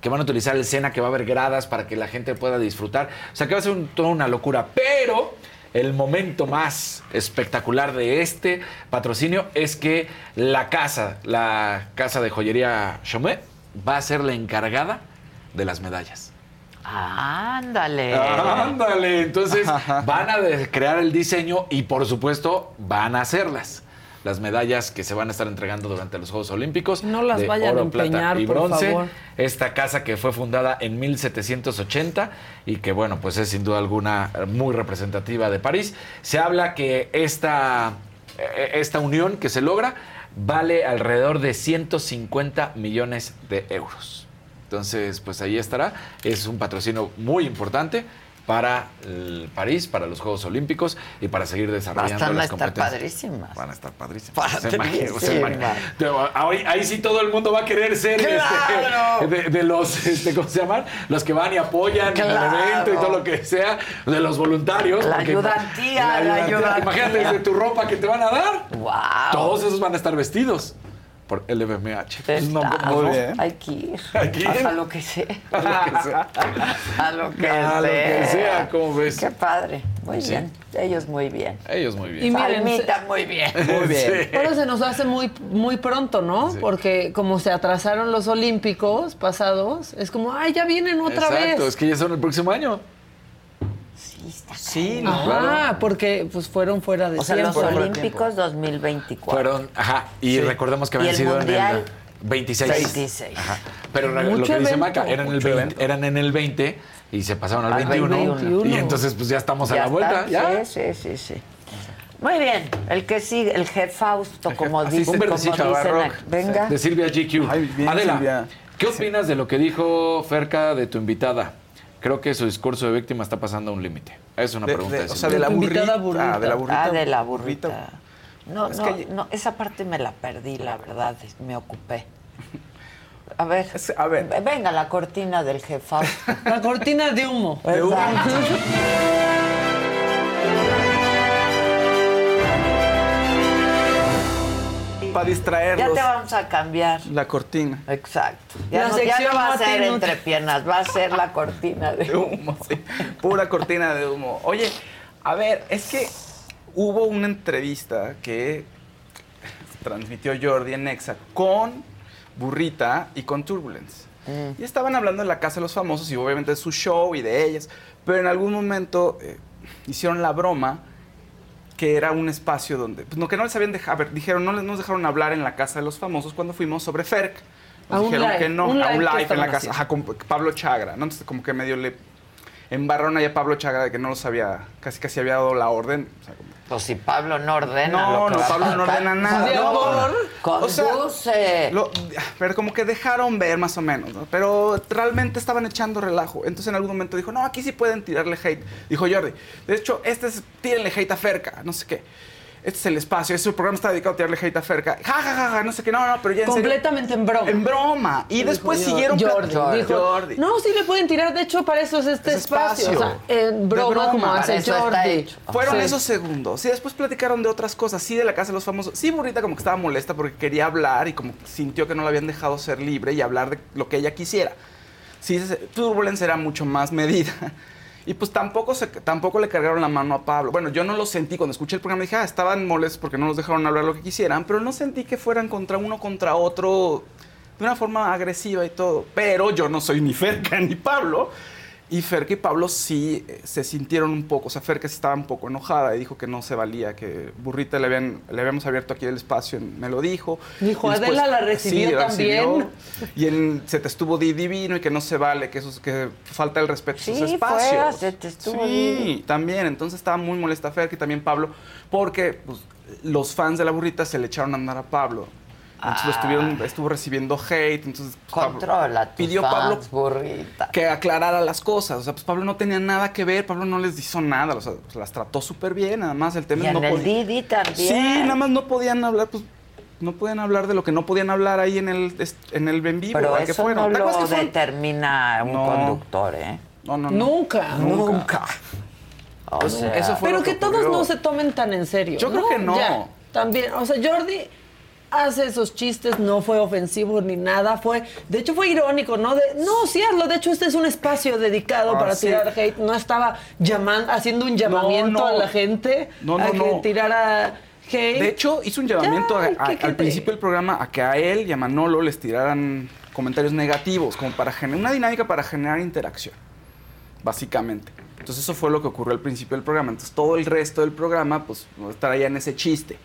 Que van a utilizar el Sena, que va a haber gradas para que la gente pueda disfrutar. O sea que va a ser toda una locura. Pero el momento más espectacular de este patrocinio es que la casa, la casa de joyería Chomet, va a ser la encargada de las medallas. Ándale. Ándale, entonces <laughs> van a crear el diseño y por supuesto van a hacerlas. Las medallas que se van a estar entregando durante los Juegos Olímpicos. No las de vayan a oro, plata empeñar, y por bronce. favor. Esta casa que fue fundada en 1780 y que bueno, pues es sin duda alguna muy representativa de París. Se habla que esta, eh, esta unión que se logra vale alrededor de 150 millones de euros. Entonces, pues ahí estará. Es un patrocinio muy importante para el París, para los Juegos Olímpicos y para seguir desarrollando Van a las estar competencias. padrísimas. Van a estar padrísimas. <laughs> Se imagina-. Ahí, ahí sí todo el mundo va a querer ser este, de, de los, este, ¿cómo se llaman? Los que van y apoyan Claro. el evento y todo lo que sea, de los voluntarios. La ayudantía, la ayudantía. Imagínate de tu ropa que te van a dar. ¡Wow! Todos esos van a estar vestidos por LVMH. No. ¿cómo no? Hay que ir. Hay que ir. A lo que sea. <laughs> A lo que sea. <laughs> A lo que A lo que sea, ¿cómo ves? Qué padre. Muy Sí. bien. Ellos muy bien. Ellos muy bien. Y miren, Palmita, muy bien. <laughs> Muy bien. Pero se nos hace muy, muy pronto, ¿no? Porque como se atrasaron los Olímpicos pasados, es como, ay, ya vienen otra Exacto, vez. es que ya son el próximo año. Sí, Ajá, porque pues fueron fuera de O sea, tiempo. los Olímpicos 2024. Fueron, ajá, y Sí. recordemos que ¿Y habían el sido Mundial? en el 26. 26. Ajá. Pero re- Mucho lo que dice evento. Maca, eran, el Mucho 20 eran en el 20 y se pasaron al, Al 21, 21. Y entonces pues ya estamos a la vuelta. está. ¿ya? Sí, sí, sí, sí. Muy bien. El que sigue, el jefe Fausto, como Así, dice, un como verdecito, dicen. Aquí. Venga. De Silvia GQ. bien, Adela, Silvia. ¿qué opinas de lo que dijo Ferca de tu invitada? Creo que su discurso de víctima está pasando un límite. Es una De- pregunta. de- de o sea, de la burrita. Ah, de la burrita. Ah, de la burrita. No, Es no, que- no, esa parte me la perdí, la verdad, me ocupé. A ver, a ver. venga la cortina del jefe Fausto. La cortina de humo. ¿verdad? Para distraerlos. Ya te vamos a cambiar. La cortina. Exacto. Ya, La no, ya no va a ser entre piernas, va a ser la cortina de De humo, sí. Pura cortina de humo. Oye, a ver, es que hubo una entrevista que transmitió Jordi en Nexa con Burrita y con Turbulence. Y estaban hablando de la Casa de los Famosos y obviamente de su show y de ellas. Pero en algún momento eh, hicieron la broma que era un espacio donde, pues no, que no les habían dejado, a ver, dijeron, no les nos dejaron hablar en la Casa de los Famosos cuando fuimos sobre Ferc. Nos A un dijeron live, que no, a un live en la casa, ajá, con Pablo Chagra, ¿no? Entonces como que medio le embarraron ahí a Pablo Chagra de que no los había, casi casi había dado la orden. O sea, como- Pues si Pablo no ordena. no, lo que no, va a Pablo no ordena nada. No. amor. O sea, lo- pero como que dejaron ver más o menos, ¿no? Pero realmente estaban echando relajo. Entonces en algún momento dijo, no, aquí sí pueden tirarle hate. Dijo Jordi, de hecho, este es, tírenle hate a Ferca, no sé qué. Este es el espacio, ese programa está dedicado a tirarle hate a Ferca. Ja, ja, ja, ja, no sé qué, no, no, pero ya en serio. Completamente en broma. En broma. Y Dijo después siguieron... Jordi, dijo, Jordi. No, sí le pueden tirar, de hecho, para eso es este espacio. espacio. O sea, en broma, broma. como hace Jordi. Fueron Sí. esos segundos. Y después platicaron de otras cosas. Sí, de la casa de los famosos. Sí, Burrita como que estaba molesta porque quería hablar y como sintió que no la habían dejado ser libre y hablar de lo que ella quisiera. Sí, Turbulence era mucho más medida. Y pues tampoco, se, tampoco le cargaron la mano a Pablo. Bueno, yo no lo sentí. Cuando escuché el programa dije, ah, estaban molestos porque no los dejaron hablar lo que quisieran. Pero no sentí que fueran contra uno contra otro de una forma agresiva y todo. Pero yo no soy ni Ferca ni Pablo. Y Ferca y Pablo sí eh, se sintieron un poco, o sea, Ferca estaba un poco enojada y dijo que no se valía, que Burrita le, habían, le habíamos abierto aquí el espacio, me lo dijo. Dijo, Y después- Adela la recibió la también. Y en, se te estuvo di divino y que no se vale, que eso es- que falta el respeto a Sí, sus fue, espacios. se te estuvo sí, también, entonces estaba muy molesta Ferca y también Pablo, porque pues, los fans de la burrita se le echaron a andar a Pablo. Entonces lo estuvieron, estuvo recibiendo hate, entonces Pablo- Controla tus pidió fans, Pablo burrita. que aclarara las cosas. O sea, pues Pablo no tenía nada que ver, Pablo no les hizo nada, o sea, pues, las trató súper bien, nada más el tema Y es en no el podía- Didi también. Sí, nada más no podían hablar, pues no podían hablar de lo que no podían hablar ahí en el en el en vivo, Pero que eso fueron. no ¿Te acuerdas lo que determina un No. conductor, ¿eh? No, no, no. Nunca. Nunca. O sea, Eso fue pero que, que todos no se tomen tan en serio. Yo creo que no. Ya, también, o sea, Jordi hace esos chistes, no fue ofensivo ni nada, fue, de hecho fue irónico, ¿no? De, no, sí hazlo, de hecho este es un espacio dedicado Ah, para sí. tirar hate, no estaba llamando, haciendo un llamamiento no. a la gente No, a que tirara hate. De hecho, hizo un llamamiento Ay, a- al principio del programa a que a él y a Manolo les tiraran comentarios negativos, como para generar una dinámica para generar interacción, básicamente. Entonces eso fue lo que ocurrió al principio del programa. Entonces todo el resto del programa, pues, estaría en ese chiste.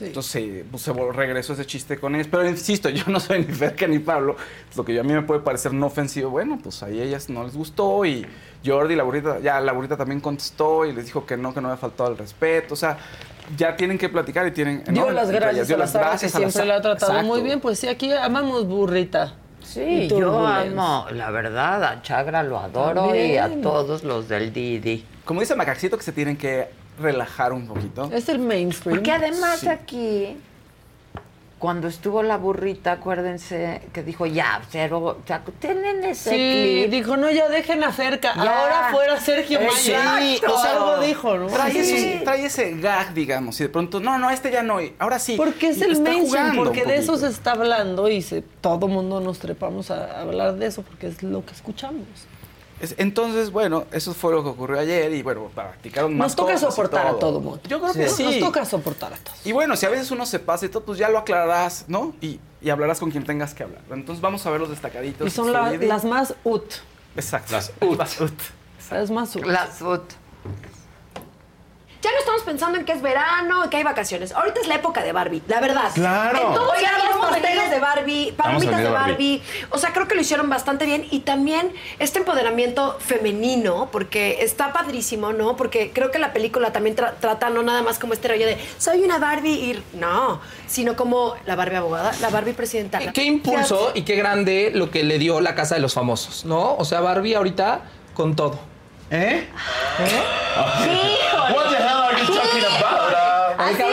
Entonces pues, se regresó ese chiste con ellos. Pero insisto, <laughs> yo no soy ni Ferca ni Pablo. Lo que yo- a mí me puede parecer no ofensivo, bueno, pues ahí a ellas no les gustó. Y Jordi, la burrita, ya la burrita también contestó y les dijo que no, que no había faltado el respeto. O sea, ya tienen que platicar y tienen. Dio ¿no? las gracias ellas, dio a la las Sara, que gracias a la siempre Sa- la ha tratado Exacto. muy bien. Pues sí, aquí amamos burrita. Sí, yo amo, la verdad, a Chagra lo adoro y a todos los del Didi. Como dice Macaxito, que se tienen que relajar un poquito. Es el mainstream. Porque además Sí. aquí, cuando estuvo la burrita, acuérdense que dijo, ya, cero, o sea, tienen ese Sí, clip. dijo, no, ya dejen a Ferca. Ya. Ahora fuera Sergio Mayer. Sí, o sea, algo dijo, ¿no? Trae, Sí. ese, trae ese gag, digamos, y de pronto, no, no, este ya no, ahora sí. Porque es Y el mainstream, porque de eso se está hablando y se, todo mundo nos trepamos a hablar de eso porque es lo que escuchamos. Es- entonces, bueno, eso fue lo que ocurrió ayer y bueno, practicaron más Nos toca cosas soportar a todo. mundo. Yo creo que sí. Nos toca soportar a todos. Y bueno, si a veces uno se pasa y todo, pues ya lo aclararás, ¿no? Y, y hablarás con quien tengas que hablar. Entonces vamos a ver los destacaditos. Y son la- las más ut. Exacto. Las ut. Las más ut. Las ut. Ya no estamos pensando en que es verano, en que hay vacaciones. Ahorita es la época de Barbie, la verdad. Claro. En todos Oigan, lados vamos a pasteles de Barbie, palomitas de Barbie. O sea, creo que lo hicieron bastante bien. Y también este empoderamiento femenino, porque está padrísimo, ¿no? Porque creo que la película también tra- trata no nada más como este rollo de soy una Barbie y no, sino como la Barbie abogada, la Barbie presidenta. Qué impulso y qué grande lo que le dio la Casa de los Famosos, ¿no? O sea, Barbie ahorita con todo. ¿Eh? What the hell are you talking about? Así.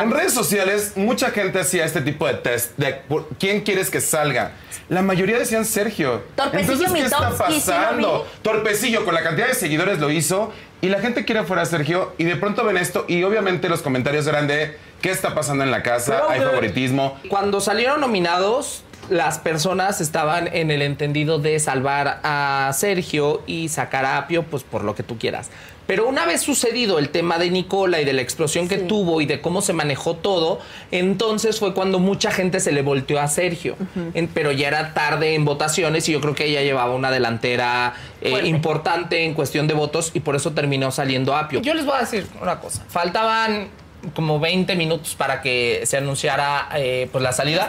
En redes sociales, mucha gente hacía este tipo de test de por- quién quieres que salga. La mayoría decían Sergio. Torpecillo Entonces, ¿qué está pasando? Torpecillo, con la cantidad de seguidores lo hizo y la gente quiere fuera a Sergio y de pronto ven esto y obviamente los comentarios eran de ¿qué está pasando en la casa? Pero, ¿Hay eh, favoritismo? Cuando salieron nominados, las personas estaban en el entendido de salvar a Sergio y sacar a Apio, pues por lo que tú quieras. Pero una vez sucedido el tema de Nicola y de la explosión que tuvo y de cómo se manejó todo, entonces fue cuando mucha gente se le volteó a Sergio. En- pero ya era tarde en votaciones y yo creo que ella llevaba una delantera eh, importante en cuestión de votos y por eso terminó saliendo Apio. Yo les voy a decir una cosa. Faltaban como 20 minutos para que se anunciara eh, pues la salida.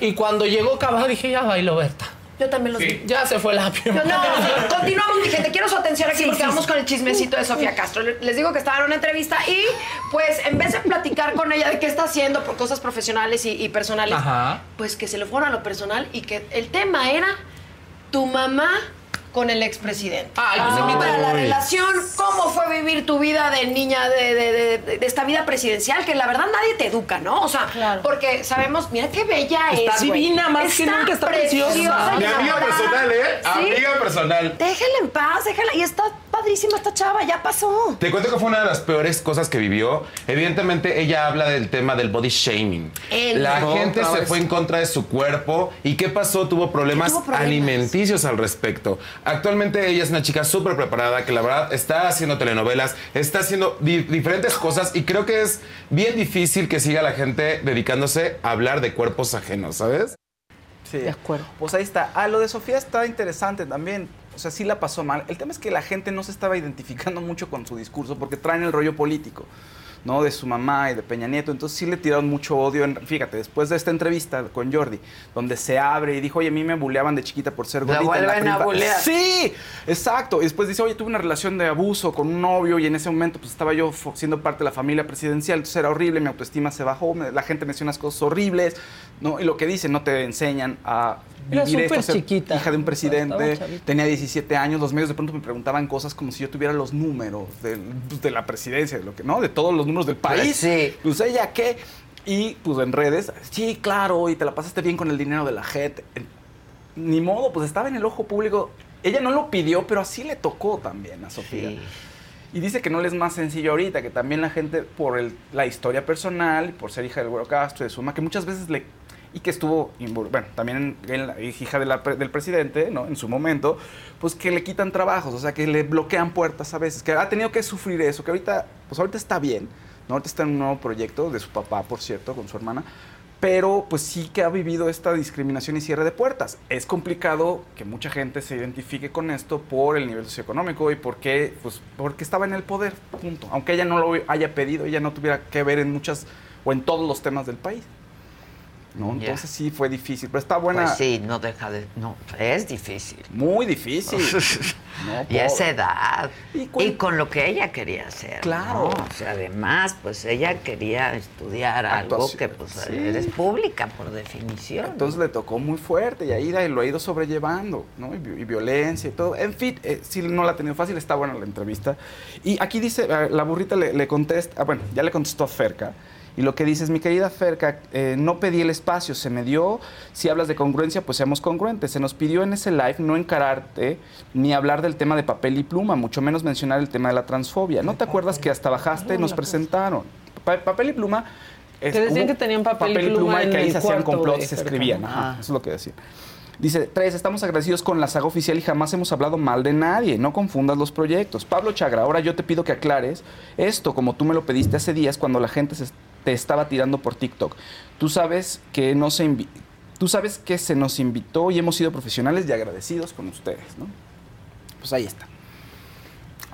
Y cuando llegó Cava dije, ya bailó Berta. Yo también los vi. Ya se fue el apio. Yo no, continuamos, mi gente. Quiero su atención aquí Sí, porque sí, vamos sí. con el chismecito de Sofía Castro. Le- Les digo que estaba en una entrevista y, pues, en vez de platicar con ella de qué está haciendo por cosas profesionales y, y personales, Ajá. pues que se le fueron a lo personal y que el tema era tu mamá con el expresidente. Ay, pues, ¿no? invita- Para la relación, cómo fue vivir tu vida de niña de, de- de- de esta vida presidencial, que la verdad nadie te educa, ¿no? O sea, porque sabemos, mira qué bella Está es. güey. divina, más que nunca está preciosa. Mi amiga personal, ¿eh? Sí. Amiga personal. Déjala en paz, déjala. Y está padrísima esta chava, ya pasó. Te cuento que fue una de las peores cosas que vivió. Evidentemente, ella habla del tema del body shaming. Él. La No, gente se vez. fue en contra de su cuerpo. ¿Y qué pasó? Tuvo problemas, Tuvo problemas. alimenticios al respecto. Actualmente ella es una chica súper preparada que la verdad está haciendo telenovelas, está haciendo di- diferentes cosas y creo que es bien difícil que siga la gente dedicándose a hablar de cuerpos ajenos, ¿sabes? Sí. De acuerdo. Pues ahí está. Ah, lo de Sofía está interesante también. O sea, sí la pasó mal. El tema es que la gente no se estaba identificando mucho con su discurso porque traen el rollo político, ¿no? De su mamá y de Peña Nieto. Entonces sí le tiraron mucho odio. En- fíjate, después de esta entrevista con Jordi, donde se abre y dijo, oye, a mí me buleaban de chiquita por ser gordita. vuelven a prepa". bulear. Sí, exacto. Y después dice, oye, tuve una relación de abuso con un novio y en ese momento pues estaba yo siendo parte de la familia presidencial, entonces era horrible, mi autoestima se bajó, me- la gente me unas cosas horribles, ¿no? Y lo que dicen, no te enseñan a Era vivir esto, súper ser chiquita. hija de un presidente, tenía 17 años, los medios de pronto me preguntaban cosas como si yo tuviera los números del- pues, de la presidencia, de lo que, ¿no? De todos los números del país. Sí. Pues ella qué. Y pues en redes, sí, claro, y te la pasaste bien con el dinero de la gente. Ni modo, pues estaba en el ojo público ella no lo pidió, pero así le tocó también a Sofía. Y dice que no le es más sencillo ahorita, que también la gente, por el- la historia personal, por ser hija del Güero Castro, de su mamá, que muchas veces le... Y que estuvo, bueno, también en la- hija de la del presidente, ¿no? En su momento, pues que le quitan trabajos, o sea, que le bloquean puertas a veces, que ha tenido que sufrir eso, que ahorita, pues ahorita está bien, ¿no? Ahorita está en un nuevo proyecto de su papá, por cierto, con su hermana, pero pues sí que ha vivido esta discriminación y cierre de puertas. Es complicado que mucha gente se identifique con esto por el nivel socioeconómico y porque, pues, porque estaba en el poder, punto. Aunque ella no lo haya pedido, ella no tuviera que ver en muchas o en todos los temas del país. ¿No? Entonces sí fue difícil, pero está buena. Pues sí, no deja de. No, es difícil. Muy difícil. <laughs> No, y a esa edad. Y, con lo que ella quería hacer. Claro. ¿no? O sea, además, pues ella quería estudiar algo que, pues, Sí. eres pública por definición. Entonces le tocó muy fuerte y ahí lo ha ido sobrellevando, ¿no? Y, vi- y violencia y todo. En fin, eh, sí no la ha tenido fácil, está buena la entrevista. Y aquí dice, eh, la burrita le, le contesta, ah, bueno, ya le contestó a Ferca. Y lo que dice es, mi querida Ferca, eh, no pedí el espacio, se me dio. Si hablas de congruencia, pues seamos congruentes. Se nos pidió en ese live no encararte ni hablar del tema de papel y pluma, mucho menos mencionar el tema de la transfobia. ¿No te acuerdas que hasta bajaste nos presentaron? Pa- papel y pluma... es- Que decían que tenían papel y pluma y en que ahí se hacían complots, de se escribían. Ajá, Ah. eso es lo que decían. Dice, tres, estamos agradecidos con la saga oficial y jamás hemos hablado mal de nadie. No confundas los proyectos. Pablo Chagra, ahora yo te pido que aclares esto como tú me lo pediste hace días cuando la gente se- te estaba tirando por TikTok. Tú sabes que no se Tú sabes que se nos invitó y hemos sido profesionales y agradecidos con ustedes, ¿no? Pues ahí está.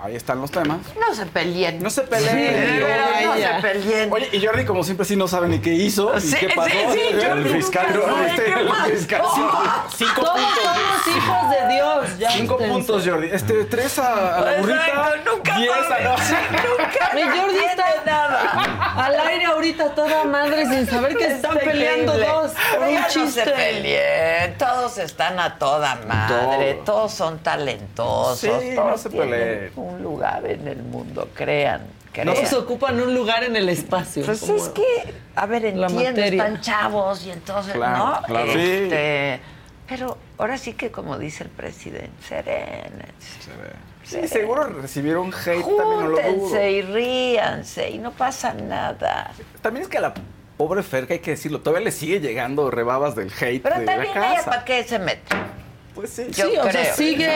Ahí están los temas. No se peleen. No se peleen. Sí, no se peleen. Oye, y Jordi, como siempre, sí no sabe ni qué hizo, Sí, ni qué sí, pasó. sí, Jordi el fiscal, nunca no, sabe este, qué el pasó. fiscal, cinco, cinco Todos puntos. somos hijos de Dios. Ya Cinco puntos, Jordi. Este, tres a, a la burrita. Exacto, nunca diez a sabe. Mi Jordi está al aire ahorita toda madre sin saber que están Está peleando increíble. dos por un ya No chiste. se peleen, todos están a toda madre, Todos. todos son talentosos, Sí, todos no se peleen. Un lugar en el mundo, crean. crean. Todos ocupan un lugar en el espacio. Pues es que, a ver, la entiendo, están chavos y entonces, Claro, ¿no? claro. Este, Pero ahora sí que, como dice el presidente, serénense. Sí, seguro recibieron hate, también no lo dudo. Júntense y ríanse y no pasa nada. También es que a la pobre Ferca, hay que decirlo, todavía le sigue llegando rebabas del hate Pero de la también ella, casa. ¿para qué se mete? Pues sí. Yo sí, o sea, sigue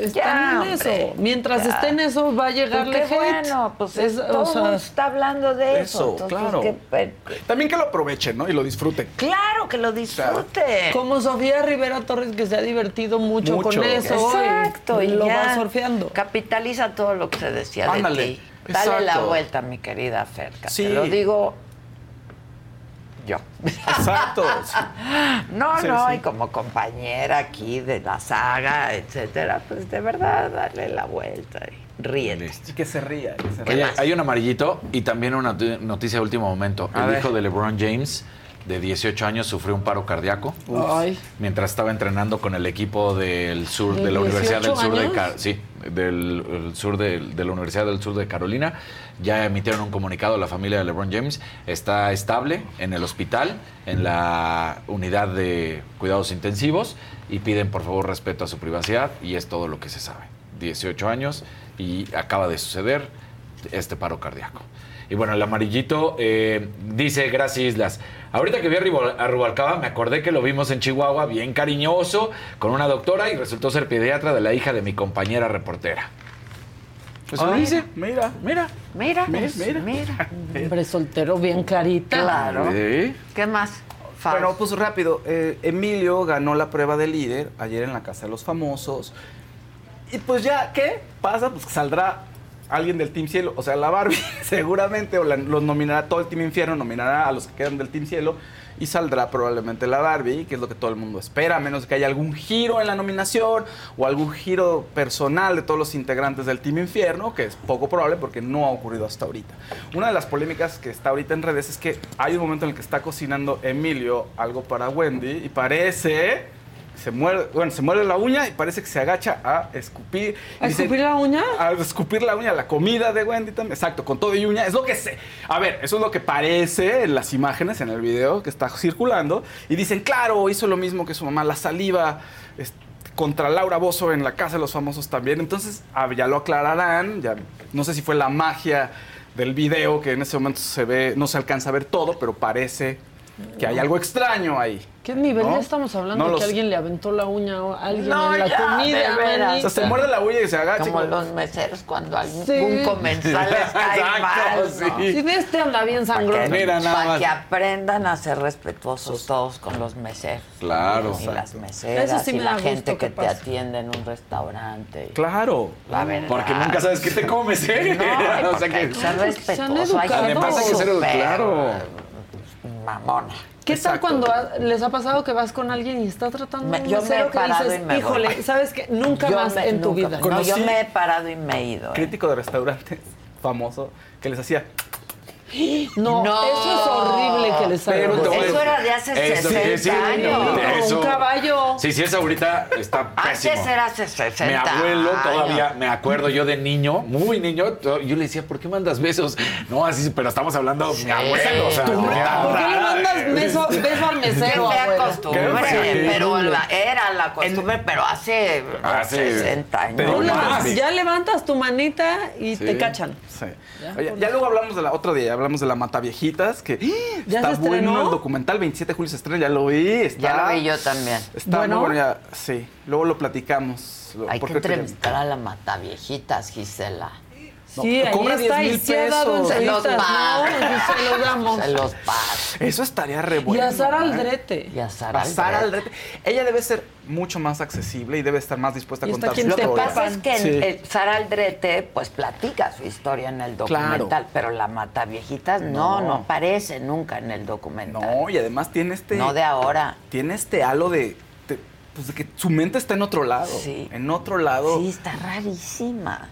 ¿no? están Ya, en hombre, eso. Mientras ya. esté en eso va a llegarle Pues qué hate. bueno, pues Es- es, o todo sea, el mundo está hablando de eso. Eso, entonces, claro. que- También que lo aprovechen, ¿no? Y lo disfruten. claro que lo disfrute. Como Sofía Rivera Torres que se ha divertido mucho, Mucho. con eso. Exacto, y lo ya va surfeando. Capitaliza todo lo que se decía Ándale, de ti. Dale la vuelta, mi querida Ferca. Sí. Te lo digo yo. Exacto. <laughs> No, Sí, no, sí. y como compañera aquí de la saga, etcétera, pues de verdad, darle la vuelta y ríete. Y que se ría. Que se Oye, hay un amarillito y también una noti- noticia de último momento. A el ver. hijo de LeBron James, de 18 años, sufrió un paro cardíaco Ay. mientras estaba entrenando con el equipo del sur, ¿De de la Universidad del 18 Sur de? Car- sí, del el sur de, de la Universidad del Sur de Carolina. Ya emitieron un comunicado a la familia de LeBron James. Está estable en el hospital, en la unidad de cuidados intensivos y piden por favor respeto a su privacidad y es todo lo que se sabe. 18 años y acaba de suceder este paro cardíaco. Y bueno, el amarillito eh, dice, gracias Islas. Ahorita que vi a Rubalcaba, me acordé que lo vimos en Chihuahua, bien cariñoso, con una doctora y resultó ser pediatra de la hija de mi compañera reportera. Eso Ay, dice. Mira. Mira. Mira, Mira, pues, mira. mira. <laughs> Hombre soltero bien clarita. Claro. Sí. ¿Qué más? Fabs? Bueno, pues rápido. eh, Emilio ganó la prueba de líder ayer en la Casa de los Famosos. Y pues ya, ¿qué pasa? Pues que saldrá alguien del Team Cielo, o sea, la Barbie <laughs> seguramente, o la- los nominará, todo el Team Infierno nominará a los que quedan del Team Cielo y saldrá probablemente la Barbie, que es lo que todo el mundo espera, a menos que haya algún giro en la nominación o algún giro personal de todos los integrantes del Team Infierno, que es poco probable porque no ha ocurrido hasta ahorita. Una de las polémicas que está ahorita en redes es que hay un momento en el que está cocinando Emilio algo para Wendy y parece se muerde, bueno, se muerde la uña y parece que se agacha a escupir. ¿A dice- escupir la uña? A escupir la uña, la comida de Wendy también. Exacto, con todo y uña. Es lo que se. A ver, eso es lo que parece en las imágenes, en el video que está circulando. Y dicen, claro, hizo lo mismo que su mamá, la saliva. contra Laura Bozo en la Casa de los Famosos también. Entonces, ah, ya lo aclararán. Ya, no sé si fue la magia del video que en ese momento se ve, no se alcanza a ver todo, pero parece que hay algo extraño ahí. ¿Qué nivel ¿No? ya estamos hablando No de los- que alguien le aventó la uña a alguien No, en la ya, comida? de veras. manita? O sea, se muerde la uña y se agacha. Como y- los meseros cuando algún Sí. comensal les <laughs> cae Exacto, mal. sí. ¿no? Si de este anda bien Para sangrón. que, Mira, nada pa' más. que aprendan a ser respetuosos todos con los meseros. Claro. Y las meseras Eso sí y me la da gente que, que te atiende en un restaurante. Claro. La verdad. Porque nunca sabes qué te comes, ¿eh? No, <laughs> o sea que. ser respetuoso. Hay educados. gente Además hay que ser súper claro. Mamona. ¿Qué tal cuando ha- les ha pasado que vas con alguien y está tratando Me- yo me he que parado dices, y me voy. híjole, ¿sabes qué? Nunca Yo más me- en tu vida. No, yo me he parado y me he ido. ¿eh? Crítico de restaurantes <laughs> famoso que les hacía. No, No. eso es horrible que les hagan. Eso era de hace Eso, 60 sí, años. eso. Un caballo. Sí, sí, es ahorita está pésimo. Antes era hace 60 Mi abuelo años. todavía, me acuerdo yo de niño, muy niño, yo le decía, ¿por qué mandas besos? No, así, pero estamos hablando de mi abuelo, o sea, ¿Por qué le mandas <laughs> beso, beso al mesero, costumbre, pero la- era la costumbre, pero hace, Hace- 60 años. Pero. Ya levantas tu manita y Sí. te cachan. Sí. Oye, ya luego hablamos de la otro día, hablamos de la Mataviejitas, que ¡ah! ¿Ya está bueno el documental, 27 de julio se estrena, ya lo vi. Está, Ya lo vi yo también. Está Bueno. muy bueno, ya, sí. Luego lo platicamos. Hay que entrevistar a la Mataviejitas, Gisela. No, Sí, ahí cobra está 10,000 y se ha dado pesos. Se los pago. ¿no? Se los damos. Se los pago. Eso estaría re Y a Sara ¿eh? Aldrete. Y a Sara A Sara Aldrete. Ella debe ser mucho más accesible y debe estar más dispuesta a contar su Lo que historia. pasa es que Sí. el- Sara Aldrete pues platica su historia en el documental, pero la Mataviejitas no, No. no aparece nunca en el documental. No, y además tiene este. No de ahora. Tiene este halo de. de- pues de que su mente está en otro lado. Sí. En otro lado. Sí, está rarísima.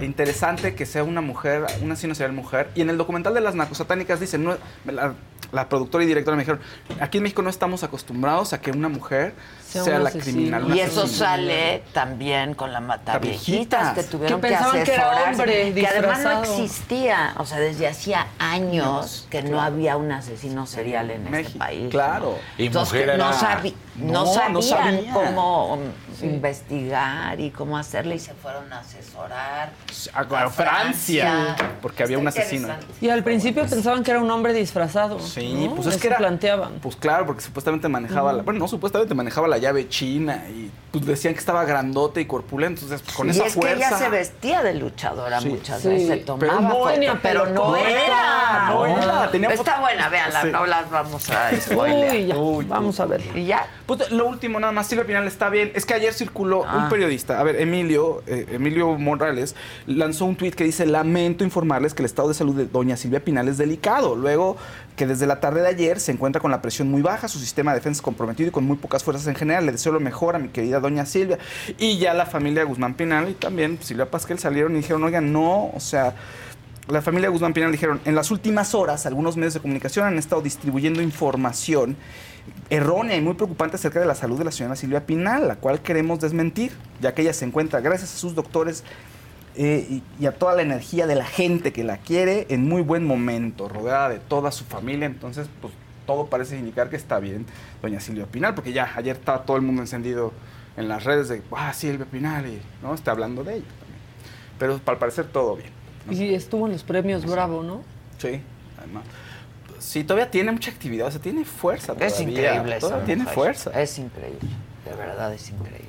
Interesante que sea una mujer, una asesino serial mujer. Y en el documental de las narcosatánicas dicen, no, la, la productora y directora me dijeron, aquí en México no estamos acostumbrados a que una mujer Sea sea, la criminal. Y eso asesina. sale también con la Mataviejitas, que tuvieron Que que, pensaban que era hombre que además no existía, o sea, desde hacía años que no había un asesino serial en este México, país. claro. Y Entonces, mujer no, sabi- no No, sabían sabía. cómo investigar y cómo hacerle y se fueron a asesorar. A, a Francia, porque había un asesino. Y al principio pensaban que era un hombre disfrazado. Sí, ¿no? pues es Eso que era. planteaban. Pues claro, porque supuestamente manejaba la. Bueno, no, supuestamente manejaba la llave china y pues decían que estaba grandote y corpulento. Entonces, pues, con y esa es fuerza. que ella se vestía de luchadora Sí. muchas Sí, veces, se pero tomaba no foto, tenía pero no No era. era, no era, tenía Está buena, véanla, Sí. no las vamos a spoilear. Uy, ya. Uy, Vamos a ver. Y ya. Pues, lo último, nada más, Silvia Pinal está bien. Es que ayer circuló Ah. un periodista, a ver, Emilio, eh, Emilio Morales, lanzó un tuit que dice, lamento informarles que el estado de salud de doña Silvia Pinal es delicado. Luego que desde la tarde de ayer se encuentra con la presión muy baja, su sistema de defensa comprometido y con muy pocas fuerzas en general. Le deseo lo mejor a mi querida doña Silvia. Y ya la familia Guzmán Pinal y también Silvia Pasquel salieron y dijeron, oigan, no, o sea... La familia Guzmán Pinal dijeron, en las últimas horas algunos medios de comunicación han estado distribuyendo información errónea y muy preocupante acerca de la salud de la señora Silvia Pinal, la cual queremos desmentir, ya que ella se encuentra, gracias a sus doctores eh, y, y a toda la energía de la gente que la quiere, en muy buen momento, rodeada de toda su familia. Entonces, pues todo parece indicar que está bien doña Silvia Pinal, porque ya ayer estaba todo el mundo encendido en las redes de, ah, Silvia Pinal, y no está hablando de ella también. Pero al parecer todo bien. Y estuvo en los premios Bravo, ¿no? Sí, además. Sí, todavía tiene mucha actividad, o sea, tiene fuerza. Es todavía, increíble esa todavía tiene mujer. fuerza. Es increíble. De verdad es increíble.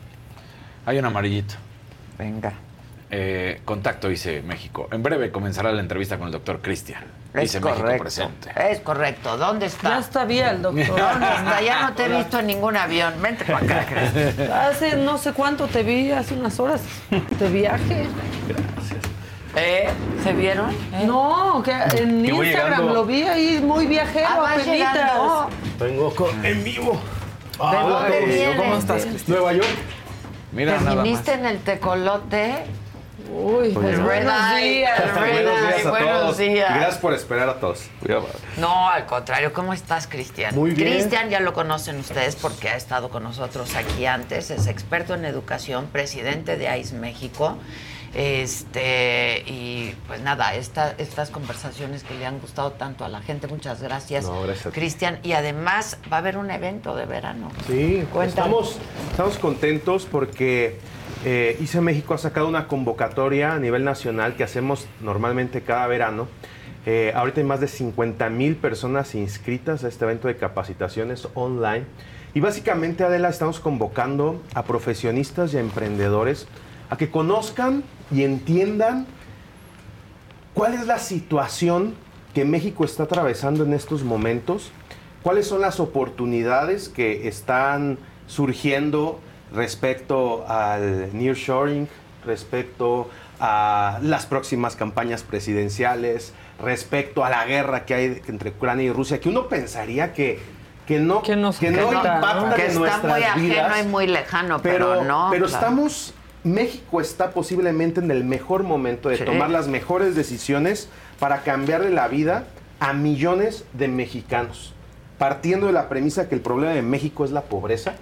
Hay un amarillito. Venga. Eh, contacto, dice México. En breve comenzará la entrevista con el doctor Cristian. Es Dice México correcto. presente. Es correcto. ¿Dónde está? Ya está bien el <laughs> doctor. ¿Dónde está? Ya no te he visto en ningún avión. Vente para acá, Cristian. Hace no sé cuánto te vi, hace unas horas de viaje. ¿Eh? ¿Se vieron? ¿Eh? No, que en Instagram llegando. lo vi ahí muy viajero, Ah, llegando. Con- en vivo. ¿De dónde vienes? ¿Cómo estás, Cristian? Nueva York. Mira ¿Te nada más. viniste en el tecolote? Uy, pues buenos días. Buenos días a buenos todos. Y días. gracias por esperar a todos. No, al contrario. ¿Cómo estás, Cristian? Muy bien. Cristian ya lo conocen ustedes porque ha estado con nosotros aquí antes. Es experto en educación, presidente de AIS México. Este, y pues nada, esta, estas conversaciones que le han gustado tanto a la gente, muchas gracias, No. Cristian. Y además va a haber un evento de verano. Sí, Cuéntame. estamos, estamos contentos porque eh, ICE México ha sacado una convocatoria a nivel nacional que hacemos normalmente cada verano. Eh, ahorita hay más de 50 mil personas inscritas a este evento de capacitaciones online. Y básicamente, Adela, estamos convocando a profesionistas y a emprendedores a que conozcan y entiendan ¿Cuál es la situación que México está atravesando en estos momentos? ¿Cuáles son las oportunidades que están surgiendo respecto al nearshoring, respecto a las próximas campañas presidenciales, respecto a la guerra que hay entre Ucrania y Rusia, que uno pensaría que, que no, que no Que no, impacta que en está nuestras muy ajeno vidas. y muy lejano, pero, no. Pero claro. estamos, México está posiblemente en el mejor momento de Sí. tomar las mejores decisiones para cambiarle la vida a millones de mexicanos. Partiendo de la premisa que el problema de México es la pobreza,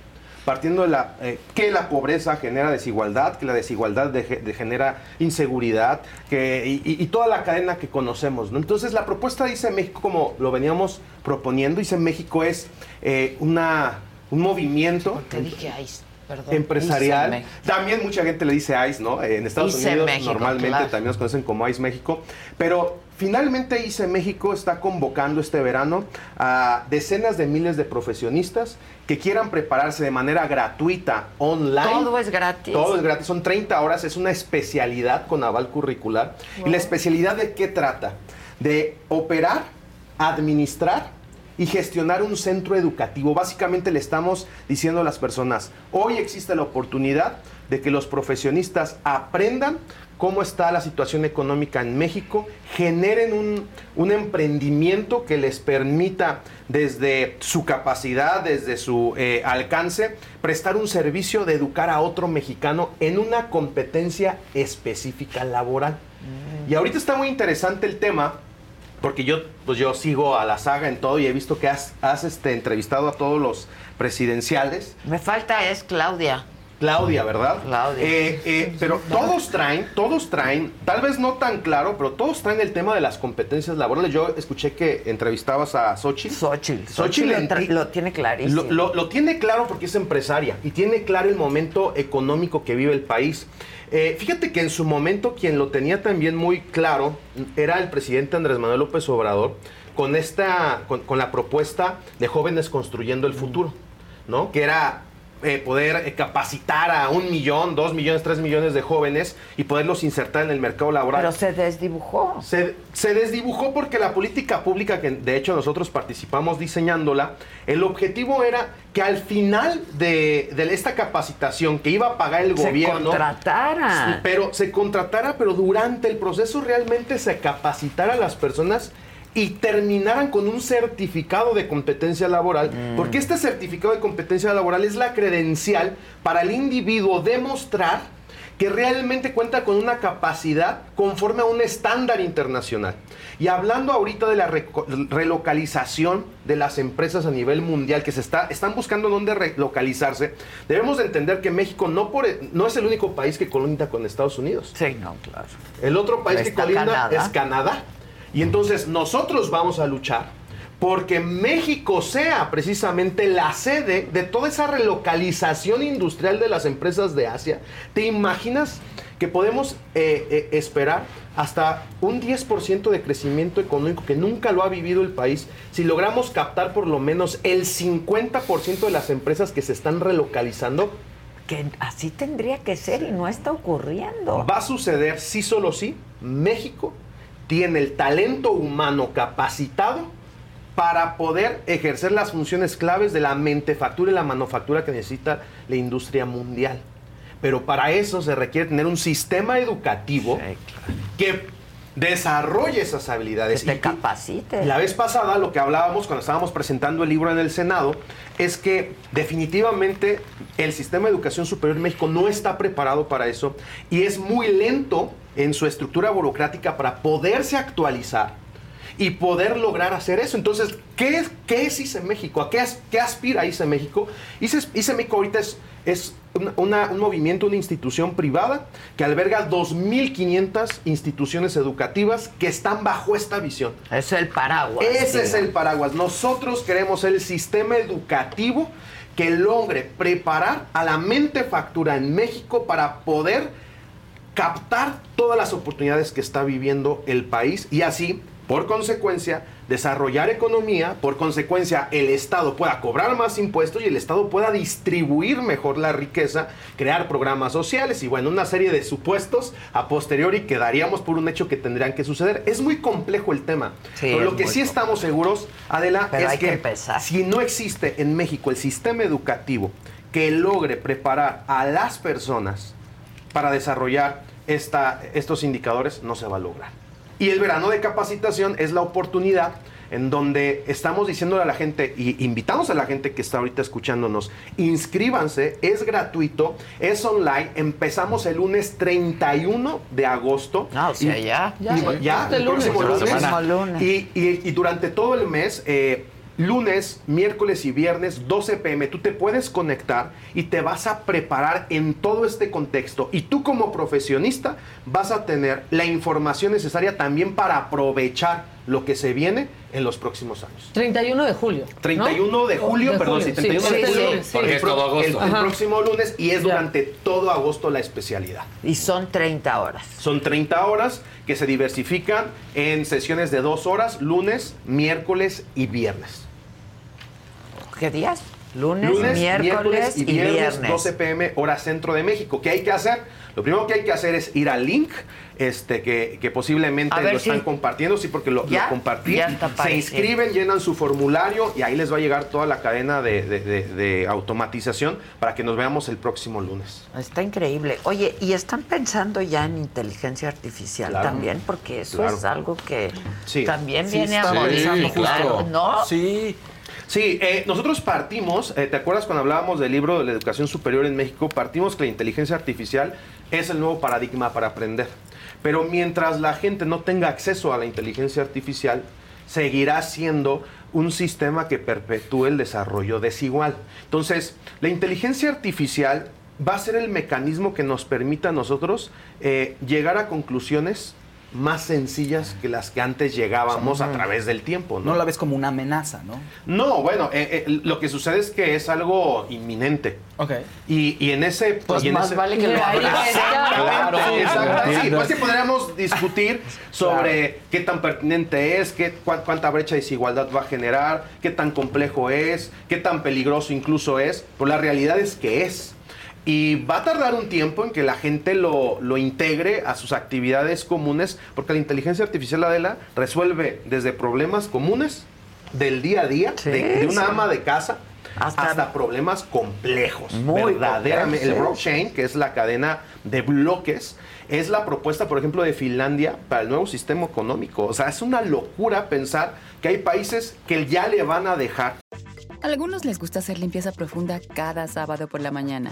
partiendo de la eh, que la pobreza genera desigualdad, que la desigualdad de- de genera inseguridad, que, y, toda la cadena que conocemos. ¿no? Entonces la propuesta dice México, como lo veníamos proponiendo, dice México es eh, una, un movimiento Te dije ICE, perdón. empresarial. ICE También mucha gente le dice ICE, ¿no? En Estados ICE Unidos México, normalmente claro. también nos conocen como ICE México. Pero finalmente ICE México está convocando este verano a decenas de miles de profesionistas que quieran prepararse de manera gratuita online. Todo es gratis. Todo es gratis, son 30 horas, es una especialidad con aval curricular. ¿Y la especialidad de qué trata? De operar, administrar y gestionar un centro educativo. Básicamente le estamos diciendo a las personas, hoy existe la oportunidad de que los profesionistas aprendan cómo está la situación económica en México, generen un, un emprendimiento que les permita desde su capacidad, desde su eh, alcance, prestar un servicio de educar a otro mexicano en una competencia específica laboral. Y ahorita está muy interesante el tema, porque yo, pues yo sigo a la saga en todo y he visto que has, has, este, entrevistado a todos los presidenciales. Me falta es Claudia. Claudia, ¿verdad? Claudia. Eh, eh, pero todos traen, todos traen, tal vez no tan claro, pero todos traen el tema de las competencias laborales. Yo escuché que entrevistabas a Xochitl. Xochitl. Xochitl lo, tra- lo tiene clarísimo. lo, lo- lo tiene claro porque es empresaria y tiene claro el momento económico que vive el país. Eh, fíjate que en su momento quien lo tenía también muy claro era el presidente Andrés Manuel López Obrador con esta, con, con la propuesta de jóvenes construyendo el futuro, ¿no? Que era eh, poder eh, capacitar a un millón, dos millones, tres millones de jóvenes y poderlos insertar en el mercado laboral. Pero se desdibujó. Se, se desdibujó porque la política pública, que de hecho nosotros participamos diseñándola, el objetivo era que al final de, de esta capacitación que iba a pagar el Se gobierno... contratara. Sí, pero se contratara, pero durante el proceso realmente se capacitara a las personas y terminaran con un certificado de competencia laboral, porque este certificado de competencia laboral es la credencial para el individuo demostrar que realmente cuenta con una capacidad conforme a un estándar internacional. Y hablando ahorita de la relocalización de las empresas a nivel mundial que se está, están buscando dónde relocalizarse, debemos de entender que México no, por, no es el único país que colinda con Estados Unidos. Sí, no, claro. El otro país que colinda Canadá. es Canadá. Y entonces nosotros vamos a luchar porque México sea precisamente la sede de toda esa relocalización industrial de las empresas de Asia. ¿Te imaginas que podemos eh, eh, esperar hasta un 10% de crecimiento económico que nunca lo ha vivido el país si logramos captar por lo menos el 50% de las empresas que se están relocalizando? Que así tendría que ser y no está ocurriendo. Va a suceder, sí solo sí, México tiene el talento humano capacitado para poder ejercer las funciones claves de la mentefactura y la manufactura que necesita la industria mundial. Pero para eso se requiere tener un sistema educativo que desarrolle esas habilidades. Que te capacite. La vez pasada lo que hablábamos cuando estábamos presentando el libro en el Senado es que definitivamente el sistema de educación superior en México no está preparado para eso y es muy lento en su estructura burocrática para poderse actualizar y poder lograr hacer eso. Entonces, ¿qué es, qué es ICE México? ¿A qué, as- qué aspira ICE México? ICE, ICE México ahorita es, Es una- un movimiento, una institución privada que alberga 2.500 instituciones educativas que están bajo esta visión. Es el paraguas. Ese es el paraguas. Nosotros queremos el sistema educativo que logre preparar a la mente factura en México para poder captar todas las oportunidades que está viviendo el país y así, por consecuencia, desarrollar economía, por consecuencia, el Estado pueda cobrar más impuestos y el Estado pueda distribuir mejor la riqueza, crear programas sociales y bueno, una serie de supuestos a posteriori que daríamos por un hecho que tendrían que suceder. Es muy complejo el tema, Sí, pero lo que sí estamos seguros, Adela, Pero es que que, empezar. si no existe en México el sistema educativo que logre preparar a las personas para desarrollar esta, estos indicadores no se va a lograr. Y el verano de capacitación es la oportunidad en donde estamos diciéndole a la gente y invitamos a la gente que está ahorita escuchándonos, inscríbanse, es gratuito, es online, empezamos el lunes 31 de agosto. Ah, o sea, Y- ya. y- Ya, Ya, ya. Este el próximo lunes. lunes. Próximo lunes. Y, y- y durante todo el mes, eh, lunes, miércoles y viernes, 12 pm, tú te puedes conectar y te vas a preparar en todo este contexto. Y tú como profesionista vas a tener la información necesaria también para aprovechar lo que se viene en los próximos años. 31 de julio. ¿no? 31 de julio, De perdón, sí, 31 de julio. lunes, sí. el, pro- el- el Ajá. próximo lunes y es durante todo agosto la especialidad. Y son 30 horas. Son 30 horas que se diversifican en sesiones de dos horas, lunes, miércoles y viernes. ¿Qué días? Lunes, miércoles, y viernes. 12 pm, hora centro de México. ¿Qué hay que hacer? Lo primero que hay que hacer es ir al link este, que, que posiblemente lo están si- compartiendo, sí, porque lo, lo ¿Ya? compartí. Ya está Se inscriben, llenan su formulario y ahí les va a llegar toda la cadena de, de- de- de automatización para que nos veamos el próximo lunes. Está increíble. Oye, ¿y están pensando ya en inteligencia artificial Claro. también? Porque eso Claro. es algo que Sí. también Sí, viene a bien, claro, justo. ¿no? Sí. Sí, eh, nosotros partimos, eh, ¿te acuerdas cuando hablábamos del libro de la educación superior en México? Partimos que la inteligencia artificial es el nuevo paradigma para aprender. Pero mientras la gente no tenga acceso a la inteligencia artificial, seguirá siendo un sistema que perpetúe el desarrollo desigual. Entonces, la inteligencia artificial va a ser el mecanismo que nos permita a nosotros eh, llegar a conclusiones más sencillas que las que antes llegábamos a través del tiempo. ¿no? No la ves como una amenaza, ¿no? No, bueno, eh, eh, lo que sucede es que es algo inminente. Ok. Y, y en ese... Pues y en más ese- vale que lo <laughs> abracen. Claro, exactamente. Sí, pues sí podríamos discutir <laughs> sobre qué tan pertinente es, qué, cuán- cuánta brecha de desigualdad va a generar, qué tan complejo es, qué tan peligroso incluso es. Pues la realidad es que es. Y va a tardar un tiempo en que la gente lo, lo integre a sus actividades comunes, porque la inteligencia artificial, Adela, resuelve desde problemas comunes del día a día, Sí, de, de una sí. ama de casa, hasta, problemas complejos. Muy verdaderamente. El blockchain, que es la cadena de bloques, es la propuesta, por ejemplo, de Finlandia para el nuevo sistema económico. O sea, es una locura pensar que hay países que ya le van a dejar A algunos les gusta hacer limpieza profunda cada sábado por la mañana.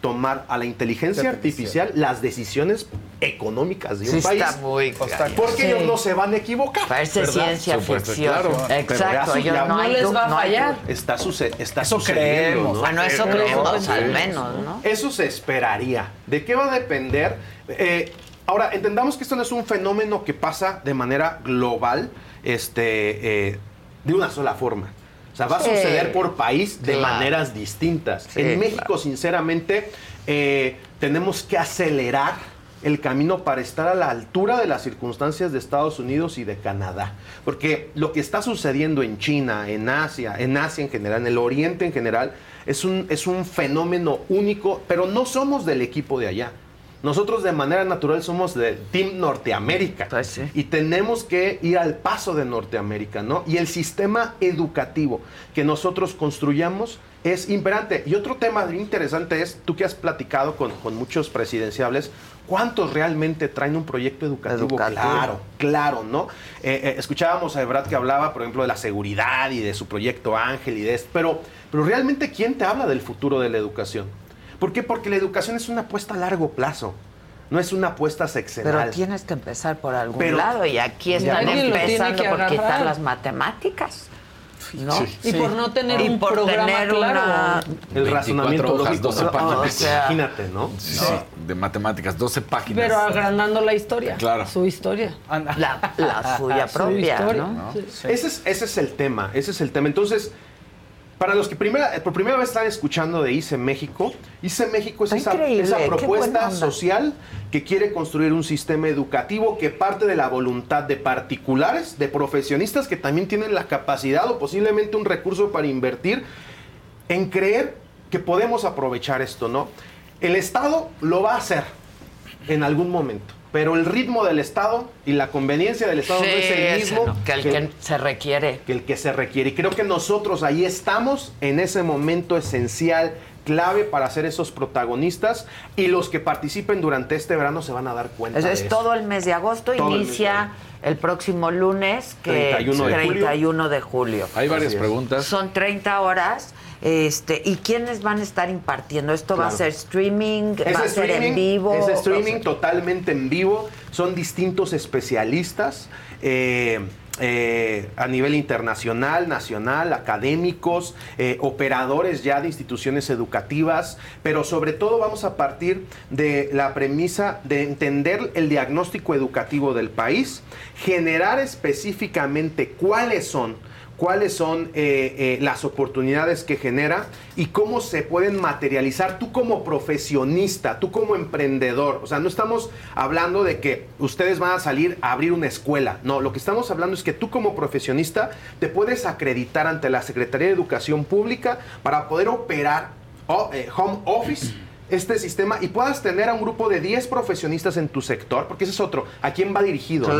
Tomar a la inteligencia artificial las decisiones económicas de un Sí, país. está muy. Porque Sí. ellos no se van a equivocar. Parece ¿verdad? ciencia Supuesto, ficción. claro. Exacto, ellos no du- no hay du- Está, suce- está Eso sucediendo. creemos. ¿no? Bueno, eso creemos, sí. al menos, ¿no? Eso se esperaría. ¿De qué va a depender? Eh, ahora, entendamos que esto no es un fenómeno que pasa de manera global, este, eh, de una sola forma. O sea, va a Sí. suceder por país de Claro. maneras distintas. Sí, en México, claro. sinceramente, eh, tenemos que acelerar el camino para estar a la altura de las circunstancias de Estados Unidos y de Canadá. Porque lo que está sucediendo en China, en Asia, en Asia en general, en el Oriente en general, es un, es un fenómeno único, pero no somos del equipo de allá. Nosotros de manera natural somos de Team Norteamérica y tenemos que ir al paso de Norteamérica, ¿no? Y el sistema educativo que nosotros construyamos es imperante. Y otro tema interesante es, tú que has platicado con, con muchos presidenciables, ¿cuántos realmente traen un proyecto educativo? Educativo. Claro, claro, ¿no? Eh, eh, escuchábamos a Ebrad que hablaba, por ejemplo, de la seguridad y de su proyecto Ángel y de esto, pero, pero realmente, ¿quién te habla del futuro de la educación? ¿Por qué? Porque la educación es una apuesta a largo plazo. No es una apuesta sexenal. Pero tienes que empezar por algún Pero- lado y aquí están alguien lo tiene empezando que por quitar las matemáticas. ¿no? Y por no tener Y un por programa tener claro. una- El 24 razonamiento hojas, lógico. 12 Ah, páginas. o sea, imagínate, ¿no? Sí, de matemáticas, 12 páginas. Pero agrandando la historia. Claro. Su historia. La, la suya Su propia, historia. ¿no? Sí. Ese es, ese es el tema, ese es el tema. Entonces, para los que primera, por primera vez están escuchando de ICE México, ICE México es esa, esa propuesta social que quiere construir un sistema educativo que parte de la voluntad de particulares, de profesionistas que también tienen la capacidad o posiblemente un recurso para invertir en creer que podemos aprovechar esto, ¿no? El Estado lo va a hacer en algún momento, pero el ritmo del Estado y la conveniencia del Estado no es el mismo no, que el que se requiere. que el que se requiere. Y creo que nosotros ahí estamos en ese momento esencial, clave para ser esos protagonistas y los que participen durante este verano se van a dar cuenta. Es, de es eso. todo el mes de agosto, Todo el mes de inicia el próximo lunes, que 31 de julio. 31 de julio. Hay varias preguntas. Son 30 horas. Este, ¿Y quiénes van a estar impartiendo? ¿Esto va a ser streaming? Es ¿Va a ser en vivo? Es streaming totalmente en vivo. Son distintos especialistas eh, eh, a nivel internacional, nacional, académicos, eh, operadores ya de instituciones educativas, pero sobre todo vamos a partir de la premisa de entender el diagnóstico educativo del país, generar específicamente cuáles son cuáles son eh, eh, las oportunidades que genera y cómo se pueden materializar tú como profesionista, tú como emprendedor. O sea, no estamos hablando de que ustedes van a salir a abrir una escuela. No, lo que estamos hablando es que tú como profesionista te puedes acreditar ante la Secretaría de Educación Pública para poder operar o- eh, home office este sistema y puedas tener a un grupo de 10 profesionistas en tu sector, porque ese es otro. ¿A quién va dirigido? no?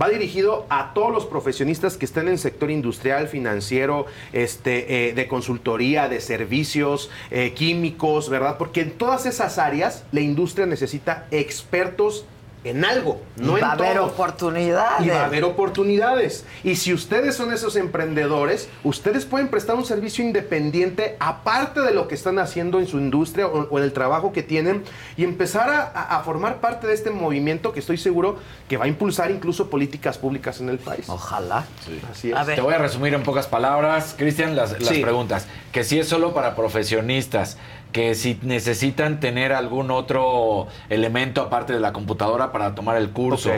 Va dirigido a todos los profesionistas que estén en el sector industrial, financiero, este, eh, de consultoría, de servicios, eh, químicos, ¿verdad? Porque en todas esas áreas la industria necesita expertos en algo, no Y en va a haber todo. oportunidades. Y va a haber oportunidades. Y si ustedes son esos emprendedores, ustedes pueden prestar un servicio independiente aparte de lo que están haciendo en su industria o, o en el trabajo que tienen y empezar a, formar parte de este movimiento que estoy seguro que va a impulsar incluso políticas públicas en el país. Ojalá. Así es. Te voy a resumir en pocas palabras, Cristian, las, las Sí. preguntas. Que si es solo para profesionistas, que si necesitan tener algún otro elemento aparte de la computadora para tomar el curso.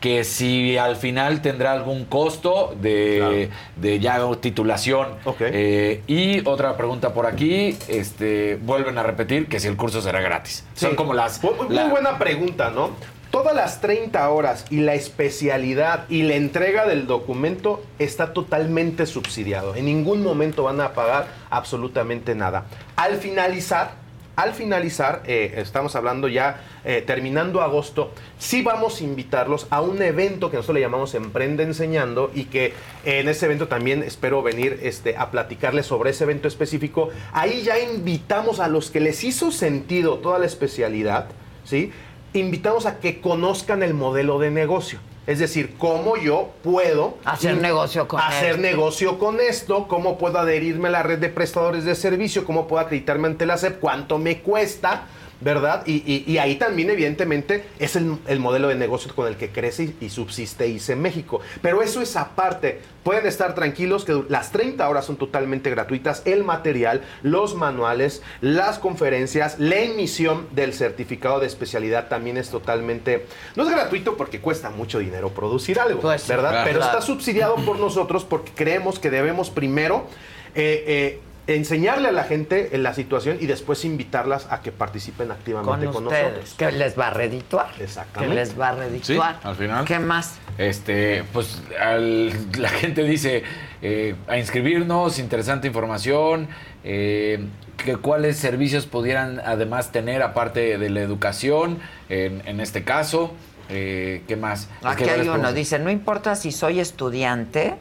Que si al final tendrá algún costo de, de ya titulación. Eh, y otra pregunta por aquí, este, vuelven a repetir que si el curso será gratis. Son como las... Muy, muy la- buena pregunta, ¿no? Todas las 30 horas y la especialidad y la entrega del documento está totalmente subsidiado. En ningún momento van a pagar absolutamente nada. Al finalizar, al finalizar, eh, estamos hablando ya eh, terminando agosto, sí vamos a invitarlos a un evento que nosotros le llamamos Emprende Enseñando y que eh, en ese evento también espero venir este, a platicarles sobre ese evento específico. Ahí ya invitamos a los que les hizo sentido toda la especialidad, ¿sí? Invitamos a que conozcan el modelo de negocio. Es decir, cómo yo puedo Hacer negocio con hacer esto. negocio con esto, cómo puedo adherirme a la red de prestadores de servicio, cómo puedo acreditarme ante la SEP, cuánto me cuesta, ¿verdad? Y, y- y ahí también, evidentemente, es el, el modelo de negocio con el que crece y, y subsiste ICE México. Pero eso es aparte. Pueden estar tranquilos que las 30 horas son totalmente gratuitas. El material, los manuales, las conferencias, la emisión del certificado de especialidad también es totalmente... No es gratuito porque cuesta mucho dinero producir algo, ¿verdad? claro. Pero está subsidiado por nosotros porque creemos que debemos primero eh, eh, enseñarle a la gente en la situación y después invitarlas a que participen activamente con, con, ustedes, nosotros. que les va a redituar. Exactamente. Que les va a Sí, redituar. al final. ¿Qué más? Este, pues al- <laughs> la gente dice eh, a inscribirnos, interesante información, eh, que cuáles servicios pudieran además tener aparte de la educación, en, en este caso, eh, ¿qué más? Es Aquí que hay uno, dice, no importa si soy estudiante,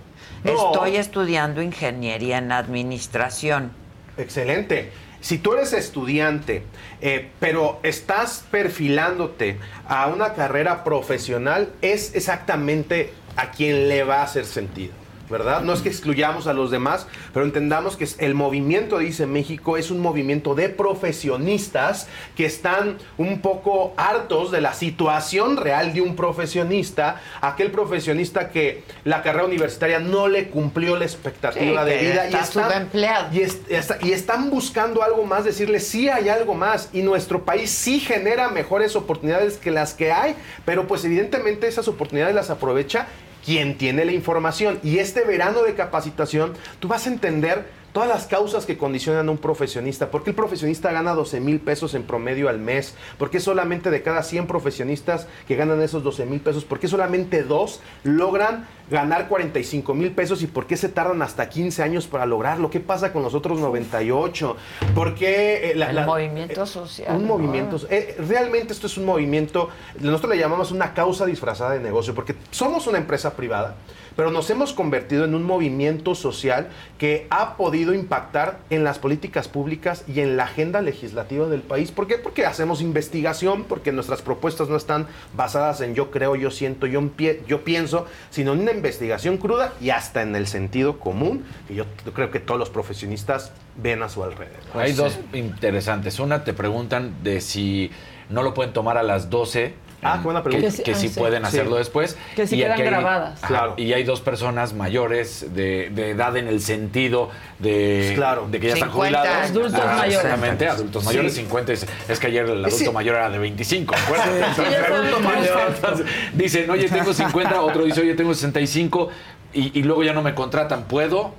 No. estoy estudiando ingeniería en administración. Excelente. Si tú eres estudiante, eh, pero estás perfilándote a una carrera profesional, es exactamente a quien le va a hacer sentido. ¿Verdad? No es que excluyamos a los demás, pero entendamos que el movimiento, dice México, es un movimiento de profesionistas que están un poco hartos de la situación real de un profesionista, aquel profesionista que la carrera universitaria no le cumplió la expectativa Sí, de vida está subempleado. y, es- está- y están buscando algo más, decirle sí hay algo más y nuestro país sí genera mejores oportunidades que las que hay, pero pues evidentemente esas oportunidades las aprovecha quien tiene la información y este verano de capacitación tú vas a entender todas las causas que condicionan a un profesionista. ¿Por qué el profesionista gana 12 mil pesos en promedio al mes? ¿Por qué solamente de cada 100 profesionistas que ganan esos 12 mil pesos? ¿Por qué solamente dos logran ganar 45 mil pesos? ¿Y por qué se tardan hasta 15 años para lograrlo? ¿Qué pasa con los otros 98? ¿Por qué... eh, la- El la- movimiento social. un ¿no? movimiento. eh, realmente esto es un movimiento, nosotros le llamamos una causa disfrazada de negocio, porque somos una empresa privada, pero nos hemos convertido en un movimiento social que ha podido impactar en las políticas públicas y en la agenda legislativa del país. ¿Por qué? Porque hacemos investigación, porque nuestras propuestas no están basadas en yo creo, yo siento, yo pienso, sino en una investigación cruda y hasta en el sentido común, que yo creo que todos los profesionistas ven a su alrededor. Hay dos interesantes. Una, te preguntan de si no lo pueden tomar a las 12. Ah, buena que- pregunta. Que, Que sí- sí ah, sí. pueden hacerlo Sí. después. Que sí Y quedan hay- grabadas. Ajá, Claro. Y hay dos personas mayores de, de edad en el sentido de, Claro. de que ya están 50 jubilados. adultos Ah, mayores. Exactamente, adultos mayores, Sí. 50. Es, es que ayer el adulto Sí. mayor era de 25. acuérdate. Sí, Entonces, ya sabemos. entonces, dicen, oye, tengo 50, otro dice, oye, tengo 65 y, y luego ya no me contratan. ¿Puedo?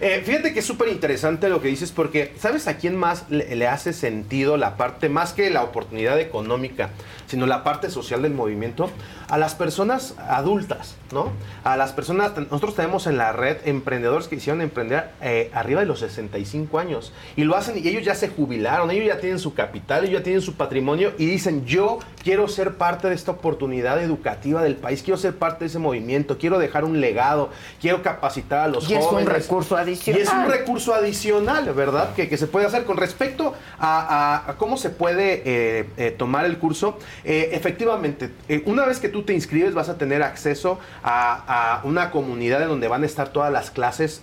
Eh, fíjate que es súper interesante lo que dices porque ¿sabes a quién más le, le hace sentido la parte, más que la oportunidad económica, sino la parte social del movimiento? A las personas adultas, ¿no? A las personas, nosotros tenemos en la red emprendedores que hicieron emprender eh, arriba de los 65 años y lo hacen y ellos ya se jubilaron, ellos ya tienen su capital, ellos ya tienen su patrimonio y dicen yo quiero ser parte de esta oportunidad educativa del país, quiero ser parte de ese movimiento, quiero dejar un legado, quiero capacitar a los Y es un jóvenes. recurso Y es un recurso adicional, ¿verdad? Que, que se puede hacer con respecto a, cómo se puede eh, eh, tomar el curso. eh, efectivamente, una vez que tú te inscribes vas a tener acceso a, a una comunidad en donde van a estar todas las clases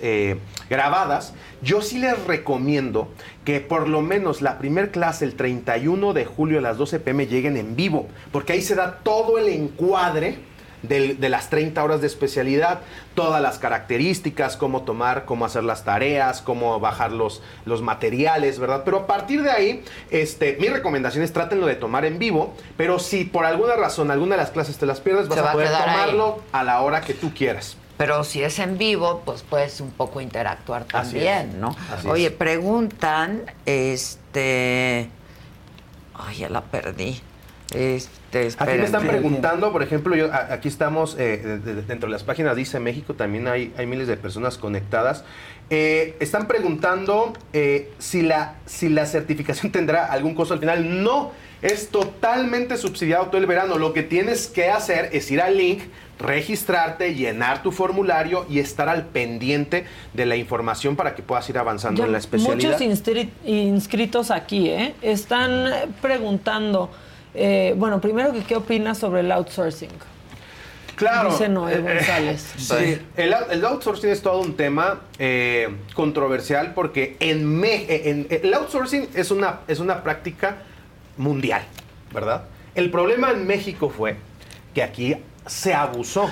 grabadas. Yo sí les recomiendo que por lo menos la primer clase el 31 de julio a las 12 pm lleguen en vivo, porque ahí se da todo el encuadre del- de las 30 horas de especialidad, todas las características, cómo tomar, cómo hacer las tareas, cómo bajar los, los materiales, ¿verdad? Pero a partir de ahí, este, mi recomendación es trátenlo de tomar en vivo, pero si por alguna razón alguna de las clases te las pierdes, vas va a a poder ahí. tomarlo a la hora que tú quieras. Pero si es en vivo, pues puedes un poco interactuar también. ¿no? Así Oye, es. preguntan, este... Ay, ya la perdí. Este, Aquí me están preguntando, por ejemplo, yo, a- aquí estamos eh, de- de- dentro de las páginas Dice México, también hay, hay miles de personas conectadas. Eh, están preguntando eh, si, la, si la certificación <laughs> tendrá algún costo al final. No, es totalmente subsidiado todo el verano. Lo que tienes que hacer es ir al link, registrarte, llenar tu formulario y estar al pendiente de la información para que puedas ir avanzando Ya en la especialidad. Muchos inscritos aquí, ¿eh? Están preguntando, eh, bueno, primero que qué opinas sobre el outsourcing. Claro. Dice Noé Eh, eh, González. <laughs> Sí, el, out- el outsourcing es todo un tema eh, controversial porque en, Me- en- el outsourcing es una, es una práctica mundial, ¿verdad? El problema en México fue que aquí se abusó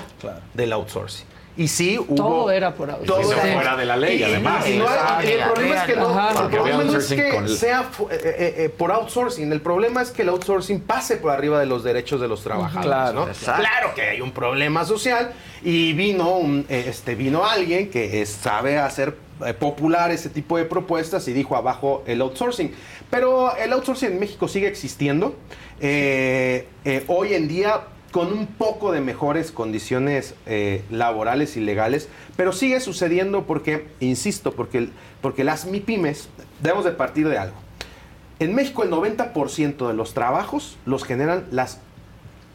del outsourcing. Y sí hubo... Todo era por outsourcing. todo era- fuera de la ley, y- y- además. y no hay- y el problema es que no, Ajá. el problema no es outsourcing que sea eh, eh, eh, por outsourcing. El problema es que el outsourcing pase por arriba de los derechos de los trabajadores. Claro. ¿no? Exacto. Claro que hay un problema social y vino un, este, vino alguien que es- sabe hacer popular ese tipo de propuestas y dijo abajo el outsourcing. Pero el outsourcing en México sigue existiendo. Eh, eh, hoy en día con un poco de mejores condiciones eh, laborales y legales, pero sigue sucediendo porque, insisto, porque, el- porque las MIPIMES, debemos de partir de algo. En México el 90% de los trabajos los generan las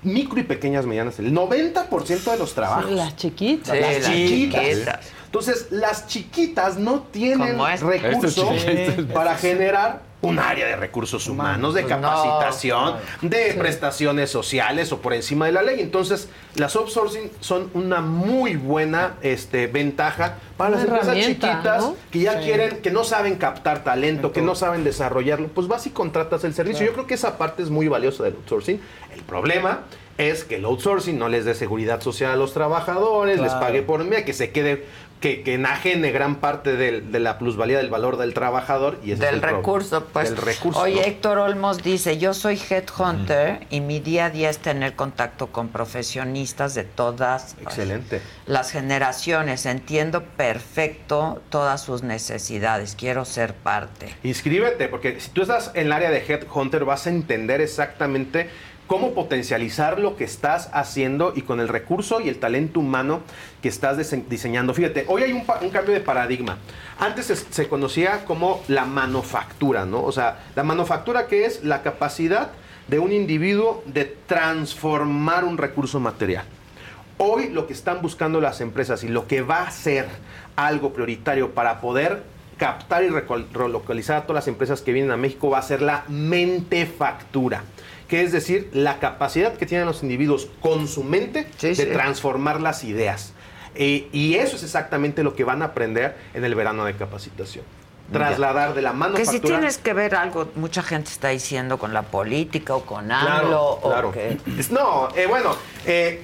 micro y pequeñas medianas. El 90% de los trabajos. Las chiquitas. Sí, las las chiquitas. chiquitas. Entonces, las chiquitas no tienen esta. recursos Estos chiquitos. para generar un área de recursos humanos, de capacitación, de prestaciones sociales o por encima de la ley. Entonces, las outsourcing son una muy buena este, ventaja para Una las empresas chiquitas ¿no? que ya Sí. quieren, que no saben captar talento, que no saben desarrollarlo. Pues vas y contratas el servicio. Claro. Yo creo que esa parte es muy valiosa del outsourcing. El problema es que el outsourcing no les dé seguridad social a los trabajadores, les pague por medio, que se quede, que, que enajene gran parte del- de la plusvalía del valor del trabajador y ese es Del el pro- recurso, pues. Del recurso. Oye, ¿no? Héctor Olmos dice, yo soy headhunter y mi día a día es tener contacto con profesionistas de todas Excelente. las generaciones. Entiendo perfecto todas sus necesidades. Quiero ser parte. Inscríbete, porque si tú estás en el área de Headhunter vas a entender exactamente cómo potencializar lo que estás haciendo y con el recurso y el talento humano que estás dise- diseñando. Fíjate, hoy hay un, cambio de paradigma. Antes se, se conocía como la manufactura, ¿no? O sea, la manufactura que es la capacidad de un individuo de transformar un recurso material. Hoy lo que están buscando las empresas y lo que va a ser algo prioritario para poder captar y relocalizar a todas las empresas que vienen a México va a ser la mentefactura, que es decir, la capacidad que tienen los individuos con su mente de sí. transformar las ideas. Eh, y eso es exactamente lo que van a aprender en el verano de capacitación. Trasladar de la Que manufactura... si tienes que ver algo, mucha gente está diciendo con la política o con AMLO Claro, o claro. que- No, eh, bueno, eh,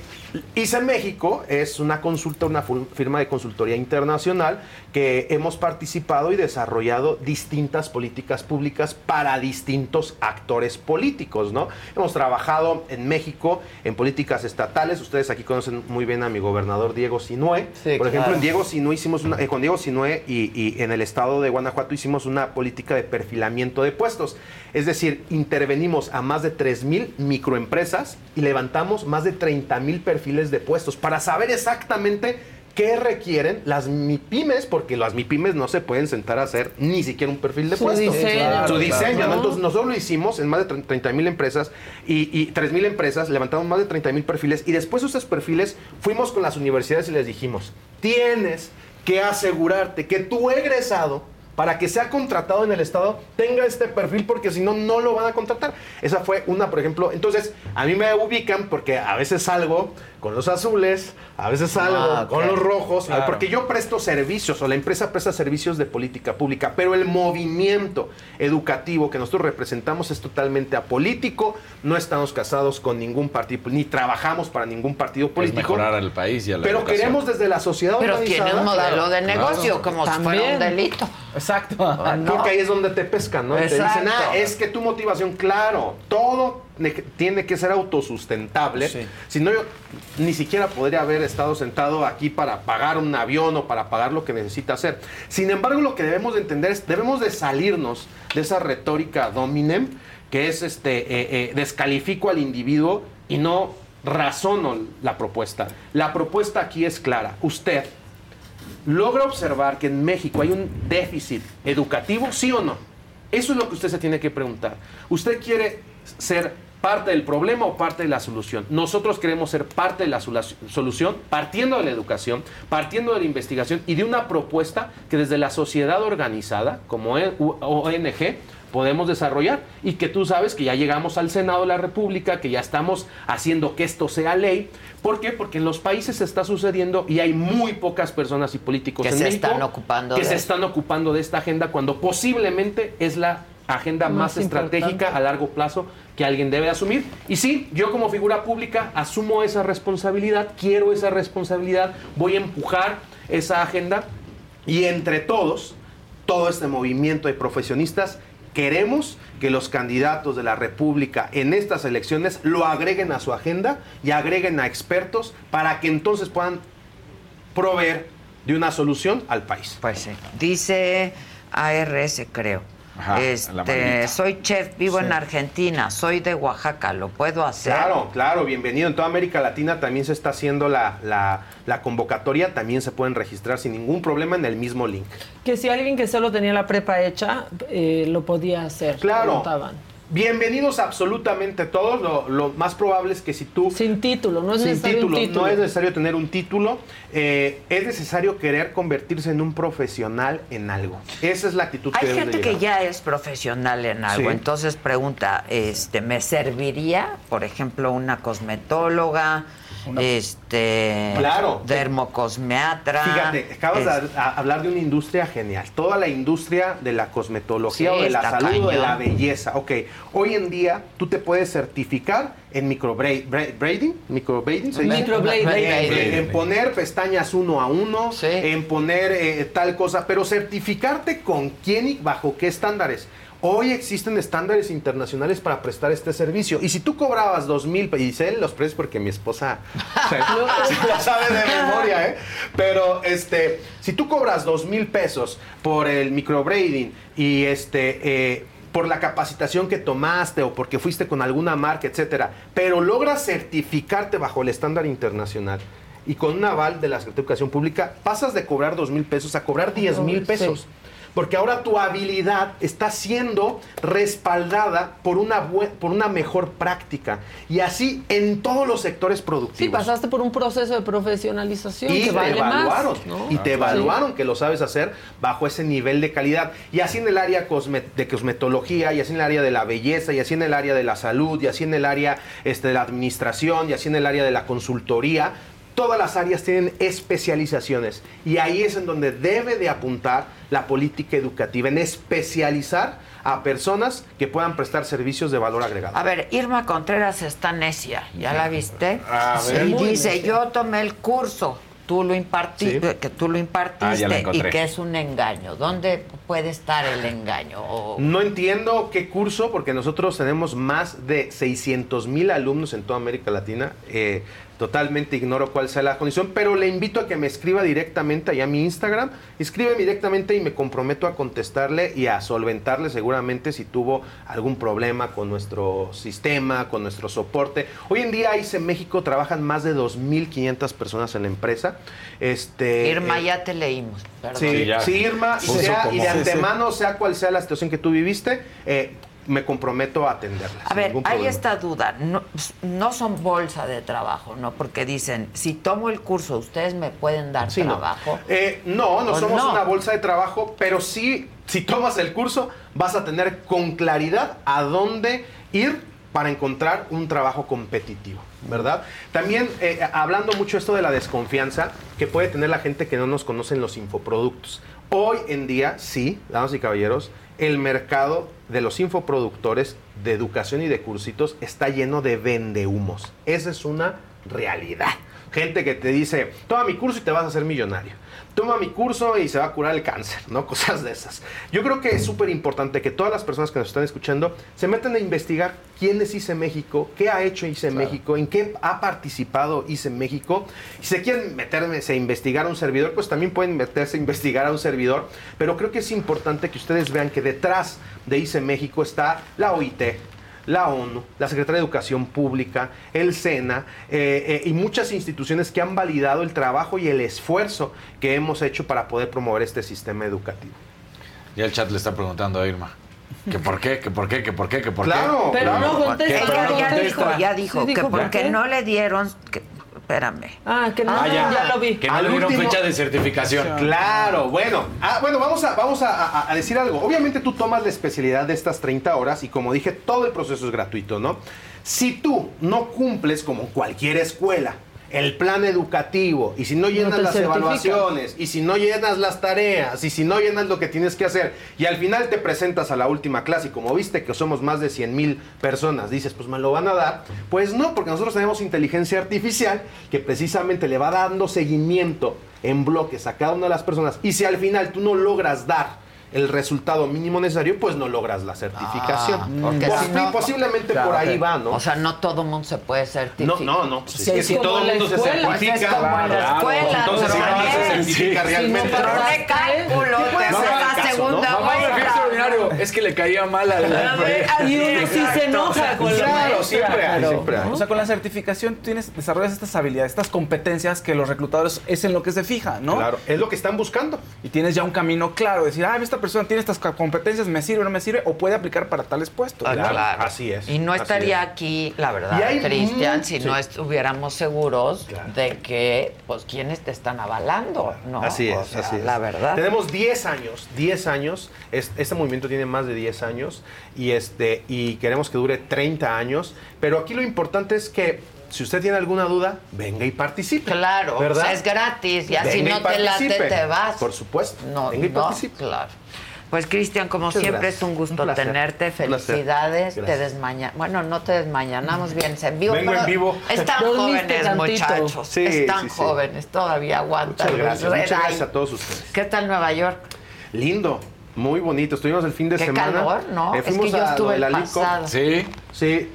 ICE México es una consulta, una firma de consultoría internacional que hemos participado y desarrollado distintas políticas públicas para distintos actores políticos, ¿no? Hemos trabajado en México en políticas estatales. Ustedes aquí conocen muy bien a mi gobernador Diego Sinue. Sí, Por ejemplo, claro. en Diego Sinue hicimos una, eh, con Diego Sinue y, y en el estado de Guanajuato hicimos una política de perfilamiento de puestos. Es decir, intervenimos a más de 3.000 microempresas y levantamos más de 30.000 perfiles de puestos para saber exactamente qué requieren las MIPIMES, porque las MIPIMES no se pueden sentar a hacer ni siquiera un perfil de Su puesto. diseño. Claro, Su diseño. Entonces nosotros lo hicimos en más de 30 mil empresas y, y 3 mil empresas, levantamos más de 30 mil perfiles y después de esos perfiles fuimos con las universidades y les dijimos, tienes que asegurarte que tu egresado para que sea contratado en el Estado tenga este perfil porque si no, no lo van a contratar. Esa fue una, por ejemplo. Entonces, a mí me ubican porque a veces salgo con los azules, a veces salgo Ah, ok. con los rojos, Claro. porque yo presto servicios o la empresa presta servicios de política pública, pero el movimiento educativo que nosotros representamos es totalmente apolítico, no estamos casados con ningún partido, ni trabajamos para ningún partido Es político. mejorar al país y a la Pero educación. queremos desde la sociedad Pero organizada. tiene un modelo de negocio, claro. como si fuera un delito. Exacto. Porque ahí es donde te pescan, ¿no? Te dicen, Exacto. ah, es que tu motivación, claro, todo tiene que ser autosustentable. Sí. Si no, yo ni siquiera podría haber estado sentado aquí para pagar un avión o para pagar lo que necesita hacer. Sin embargo, lo que debemos de entender es, debemos de salirnos de esa retórica dominem, que es, este, eh, eh, descalifico al individuo y no razono la propuesta. La propuesta aquí es clara. Usted logra observar que en México hay un déficit educativo, sí o no. Eso es lo que usted se tiene que preguntar. ¿Usted quiere ser parte del problema o parte de la solución? Nosotros queremos ser parte de la solu- solución, partiendo de la educación, partiendo de la investigación y de una propuesta que desde la sociedad organizada, como E- ONG, podemos desarrollar y que tú sabes que ya llegamos al Senado de la República, que ya estamos haciendo que esto sea ley. ¿Por qué? Porque en los países se está sucediendo y hay muy pocas personas y políticos Que en se México están ocupando que de se eso. están ocupando de esta agenda cuando posiblemente es la agenda más, Más estratégica a largo plazo que alguien debe asumir. Y sí, yo como figura pública asumo esa responsabilidad, quiero esa responsabilidad, voy a empujar esa agenda y entre todos, todo este movimiento de profesionistas, queremos que los candidatos de la República en estas elecciones lo agreguen a su agenda y agreguen a expertos para que entonces puedan proveer de una solución al país. Pues sí. Dice ARS, creo. Ajá, este, soy chef, vivo Sí. en Argentina, soy de Oaxaca, ¿lo puedo hacer? Claro, claro, bienvenido. En toda América Latina también se está haciendo la, la- la convocatoria, también se pueden registrar sin ningún problema en el mismo link. Que si alguien que solo tenía la prepa hecha, eh, lo podía hacer. Claro. preguntaban. Bienvenidos absolutamente todos. Lo, lo más probable es que si tú... Sin título, no es sin necesario un título, no es necesario tener un título. eh, es necesario querer convertirse en un profesional en algo. Esa es la actitud que Hay debes de gente que ya es profesional en algo, Sí. entonces pregunta, este, ¿me serviría, por ejemplo, una cosmetóloga, este, Claro. dermocosmeatra? Fíjate, acabas es- de hablar de una industria genial. Toda la industria de la cosmetología Sí, o de la salud o de la belleza. Ok, hoy en día tú te puedes certificar en microblading, microblading, ¿se dice? Microblading. En, en- en poner pestañas uno a uno, en poner eh, tal cosa, pero certificarte con quién y bajo qué estándares. Hoy existen estándares internacionales para prestar este servicio. Y si tú cobrabas dos mil, y sé los precios porque mi esposa <laughs> se, se <laughs> la sabe de memoria, ¿eh? Pero este, si tú cobras dos mil pesos por el microblading y este, eh, por la capacitación que tomaste o porque fuiste con alguna marca, etcétera, pero logras certificarte bajo el estándar internacional y con un aval de la Secretaría de Educación Pública, pasas de cobrar dos mil pesos a cobrar diez mil pesos. Porque ahora tu habilidad está siendo respaldada por una, por una mejor práctica. Y así en todos los sectores Sí, productivos. pasaste por un proceso de profesionalización Y que te vale evaluaron, más. ¿no? y te evaluaron que lo sabes hacer bajo ese nivel de calidad. Y así en el área de cosmetología, y así en el área de la belleza, y así en el área de la salud, y así en el área este, de la administración, y así en el área de la consultoría. Todas las áreas tienen especializaciones y ahí es en donde debe de apuntar la política educativa, en especializar a personas que puedan prestar servicios de valor agregado. A ver, Irma Contreras está necia, ¿ya la viste? A ver. Dice, necia. yo tomé el curso, tú lo impartiste, Sí. que tú lo Ah, impartiste la y que es un engaño. ¿Dónde puede estar el engaño? O- No entiendo qué curso, porque nosotros tenemos más de 600 mil alumnos en toda América Latina. Eh, totalmente ignoro cuál sea la condición, pero le invito a que me escriba directamente allá a mi Instagram. Escríbeme directamente y me comprometo a contestarle y a solventarle seguramente si tuvo algún problema con nuestro sistema, con nuestro soporte. Hoy en día ICE México trabajan más de 2.500 personas en la empresa. Este, Irma, eh, ya te leímos. Perdón. Sí, sí, Irma, y, sea- y de antemano, sea cual sea la situación que tú viviste, eh, me comprometo a atenderla. A ver, hay esta duda. No, no son bolsa de trabajo, ¿no? Porque dicen, si tomo el curso, ¿ustedes me pueden dar Sí, no. trabajo? Eh, no, no Pues somos no. una bolsa de trabajo, pero sí, si tomas el curso, vas a tener con claridad a dónde ir para encontrar un trabajo competitivo, ¿verdad? También eh, hablando mucho esto de la desconfianza que puede tener la gente que no nos conoce en los infoproductos. Hoy en día, sí, damas y caballeros, el mercado de los infoproductores de educación y de cursitos está lleno de vendehumos. Esa es una realidad. Gente que te dice, toma mi curso y te vas a hacer millonario. Toma mi curso y se va a curar el cáncer, ¿no? <laughs> Cosas de esas. Yo creo que es súper importante que todas las personas que nos están escuchando se metan a investigar quién es ICE México, qué ha hecho ICE México, en qué ha participado ICE México. Si se quieren meterse a investigar a un servidor, pues también pueden meterse a investigar a un servidor. Pero creo que es importante que ustedes vean que detrás de ICE México está la OIT, la ONU, la Secretaría de Educación Pública, el SENA eh, eh, y muchas instituciones que han validado el trabajo y el esfuerzo que hemos hecho para poder promover este sistema educativo. Ya el chat le está preguntando a Irma. ¿Que por qué? ¿Que por qué? ¿Que por qué? ¿Que por Claro, qué? Pero no contesta, ya contesta. dijo, ya dijo, Sí, que dijo, ¿por porque qué? no le dieron... que- espérame. Ah, que no, Ah, ya. ya. lo vi. Que no Al le dieron último- fecha de certificación. Claro, bueno. Ah, bueno, vamos, a, vamos a, a- a decir algo. Obviamente tú tomas la especialidad de estas 30 horas y como dije, todo el proceso es gratuito, ¿no? Si tú no cumples como cualquier escuela el plan educativo y si no llenas las evaluaciones y si no llenas las tareas y si no llenas lo que tienes que hacer y al final te presentas a la última clase y como viste que somos más de 100 mil personas, dices pues me lo van a dar, pues no, porque nosotros tenemos inteligencia artificial que precisamente le va dando seguimiento en bloques a cada una de las personas y si al final tú no logras dar el resultado mínimo necesario, pues no logras la certificación. Ah, porque Posi- si no- posiblemente por ahí va, ¿no? O sea, no todo mundo se puede certificar. No, no, no. Pues Sí, es si todo el mundo se escuela. certifica, Pues es como en la claro, escuela, entonces si no Troné. se certifica Sí, realmente. si no Troné cálculo, te la el caso, segunda ¿no? Es que le caía mal al. Y uno sí se enoja con la Claro, siempre hay, Claro. siempre hay. O sea, con la certificación tienes, desarrollas estas habilidades, estas competencias que los reclutadores es en lo que se fijan, ¿no? Claro, es lo que están buscando. Y tienes ya un camino claro, decir, ah, esta persona tiene estas competencias, me sirve o no me sirve, o puede aplicar para tales puestos. Ah, claro. Así es. Y no estaría es. aquí, la verdad, Cristian, si sí. no estuviéramos seguros de que, pues, quiénes te están avalando, ¿no? Así es, O sea, así es. La verdad. Tenemos 10 años, 10 años. Es- este movimiento tiene más de 10 años y, este, y queremos que dure 30 años. Pero aquí lo importante es que si usted tiene alguna duda, venga y participe. Claro, ¿verdad? o sea, es gratis, ya si Venga no y te late, te vas. Por supuesto. No, venga y no, participe. claro. Pues Cristian, como Muchas siempre gracias. es un gusto Un placer. tenerte, felicidades, te desmaña, bueno, no te desmañanamos bien, en vivo, Vengo en vivo. están jóvenes muchachos, Sí, están sí, sí. jóvenes, todavía aguantan. Muchas gracias. Red Muchas gracias Eye. a todos ustedes. ¿Qué tal Nueva York? Lindo. Muy bonito. Estuvimos el fin de Qué semana. calor, ¿no? Eh, Es que fuimos yo a lo estuve el la Lico. pasado. Sí. Sí.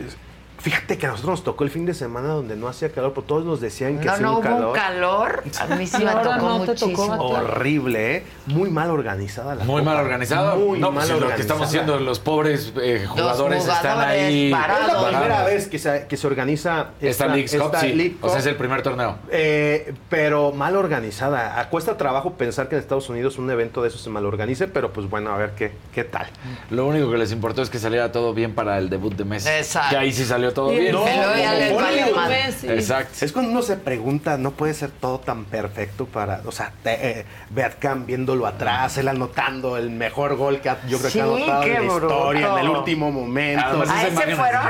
Fíjate que a nosotros nos tocó el fin de semana donde no hacía calor, pero todos nos decían que No, hacía no un hubo calor. un calor, a mí sí me tocó no tocó. Horrible, ¿eh? Muy mal organizada la Muy Copa. mal organizado. Muy no, mal pues lo que organizada. estamos haciendo, los pobres eh, jugadores, están jugadores ahí. parados. Es la Parados. primera vez que se, que se organiza Esta League Cup, esta sí. League O sea, es el primer torneo. eh, pero mal organizada. A cuesta trabajo pensar que en Estados Unidos un evento de eso se mal organice, pero pues bueno, a ver qué, qué tal. Lo único que les importó es que saliera todo bien para el debut de Messi. Exacto. Que ahí sí salió todo bien. Messi. Exacto. Es cuando uno se pregunta, no puede ser todo tan perfecto para, o sea, te- eh, viéndolo atrás, él anotando el mejor gol que ha- yo creo Sí, que ha anotado en la historia, bruto. en el último momento. Además, ¿A ese fueron?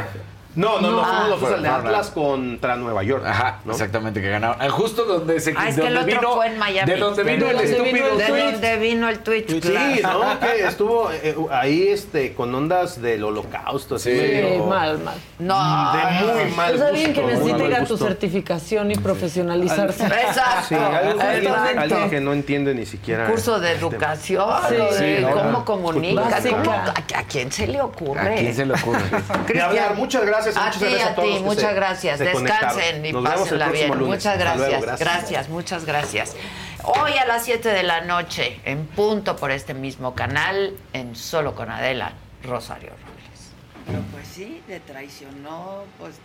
No, no, no, No. fueron los dos, el de Fueron, Atlas contra Nueva York. Ajá, ¿no? exactamente, que ganaron. Ah, Justo donde se Ah, es que el otro vino, fue en Miami. De donde De vino el estúpido De donde vino el tweet, Sí, claro. ¿no? Que estuvo eh, ahí este, con ondas del holocausto. Así Sí. Medio- mal, mal. No. De muy mal Es alguien que necesita tu certificación y profesionalizarse. Exacto. Sí, alguien, alguien- alguien que no entiende ni siquiera. curso de educación, Sí, de sí, no, cómo no. comunicas, Básica. cómo- a, a quién se le ocurre? ¿A quién se le ocurre? <laughs> Hablar. Muchas gracias. A muchas ti, gracias a todos ti, muchas se- gracias. se. Descansen y Nos pásenla bien. lunes. Muchas gracias. luego, gracias. muchas gracias. Hoy a las 7 de la noche, en punto por este mismo canal, en Solo con Adela, Rosario Robles. Pero pues sí, le traicionó, pues...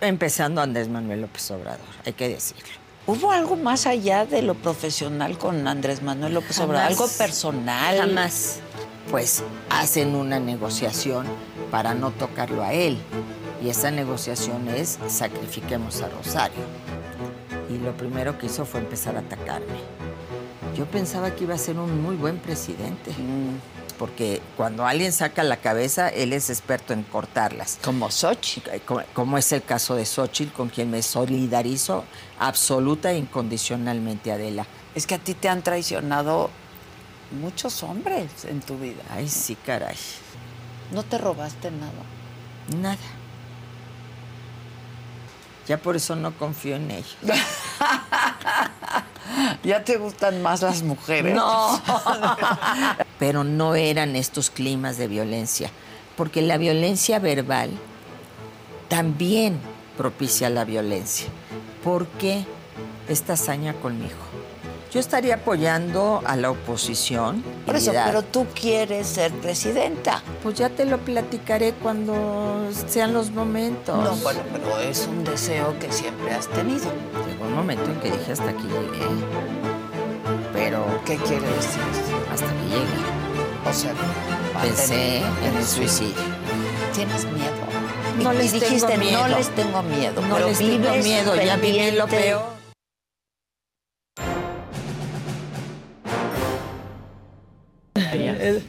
Empezando Andrés Manuel López Obrador, hay que decirlo. ¿Hubo algo más allá de lo profesional con Andrés Manuel López Obrador? Jamás. ¿Algo personal? Jamás. Pues hacen una negociación para no tocarlo a él. Y esa negociación es sacrifiquemos a Rosario. Y lo primero que hizo fue empezar a atacarme. Yo pensaba que iba a ser un muy buen presidente. Porque cuando alguien saca la cabeza, él es experto en cortarlas. Como Xochitl. Como, como es el caso de Xochitl, con quien me solidarizo absoluta e incondicionalmente, Adela. Es que a ti te han traicionado muchos hombres en tu vida. Ay, sí, caray. ¿No te robaste nada? Nada. Ya por eso no confío en ellos. <laughs> ¿Ya te gustan más las mujeres? No. <laughs> Pero no eran estos climas de violencia, porque la violencia verbal también propicia la violencia. ¿Por qué esta hazaña conmigo? Yo estaría apoyando a la oposición. Por eso, pero tú quieres ser presidenta. Pues ya te lo platicaré cuando sean los momentos. No, bueno, pero es un deseo que siempre has tenido. Llegó un momento en que dije hasta aquí llegué. Pero, ¿Qué quiere decir esto? hasta aquí llegué. O sea, Pensé en el suicidio. ¿Tienes miedo? No Y- les y dijiste, tengo miedo. no les tengo miedo. No pero les tengo vives miedo, ya viví lo pendiente. Peor.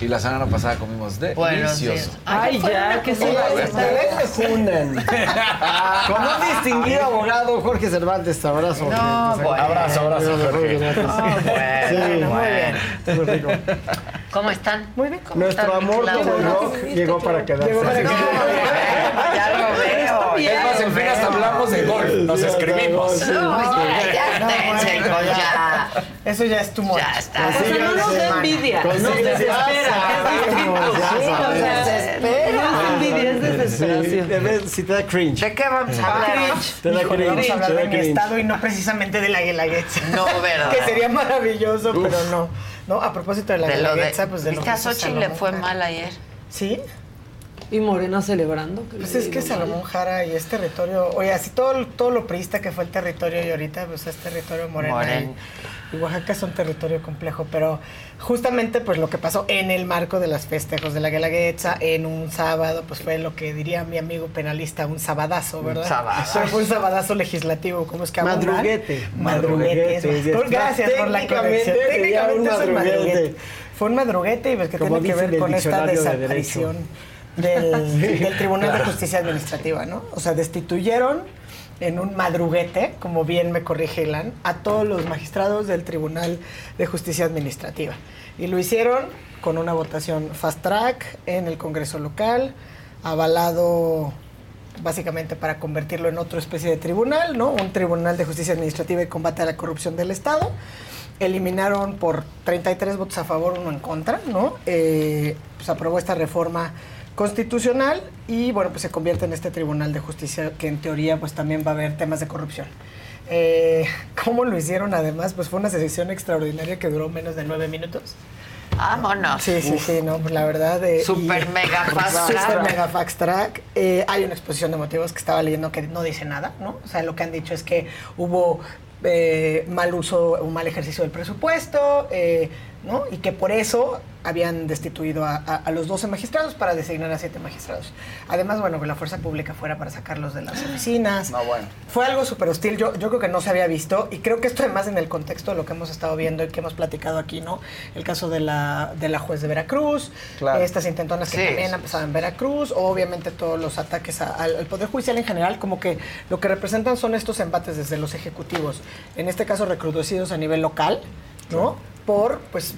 Y la semana pasada comimos de Bueno, delicioso. sí. Ay, ya, que se me funden. <laughs> Con un distinguido abogado, Jorge Cervantes, abrazo. No, bueno. Abrazo, abrazo, Jorge. Bueno, Sí, bueno. muy rico. ¿Cómo están? Muy bien. Nuestro amor por el rock llegó para quedarse. No, bueno, ya lo veo, bien. Es más, en hablamos de golf. Nos escribimos. No, bueno, ya. ya. Eso ya es tu much. Ya está. O sea, no nos da envidia, nos desespera. Si te da cringe. ¿De qué vamos a hablar? Te da Híjole, vamos cringe, a hablar de mi cringe. estado y no precisamente de la Guelaguetza. No, ¿verdad? que sería maravilloso, pero no. No, a propósito de la Guelaguetza, pues de lo ¿Viste a que Xochitl le fue mal ayer? ¿Sí? Y Morena celebrando. Pues es que Salomón Jara y es territorio, oye, así todo, todo lo priista que fue el territorio y ahorita pues es territorio morena. Morena. Y, y Oaxaca es un territorio complejo, pero justamente pues lo que pasó en el marco de los festejos de la Guelaguetza en un sábado, pues fue lo que diría mi amigo penalista, un sabadazo, ¿verdad? sabadazo. Pero fue un sabadazo legislativo, ¿cómo es que hablan? Madruguete. Madruguete. es Madruguete, más. yes. Gracias por la corrección. un Técnicamente es un madruguete. Fue un madruguete y pues que Como tiene que ver con esta de desaparición. <laughs> del, Tribunal claro. de Justicia Administrativa, ¿no? O sea, destituyeron en un madruguete, como bien me corrige Ilan, a todos los magistrados del Tribunal de Justicia Administrativa. Y lo hicieron con una votación fast track en el Congreso local, avalado básicamente para convertirlo en otra especie de tribunal, ¿no? Un tribunal de justicia administrativa y combate a la corrupción del Estado. Eliminaron por 33 votos a favor, uno en contra, ¿no? Eh, pues aprobó esta reforma constitucional y bueno, pues se convierte en este tribunal de justicia que en teoría pues también va a haber temas de corrupción. Eh, <laughs> ¿Cómo lo hicieron además? Pues fue una sesión extraordinaria que duró menos de nueve minutos. Vámonos. Sí, sí, Uf. sí, no, pues la verdad. eh, Super y- <laughs> mega <laughs> fast Super track. mega fast track. Eh, hay una exposición de motivos que estaba leyendo que no dice nada, ¿no? O sea, lo que han dicho es que hubo eh, mal uso o mal ejercicio del presupuesto, eh, ¿no? Y que por eso habían destituido a, a- a los 12 magistrados para designar a 7 magistrados. Además, bueno, que la fuerza pública fuera para sacarlos de las oficinas. No, bueno. Fue algo súper hostil, yo, yo creo que no se había visto y creo que esto además en el contexto de lo que hemos estado viendo y que hemos platicado aquí, ¿no? El caso de la, de la juez de Veracruz, Claro. estas intentonas que Sí. también han pasado en Veracruz, obviamente todos los ataques a- al, al Poder Judicial en general, como que lo que representan son estos embates desde los ejecutivos, en este caso recrudecidos a nivel local, ¿no? Por, pues,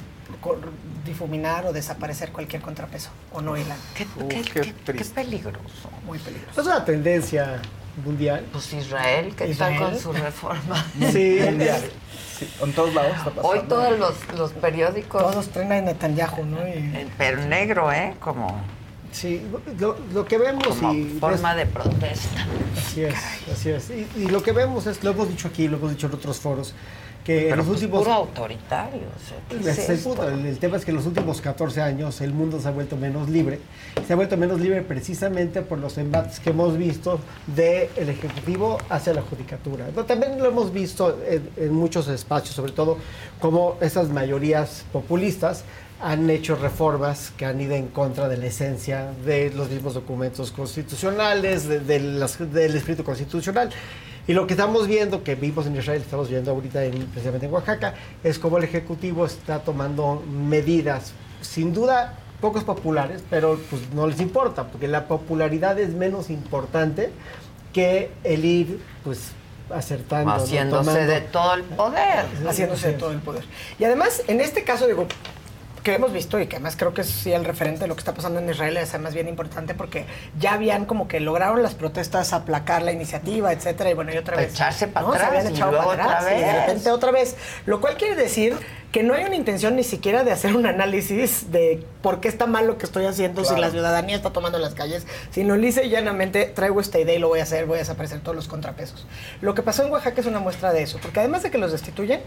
difuminar o desaparecer cualquier contrapeso, ¿o no, Ilan? Qué, qué- qué- qué peligroso. Muy peligroso. Es una tendencia mundial. Pues Israel, ¿qué Israel. tal con su reforma? Sí, Mundial. Sí, en todos lados está pasando. Hoy todos los, los periódicos, Todos traen a Netanyahu, ¿no? Y- en- pero negro, ¿eh? Como, sí. Lo, lo que vemos como y forma de protesta. Así es, así es. Y, y lo que vemos es, lo hemos dicho aquí, lo hemos dicho en otros foros, que en los pues últimos... puro autoritario. o sea, ¿qué Ese es es el tema es que en los últimos 14 años el mundo se ha vuelto menos libre. Se ha vuelto menos libre precisamente por los embates que hemos visto del Ejecutivo hacia la Judicatura. También lo hemos visto en, en muchos espacios, sobre todo como esas mayorías populistas han hecho reformas que han ido en contra de la esencia de los mismos documentos constitucionales, de- de las- del espíritu constitucional. Y lo que estamos viendo, que vimos en Israel, estamos viendo ahorita en, precisamente en Oaxaca, es cómo el Ejecutivo está tomando medidas, sin duda pocos populares, pero pues no les importa, porque la popularidad es menos importante que el ir pues acertando. ¿no? Haciéndose Tomando- de todo el poder. haciéndose de todo el poder. Y además, en este caso, digo, que hemos visto y que además creo que es sí el referente de lo que está pasando en Israel es además bien importante porque ya habían como que lograron las protestas aplacar la iniciativa, etcétera, y bueno, y otra vez. Echarse para ¿no? Se atrás habían y echado para atrás y de vez. repente otra vez. Lo cual quiere decir que no hay una intención ni siquiera de hacer un análisis de por qué está mal lo que estoy haciendo si Claro. la ciudadanía está tomando las calles, sino lisa y llanamente traigo esta idea y lo voy a hacer, voy a desaparecer todos los contrapesos. Lo que pasó en Oaxaca es una muestra de eso, porque además de que los destituyen,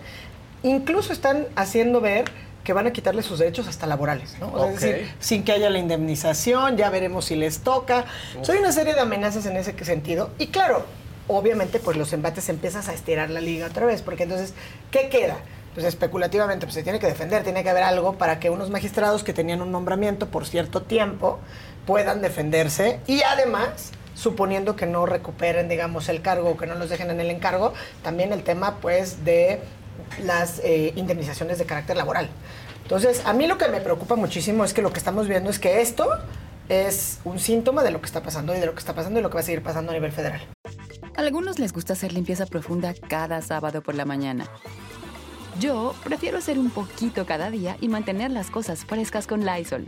incluso están haciendo ver que van a quitarle sus derechos hasta laborales, ¿no? O sea. Es decir, sin que haya la indemnización, ya veremos si les toca. Soy una serie de amenazas en ese sentido. Y claro, obviamente, pues los embates empiezas a estirar la liga otra vez, porque entonces, ¿qué queda? Pues especulativamente, pues se tiene que defender, tiene que haber algo para que unos magistrados que tenían un nombramiento por cierto tiempo puedan defenderse y además suponiendo que no recuperen, digamos, el cargo o que no los dejen en el encargo, también el tema, pues, de las eh, indemnizaciones de carácter laboral. Entonces, a mí lo que me preocupa muchísimo es que lo que estamos viendo es que esto es un síntoma de lo que está pasando y de lo que está pasando y lo que va a seguir pasando a nivel federal. A algunos les gusta hacer limpieza profunda cada sábado por la mañana. Yo prefiero hacer un poquito cada día y mantener las cosas frescas con Lysol.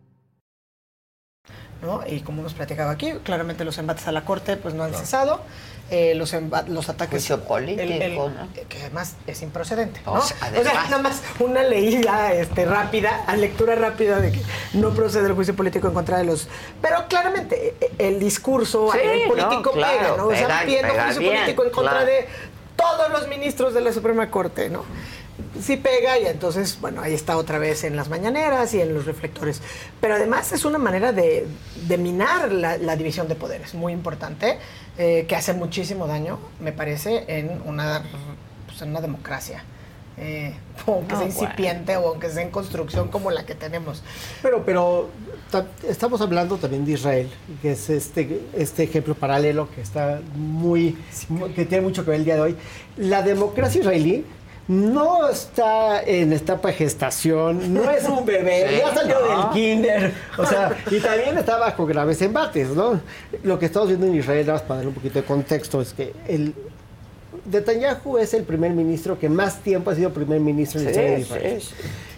¿No? Y como hemos platicado aquí, claramente los embates a la corte pues no han cesado. Eh, los, los ataques Juicio político, el- el- ¿no? que además es improcedente ¿no? O sea, O sea, además. nada más una leída este, rápida a lectura rápida de que no procede el juicio político en contra de los pero claramente eh, el discurso no, político claro, pega no o sea pega pidiendo pega juicio bien, político en contra claro. de todos los ministros de la Suprema Corte no sí pega y entonces, bueno, ahí está otra vez en las mañaneras y en los reflectores. Pero además es una manera de, de minar la, la división de poderes, muy importante, eh, que hace muchísimo daño, me parece, en una, pues, en una democracia. Eh, <laughs> aunque No, sea bueno. incipiente o aunque sea en construcción como la que tenemos. Pero, pero ta- estamos hablando también de Israel, que es este, este ejemplo paralelo que está muy, mu- que tiene mucho que ver el día de hoy. La democracia israelí no está en etapa de gestación, no es un bebé, <laughs> ya salió del kinder, o sea, y también está bajo graves embates, ¿no? Lo que estamos viendo en Israel, nada más para darle un poquito de contexto, es que el Netanyahu es el primer ministro que más tiempo ha sido primer ministro en Sí, Israel. sí,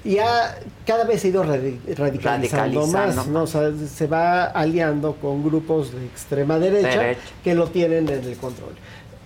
Y ha, cada vez se ha ido radi- radicalizando, Radicalizando más, ¿no? O sea, se va aliando con grupos de extrema derecha, Derecha. que lo tienen en el control.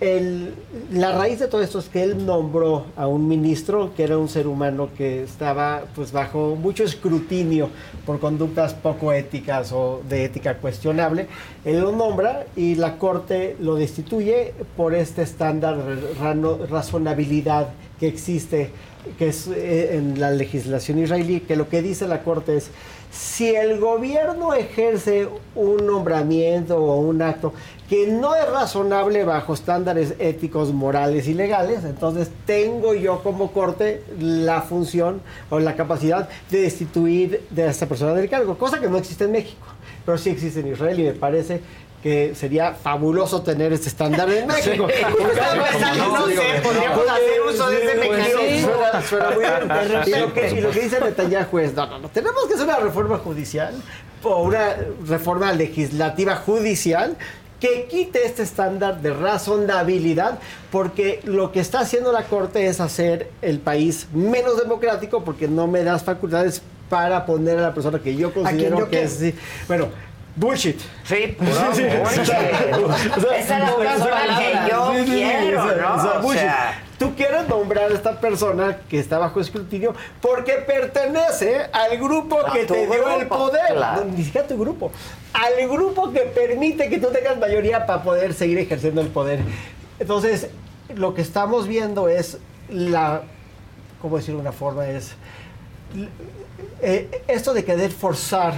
El- la raíz de todo esto es que él nombró a un ministro que era un ser humano que estaba pues bajo mucho escrutinio por conductas poco éticas o de ética cuestionable. Él lo nombra y la corte lo destituye por este estándar de razonabilidad que existe que es eh, en la legislación israelí, que lo que dice la corte es si el gobierno ejerce un nombramiento o un acto que no es razonable bajo estándares éticos, morales y legales, entonces tengo yo como corte la función o la capacidad de destituir de esta persona del cargo, cosa que no existe en México, pero sí existe en Israel y me parece que sería fabuloso tener este estándar en <laughs> México. Y lo que dice Netanyahu es, no, no, no, tenemos que hacer una reforma judicial o una reforma legislativa judicial que quite este estándar de razonabilidad, porque lo que está haciendo la Corte es hacer el país menos democrático, porque no me das facultades para poner a la persona que yo considero yo que quiero. es... Bueno, bullshit. Sí, puro bullshit. Esa es la persona que yo Sí, sí, sí, quiero, ¿no? o sea, O bullshit. sea- Tú quieres nombrar a esta persona que está bajo escrutinio porque pertenece al grupo que te dio el poder. claro. No, ni siquiera a tu grupo. Al grupo que permite que tú tengas mayoría para poder seguir ejerciendo el poder. Entonces, lo que estamos viendo es la. ¿Cómo decirlo de una forma? Es. eh, esto de querer forzar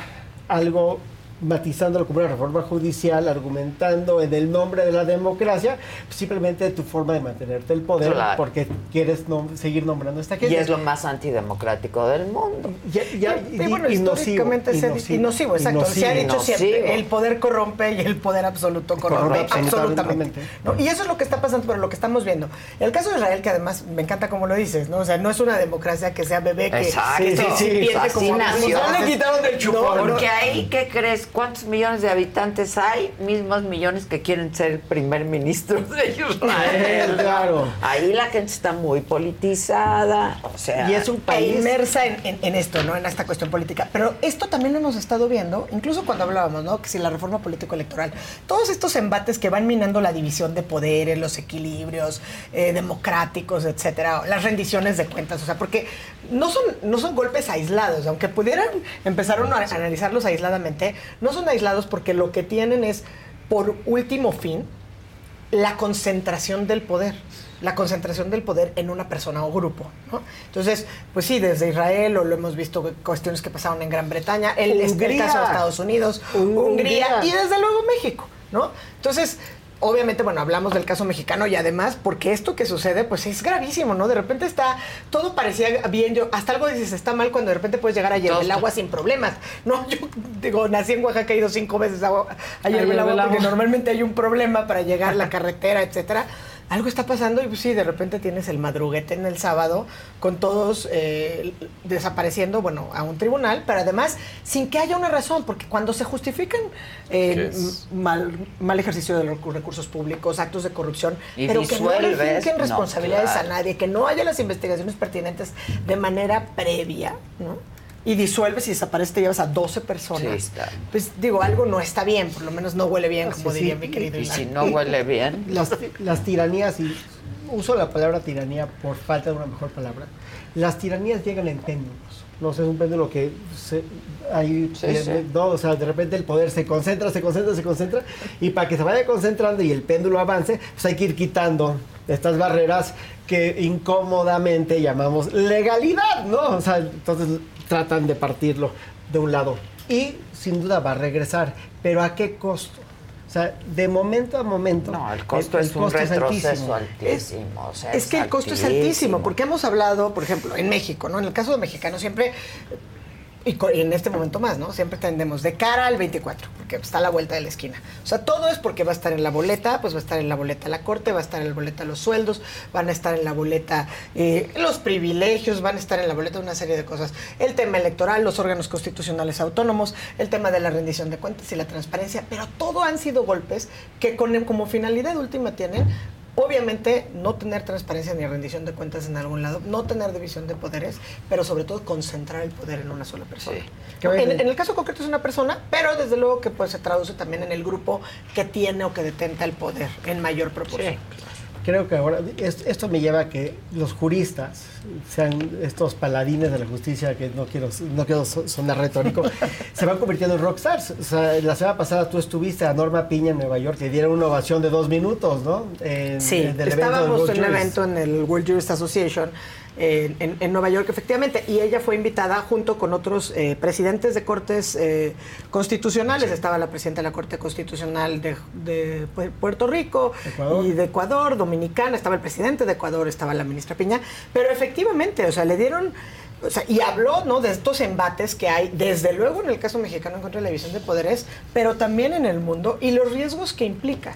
algo matizándolo como una reforma judicial, argumentando en el nombre de la democracia, simplemente tu forma de mantenerte el poder, Claro. porque quieres nom- seguir nombrando a esta gente. Y es lo más antidemocrático del mundo. Ya- Y, bueno, y- históricamente se ha dicho- inosivo, exacto. se ha dicho siempre, el poder corrompe y el poder absoluto corrompe. Corrompe absolutamente. absolutamente. ¿no? Y eso es lo que está pasando, pero lo que estamos viendo. El caso de Israel, que además me encanta como lo dices, ¿no? O sea, no es una democracia que sea bebé, que Exacto. que Sí, como nació. No le quitaron del chupón. ¿no? Porque ahí, ¿qué crees? ¿Cuántos millones de habitantes hay? Mismos millones que quieren ser primer ministro de <laughs> Israel. Claro. Ahí la gente está muy politizada. O sea, y es un país inmersa en, en- en esto, ¿no? En esta cuestión política. Pero esto también lo hemos estado viendo, incluso cuando hablábamos, ¿no? Que si la reforma político-electoral, todos estos embates que van minando la división de poderes, los equilibrios eh, democráticos, etcétera, las rendiciones de cuentas, o sea, porque no son, no son golpes aislados, aunque pudieran empezar uno a analizarlos aisladamente, no son aislados porque lo que tienen es, por último fin, la concentración del poder. la concentración del poder en una persona o grupo. ¿no? Entonces, pues sí, desde Israel, o lo hemos visto cuestiones que pasaron en Gran Bretaña, el, el caso de Estados Unidos, Hungría, Hungría. y desde luego México, ¿no? Entonces, obviamente, bueno, hablamos del caso mexicano y además, porque esto que sucede, pues es gravísimo, ¿no? De repente está, todo parecía bien, yo, hasta algo dices, está mal cuando de repente puedes llegar a hierve el agua sin problemas. No, <laughs> yo digo, nací en Oaxaca, he ido cinco veces a, a hierve el agua porque normalmente hay un problema para llegar a la carretera, etcétera. Algo está pasando y pues sí, de repente tienes el madruguete en el sábado con todos eh, desapareciendo, bueno, a un tribunal, pero además sin que haya una razón, porque cuando se justifican eh, mal, mal ejercicio de los recursos públicos, actos de corrupción, Y pero que no le no, responsabilidades claro. a nadie, que no haya las investigaciones pertinentes de manera previa, ¿no? Y disuelves y desapareces, te llevas a 12 personas. Sí, está. Pues digo, algo no está bien, por lo menos no huele bien, como Sí, diría sí. mi querido Y Ilan. si no huele bien. <laughs> Las, las tiranías, y uso la palabra tiranía por falta de una mejor palabra, las tiranías llegan en péndulos. No sé, es un péndulo que se, hay, Sí, de- sí. de- no, o sea, de repente el poder se concentra, se concentra, se concentra, y para que se vaya concentrando y el péndulo avance, pues hay que ir quitando estas barreras que incómodamente llamamos legalidad, ¿no? O sea, entonces tratan de partirlo de un lado. Y sin duda va a regresar, pero ¿a qué costo? O sea, de momento a momento. No, el costo es un retroceso altísimo. o sea, Es que el costo es altísimo, porque hemos hablado, por ejemplo, en México, ¿no? En el caso de mexicano siempre, y en este momento más, ¿no? Siempre tendemos de cara al 24, porque está a la vuelta de la esquina. O sea, todo es porque va a estar en la boleta, pues va a estar en la boleta la corte, va a estar en la boleta los sueldos, van a estar en la boleta eh, los privilegios, van a estar en la boleta una serie de cosas. El tema electoral, los órganos constitucionales autónomos, el tema de la rendición de cuentas y la transparencia, pero todo han sido golpes que con, como finalidad última tienen Obviamente, no tener transparencia ni rendición de cuentas en algún lado, no tener división de poderes, pero sobre todo concentrar el poder en una sola persona. En el caso concreto es una persona, pero desde luego que pues, se traduce también en el grupo que tiene o que detenta el poder en mayor proporción. Creo que ahora es- esto me lleva a que los juristas sean estos paladines de la justicia que no quiero no quiero so- sonar retórico <laughs> se van convirtiendo en rockstars. O sea, la semana pasada tú estuviste a Norma Piña en Nueva York que dieron una ovación de dos minutos, ¿no? En- Sí, en- estábamos en un evento en el World Jurist Association en, en Nueva York, efectivamente, y ella fue invitada junto con otros eh, presidentes de cortes eh, constitucionales. Estaba la presidenta de la Corte Constitucional de, de Pu- Puerto Rico Ecuador. y de Ecuador, Dominicana, estaba el presidente de Ecuador, estaba la ministra Piña, pero efectivamente, o sea, le dieron... O sea, y habló ¿no? de estos embates que hay, desde luego en el caso mexicano en contra de la división de poderes, pero también en el mundo y los riesgos que implica.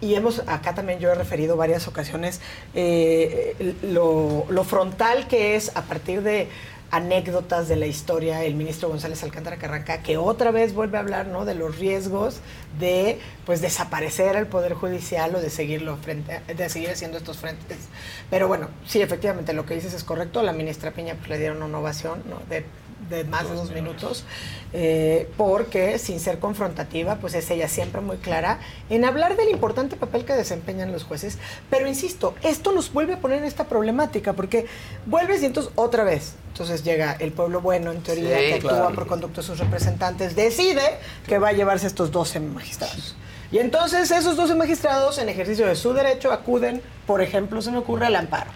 Y hemos, acá también yo he referido varias ocasiones eh, lo, frontal que es a partir de anécdotas de la historia el ministro González Alcántara Carranca que otra vez vuelve a hablar ¿no? de los riesgos de pues desaparecer al poder judicial o de seguirlo frente de seguir haciendo estos frentes pero bueno sí efectivamente lo que dices es correcto la ministra Piña pues le dieron una ovación ¿no? de de más de dos minutos, eh, porque sin ser confrontativa, pues es ella siempre muy clara en hablar del importante papel que desempeñan los jueces. Pero insisto, esto nos vuelve a poner en esta problemática, porque vuelves y entonces otra vez, entonces llega el pueblo bueno, en teoría, Sí, que actúa claro. por conducto de sus representantes, decide que va a llevarse estos 12 magistrados. Y entonces esos 12 magistrados, en ejercicio de su derecho, acuden, por ejemplo, se me ocurre al amparo.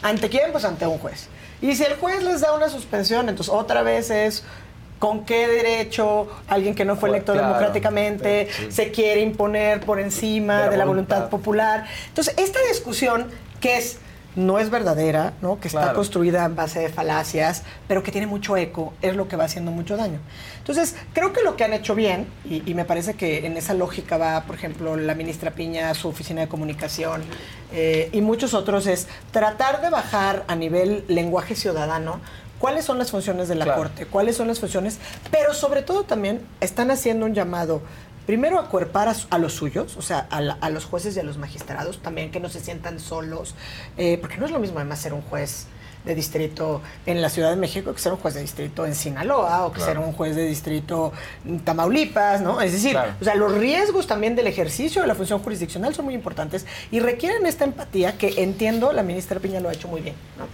¿Ante quién? Pues ante un juez. Y si el juez les da una suspensión, entonces otra vez es con qué derecho alguien que no fue electo Claro. democráticamente Sí. se quiere imponer por encima De la de la voluntad voluntad. popular. Entonces, esta discusión que es no es verdadera, ¿no? que está construida en base de falacias, pero que tiene mucho eco, es lo que va haciendo mucho daño. Entonces, creo que lo que han hecho bien, y, y me parece que en esa lógica va, por ejemplo, la ministra Piña, su oficina de comunicación, eh, y muchos otros, es tratar de bajar a nivel lenguaje ciudadano cuáles son las funciones de la Claro. Corte, cuáles son las funciones, pero sobre todo también están haciendo un llamado, primero a cuerpar a, los suyos, o sea, a, la- a los jueces y a los magistrados, también que no se sientan solos, eh, porque no es lo mismo además ser un juez de distrito en la Ciudad de México que ser un juez de distrito en Sinaloa o que Claro. ser un juez de distrito en Tamaulipas, ¿no? Es decir, Claro. o sea, los riesgos también del ejercicio de la función jurisdiccional son muy importantes y requieren esta empatía que entiendo la ministra Piña lo ha hecho muy bien, ¿no?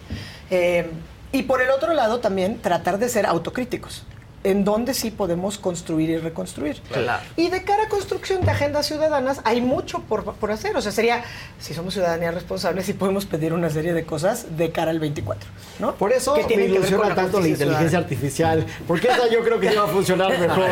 Eh, y por el otro lado también tratar de ser autocríticos. En donde sí podemos construir y reconstruir. Claro. Y de cara a construcción de agendas ciudadanas, hay mucho por, por hacer. O sea, sería, si somos ciudadanía responsable, sí podemos pedir una serie de cosas de cara al 24, ¿no? Por eso Que me que ilusiona con la tanto la inteligencia ciudadana. artificial, porque esa yo creo que sí va a funcionar <laughs> mejor.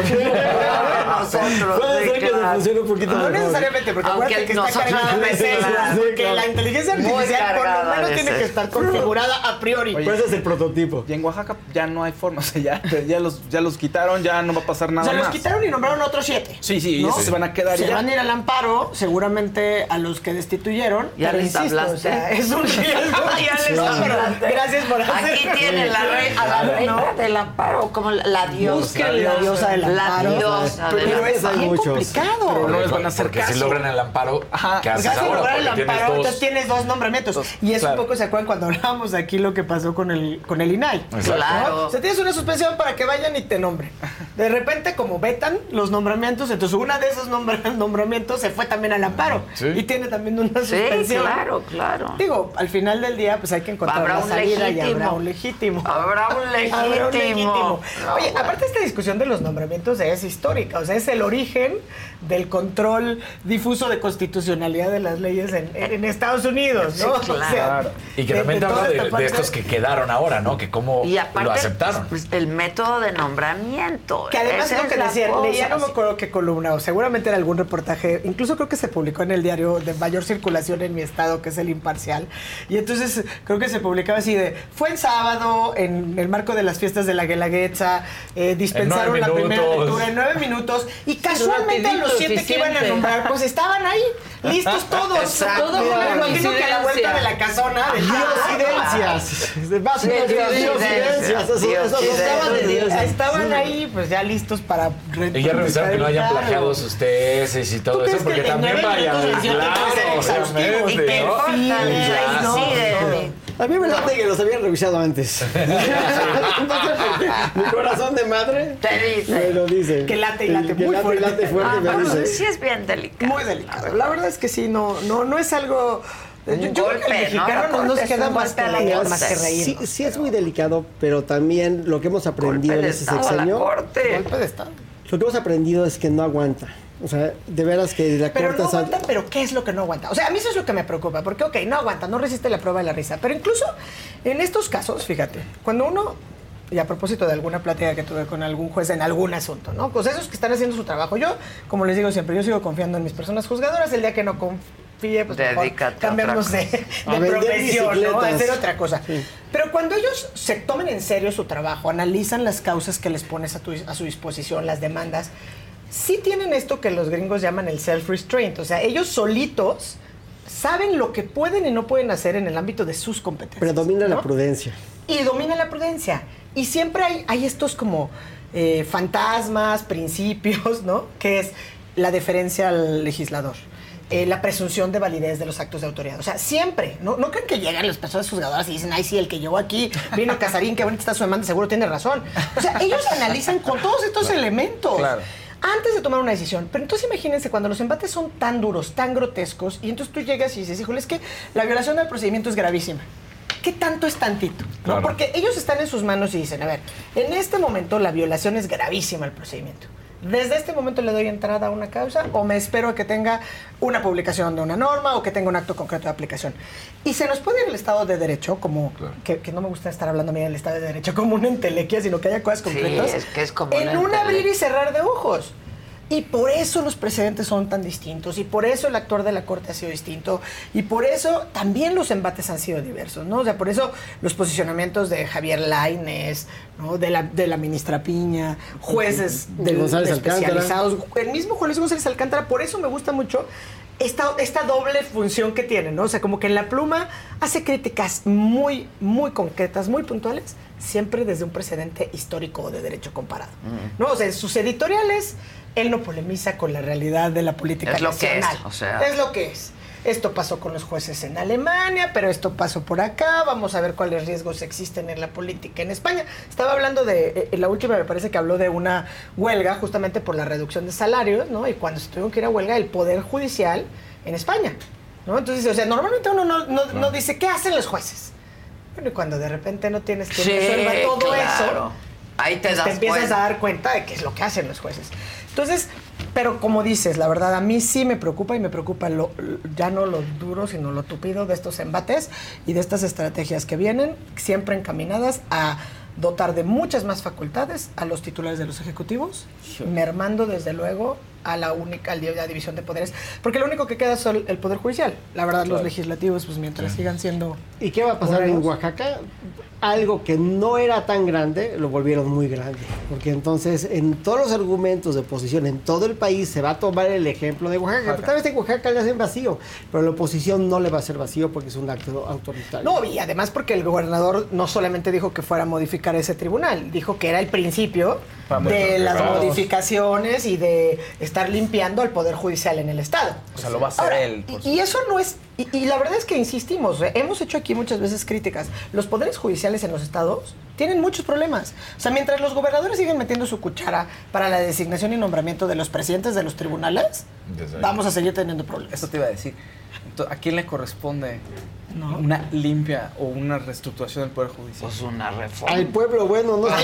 Nosotros, Puede ser que claro. nos funcione un poquito No mejor. necesariamente, porque Aunque acuérdate que está cargada de claro. porque la inteligencia artificial por lo menos tiene que estar configurada a priori. Oye, Pero ese es el prototipo. Y en Oaxaca ya no hay forma, o sea, ya, ya, los, ya los quitaron, ya no va a pasar O nada sea, los más. quitaron y nombraron otros siete. Sí, sí, y ¿no? esos se van a quedar Se ya. van a ir al amparo, seguramente a los que destituyeron. Ya les insisto, hablaste. o sea, es un <laughs> riesgo. Ya les No, pero hablaste. Gracias por Aquí hacer- tienen la re- a la reina del amparo, como la, la diosa. Busquen la diosa del amparo. La diosa del Pero es amparo. bien complicado. Pero no les van a hacer Porque caso. si logran el amparo, ¿qué Porque haces hace ahora? lograr el Porque tienes amparo, dos. entonces tienes dos nombramientos. Y eso claro. un poco se acuerdan cuando hablábamos aquí lo que pasó con el, con el INAI. Claro. O sea, tienes una suspensión para que vayan y te nombren. De repente, como vetan los nombramientos, entonces una de esos nombra- <laughs> nombramientos se fue también al amparo. Sí. Y tiene también una Sí, suspensión. claro, claro. Digo, al final del día, pues hay que encontrar Habrá la un salida y habrá un legítimo. Habrá un legítimo. <laughs> Habrá un legítimo. No, Oye, bueno. aparte esta discusión de los nombramientos es histórica, o sea, es el origen del control difuso de constitucionalidad de las leyes en, en Estados Unidos, ¿no? Sí, O sea, claro. Y que realmente habla de, esta de parte- estos que quedaron ahora, ¿no? Que cómo Y aparte, lo aceptaron. pues, el método de nombramiento. Que además Esa lo que decía, leía no me sí. acuerdo qué columna, o seguramente era algún reportaje, incluso creo que se publicó en el diario de mayor circulación en mi estado, que es el Imparcial. Y entonces creo que se publicaba así de, fue en sábado, en el marco de las fiestas de la Guelaguetza, eh, dispensaron En la primera lectura en nueve minutos, y casualmente los siete que iban a nombrar, pues estaban ahí, listos todos. Exacto. Todo me imagino que a la vuelta de la casona, de Diosidencias. Bien, diosidencias. De Dios. Estaban ahí, pues ya listos para... Y ya revisaron que no hayan plagiado sus tesis y todo ¿Tú eso, porque que también vayan. que Claro, obviamente, ¿Y qué A mí me late que los habían revisado antes. <laughs> Mi corazón de madre Te dice. me lo dice. Que late y late Que muy late, fuerte. late fuerte Ah, me bueno, dice. sí es bien delicado. Muy delicado. La verdad es que sí, no, no, no es algo. Yo, creo que el mexicano ¿no? no nos queda más que, la reír, corte. más que reír. Sí, sí es muy delicado, pero también lo que hemos aprendido Golpe en ese sexenio, corte. Golpe de Estado. lo que hemos aprendido es que no aguanta. O sea, de veras que la Pero corte no aguanta, pero ¿qué es lo que no aguanta? O sea, a mí eso es lo que me preocupa, porque, ok, no aguanta, no resiste la prueba de la risa. Pero incluso en estos casos, fíjate, cuando uno, y a propósito de alguna plática que tuve con algún juez en algún asunto, ¿no? Pues esos que están haciendo su trabajo. Yo, como les digo siempre, yo sigo confiando en mis personas juzgadoras. El día que no confíe, pues Dedícate otra de, profesión, ¿no? A hacer otra cosa. Pero cuando ellos se tomen en serio su trabajo, analizan las causas que les pones a, tu- a su disposición, las demandas, sí tienen esto que los gringos llaman el self-restraint. O sea, ellos solitos saben lo que pueden y no pueden hacer en el ámbito de sus competencias. predomina la ¿no? prudencia. y domina la prudencia. Y siempre hay, hay estos como eh, fantasmas, principios, ¿no? Que es la deferencia al legislador. eh, la presunción de validez de los actos de autoridad. O sea, siempre. No, no creen que llegan las personas juzgadoras y dicen, ay, sí, el que llegó aquí vino Casarín, que bonita está su demanda, seguro tiene razón. O sea, ellos analizan con todos estos elementos. Claro. Antes de tomar una decisión. Pero entonces imagínense cuando los embates son tan duros, tan grotescos, y entonces tú llegas y dices, híjole, es que la violación del procedimiento es gravísima. ¿Qué tanto es tantito? ¿no? Porque ellos están en sus manos y dicen, a ver, en este momento la violación es gravísima el procedimiento. Desde este momento le doy entrada a una causa o me espero a que tenga una publicación de una norma o que tenga un acto concreto de aplicación. Y se nos puede ir el Estado de Derecho, como que, que no me gusta estar hablando a mí del Estado de Derecho como una entelequia, sino que haya cosas Sí, concretas. es que es como en un abrir y cerrar de ojos. Y por eso los precedentes son tan distintos, y por eso el actor de la corte ha sido distinto, y por eso también los embates han sido diversos, ¿no? O sea, por eso los posicionamientos de Javier Lainez, ¿no? De la, de la ministra Piña, jueces De González especializados, el mismo Juan Luis González Alcántara, por eso me gusta mucho esta, esta doble función que tiene, ¿no? O sea, como que en la pluma hace críticas muy, muy concretas, muy puntuales, siempre desde un precedente histórico de derecho comparado. ¿no? O sea, en sus editoriales, él no polemiza con la realidad de la política Es lo que es, nacional. o sea. Es lo que es. Esto pasó con los jueces en Alemania, pero esto pasó por acá. Vamos a ver cuáles riesgos existen en la política en España. Estaba hablando de, eh, en la última me parece que habló de una huelga justamente por la reducción de salarios, ¿no? Y cuando se tuvieron que ir a huelga, el Poder Judicial en España, ¿no? Entonces, o sea, normalmente uno no, no- no dice, ¿qué hacen los jueces? Bueno, y cuando de repente no tienes quien Sí, resuelva todo claro. eso, Ahí te pues das empiezas cuenta. a dar cuenta de qué es lo que hacen los jueces. Entonces, pero como dices, la verdad, a mí sí me preocupa y me preocupa lo, ya no lo duro, sino lo tupido de estos embates y de estas estrategias que vienen, siempre encaminadas a dotar de muchas más facultades a los titulares de los ejecutivos, mermando desde luego a la única, a la división de poderes, porque lo único que queda es el el poder judicial. La verdad, los legislativos, pues mientras sigan siendo ¿Y qué va a pasar en. Oaxaca? Algo que no era tan grande, lo volvieron muy grande. Porque entonces, en todos los argumentos de oposición, en todo el país, se va a tomar el ejemplo de Oaxaca. Oaxaca. Tal vez en Oaxaca le hacen vacío, pero la oposición no le va a hacer vacío porque es un acto autoritario. No, y además porque el gobernador no solamente dijo que fuera a modificar ese tribunal, dijo que era el principio Vamos, de las vamos. modificaciones y de estar limpiando al Poder Judicial en el Estado. O sea, lo va a hacer Ahora, él. Y, y eso no es. Y, y la verdad es que insistimos, ¿eh? hemos hecho aquí muchas veces críticas. Los poderes judiciales en los estados tienen muchos problemas. O sea, mientras los gobernadores siguen metiendo su cuchara para la designación y nombramiento de los presidentes de los tribunales, vamos a seguir teniendo problemas. Eso te iba a decir. ¿A quién le corresponde una limpia o una reestructuración del Poder Judicial? Pues una reforma. Al pueblo bueno, no se <laughs>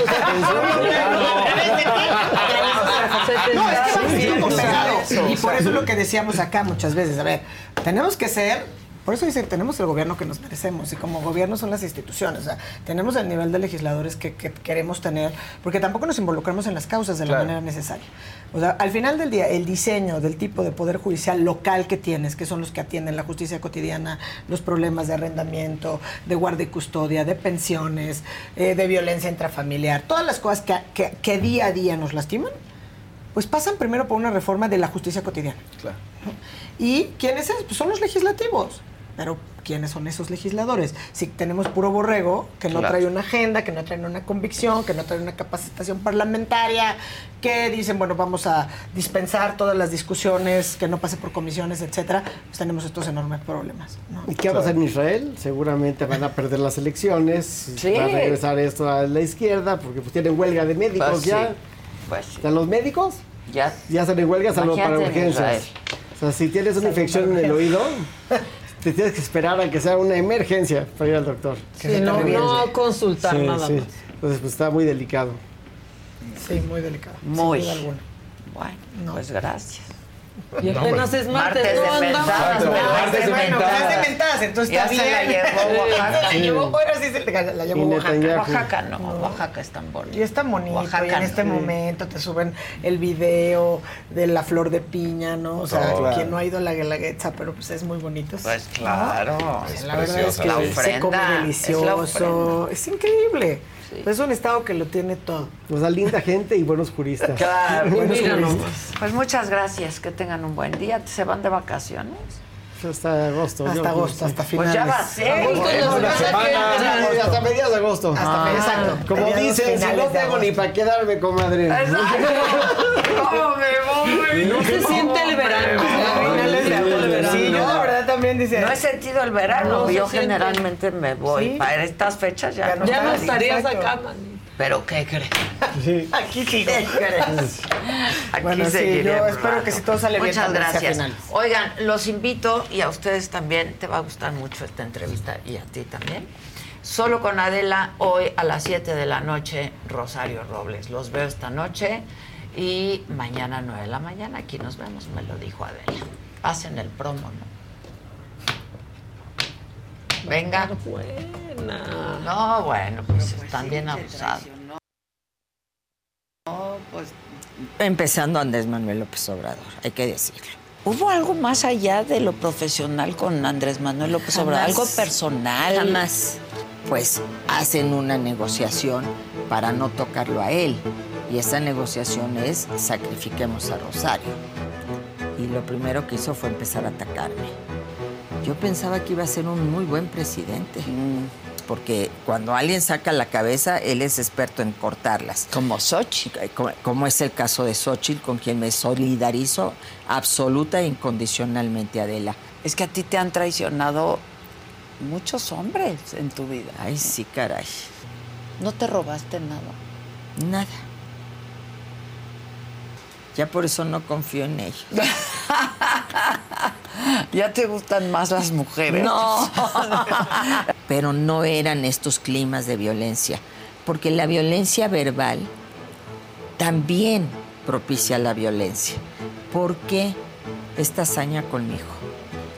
No, es que sí, pegados. sí. Y por eso es lo que decíamos acá muchas veces. A ver, tenemos que ser. Por eso dicen, tenemos el gobierno que nos merecemos y como gobierno son las instituciones. O sea, tenemos el nivel de legisladores que, que queremos tener, porque tampoco nos involucramos en las causas de la manera necesaria. O sea, al final del día, el diseño del tipo de poder judicial local que tienes, que son los que atienden la justicia cotidiana, los problemas de arrendamiento, de guardia y custodia, de pensiones, eh, de violencia intrafamiliar, todas las cosas que, que- que día a día nos lastiman, pues pasan primero por una reforma de la justicia cotidiana. Claro. ¿Y quiénes es? Pues son los legislativos. Pero ¿quiénes son esos legisladores? Si tenemos puro borrego, que no Claro. trae una agenda, que no trae una convicción, que no trae una capacitación parlamentaria, que dicen, bueno, vamos a dispensar todas las discusiones, que no pase por comisiones, etcétera, pues tenemos estos enormes problemas. ¿no? ¿Y qué va a pasar en Israel? Seguramente van a perder las elecciones. Sí. Va a regresar esto a la izquierda porque pues tienen huelga de médicos Pues sí, ya. Pues sí. ¿Están los médicos? Ya. Ya están en huelga, salvo para urgencias. O sea, si tienes una infección en el oído, te tienes que esperar a que sea una emergencia para ir al doctor. Que Sí, no, no consultar Sí, nada sí. más. Entonces, pues está muy delicado. Sí, muy delicado. Muy. Bueno, pues gracias. Y apenas es martes, Martes no de mentadas, No, de Bueno, mentadas. es de mentadas, entonces Ya está se bien. la llevó <laughs> Oaxaca. la llevó, sí se la, la llevó Y Oaxaca. Oaxaca no, Oaxaca es tan bonito. Y está bonito, Oaxaca y en este momento te suben el video de la flor de piña, ¿no? O sea, claro. quien no ha ido a la Guelaguetza, pero pues es muy bonito. Pues claro. ¿no? Es la verdad es que La se come es la delicioso. Es, increíble. Es un estado que lo tiene todo. O sea, linda gente y buenos juristas. Claro, Buenos juristas. Pues muchas gracias, que tengan un buen día. ¿Se van de vacaciones? Hasta agosto. Hasta agosto, hasta Pues ya va a ser. Hasta mediados de agosto. Hasta Ah. exacto. Como dicen, si no tengo ni para quedarme, comadre. <laughs> ¿Cómo me voy? No se siente el verano. Sí, yo la verdad también dice. No he sentido el verano. No se Yo siente. generalmente me voy. Sí. Para estas fechas ya, Ya no. Ya no estarías acá, man. Pero ¿qué crees? Sí. Aquí sigo. ¿Qué crees? Aquí Bueno, sí, yo espero que si todo sale bien, Muchas gracias. Oigan, los invito y a ustedes también. Te va a gustar mucho esta entrevista y a ti también. Solo con Adela, hoy a las 7 de la noche, Rosario Robles. Los veo esta noche y mañana 9 de la mañana. Aquí nos vemos, me lo dijo Adela. Hacen el promo, ¿no? Venga. Buena. No, bueno, pues están bien abusados. Empezando Andrés Manuel López Obrador, hay que decirlo. ¿Hubo algo más allá de lo profesional con Andrés Manuel López Obrador? Jamás. ¿Algo personal? Jamás. Pues hacen una negociación para no tocarlo a él. Y esa negociación es sacrifiquemos a Rosario. Y lo primero que hizo fue empezar a atacarme. Yo pensaba que iba a ser un muy buen presidente. Porque cuando alguien saca la cabeza, él es experto en cortarlas. Como Sochi. Como, como es el caso de Xochitl, con quien me solidarizo absoluta e incondicionalmente, Adela. Es que a ti te han traicionado muchos hombres en tu vida. Ay, sí, caray. ¿No te robaste nada? Nada. Ya por eso no confío en ellos. <laughs> ya te gustan más las mujeres. No. <laughs> Pero no eran estos climas de violencia porque la violencia verbal también propicia la violencia. ¿Por qué esta hazaña conmigo?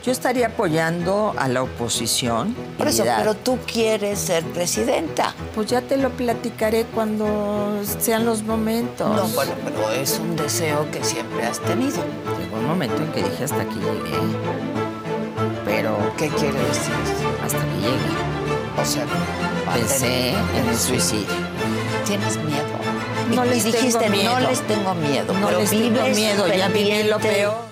Yo estaría apoyando a la oposición. Por eso, pero tú quieres ser presidenta. Pues ya te lo platicaré cuando sean los momentos. No, bueno, pero es un deseo que siempre has tenido. Llegó un momento en que dije hasta aquí llegué. Pero. ¿Qué quiere decir? Hasta que llegué. O sea, pensé en el suicidio. ¿Tienes miedo? No Y- les dijiste, tengo miedo. no les tengo miedo. No les tengo miedo, ya viví lo peor.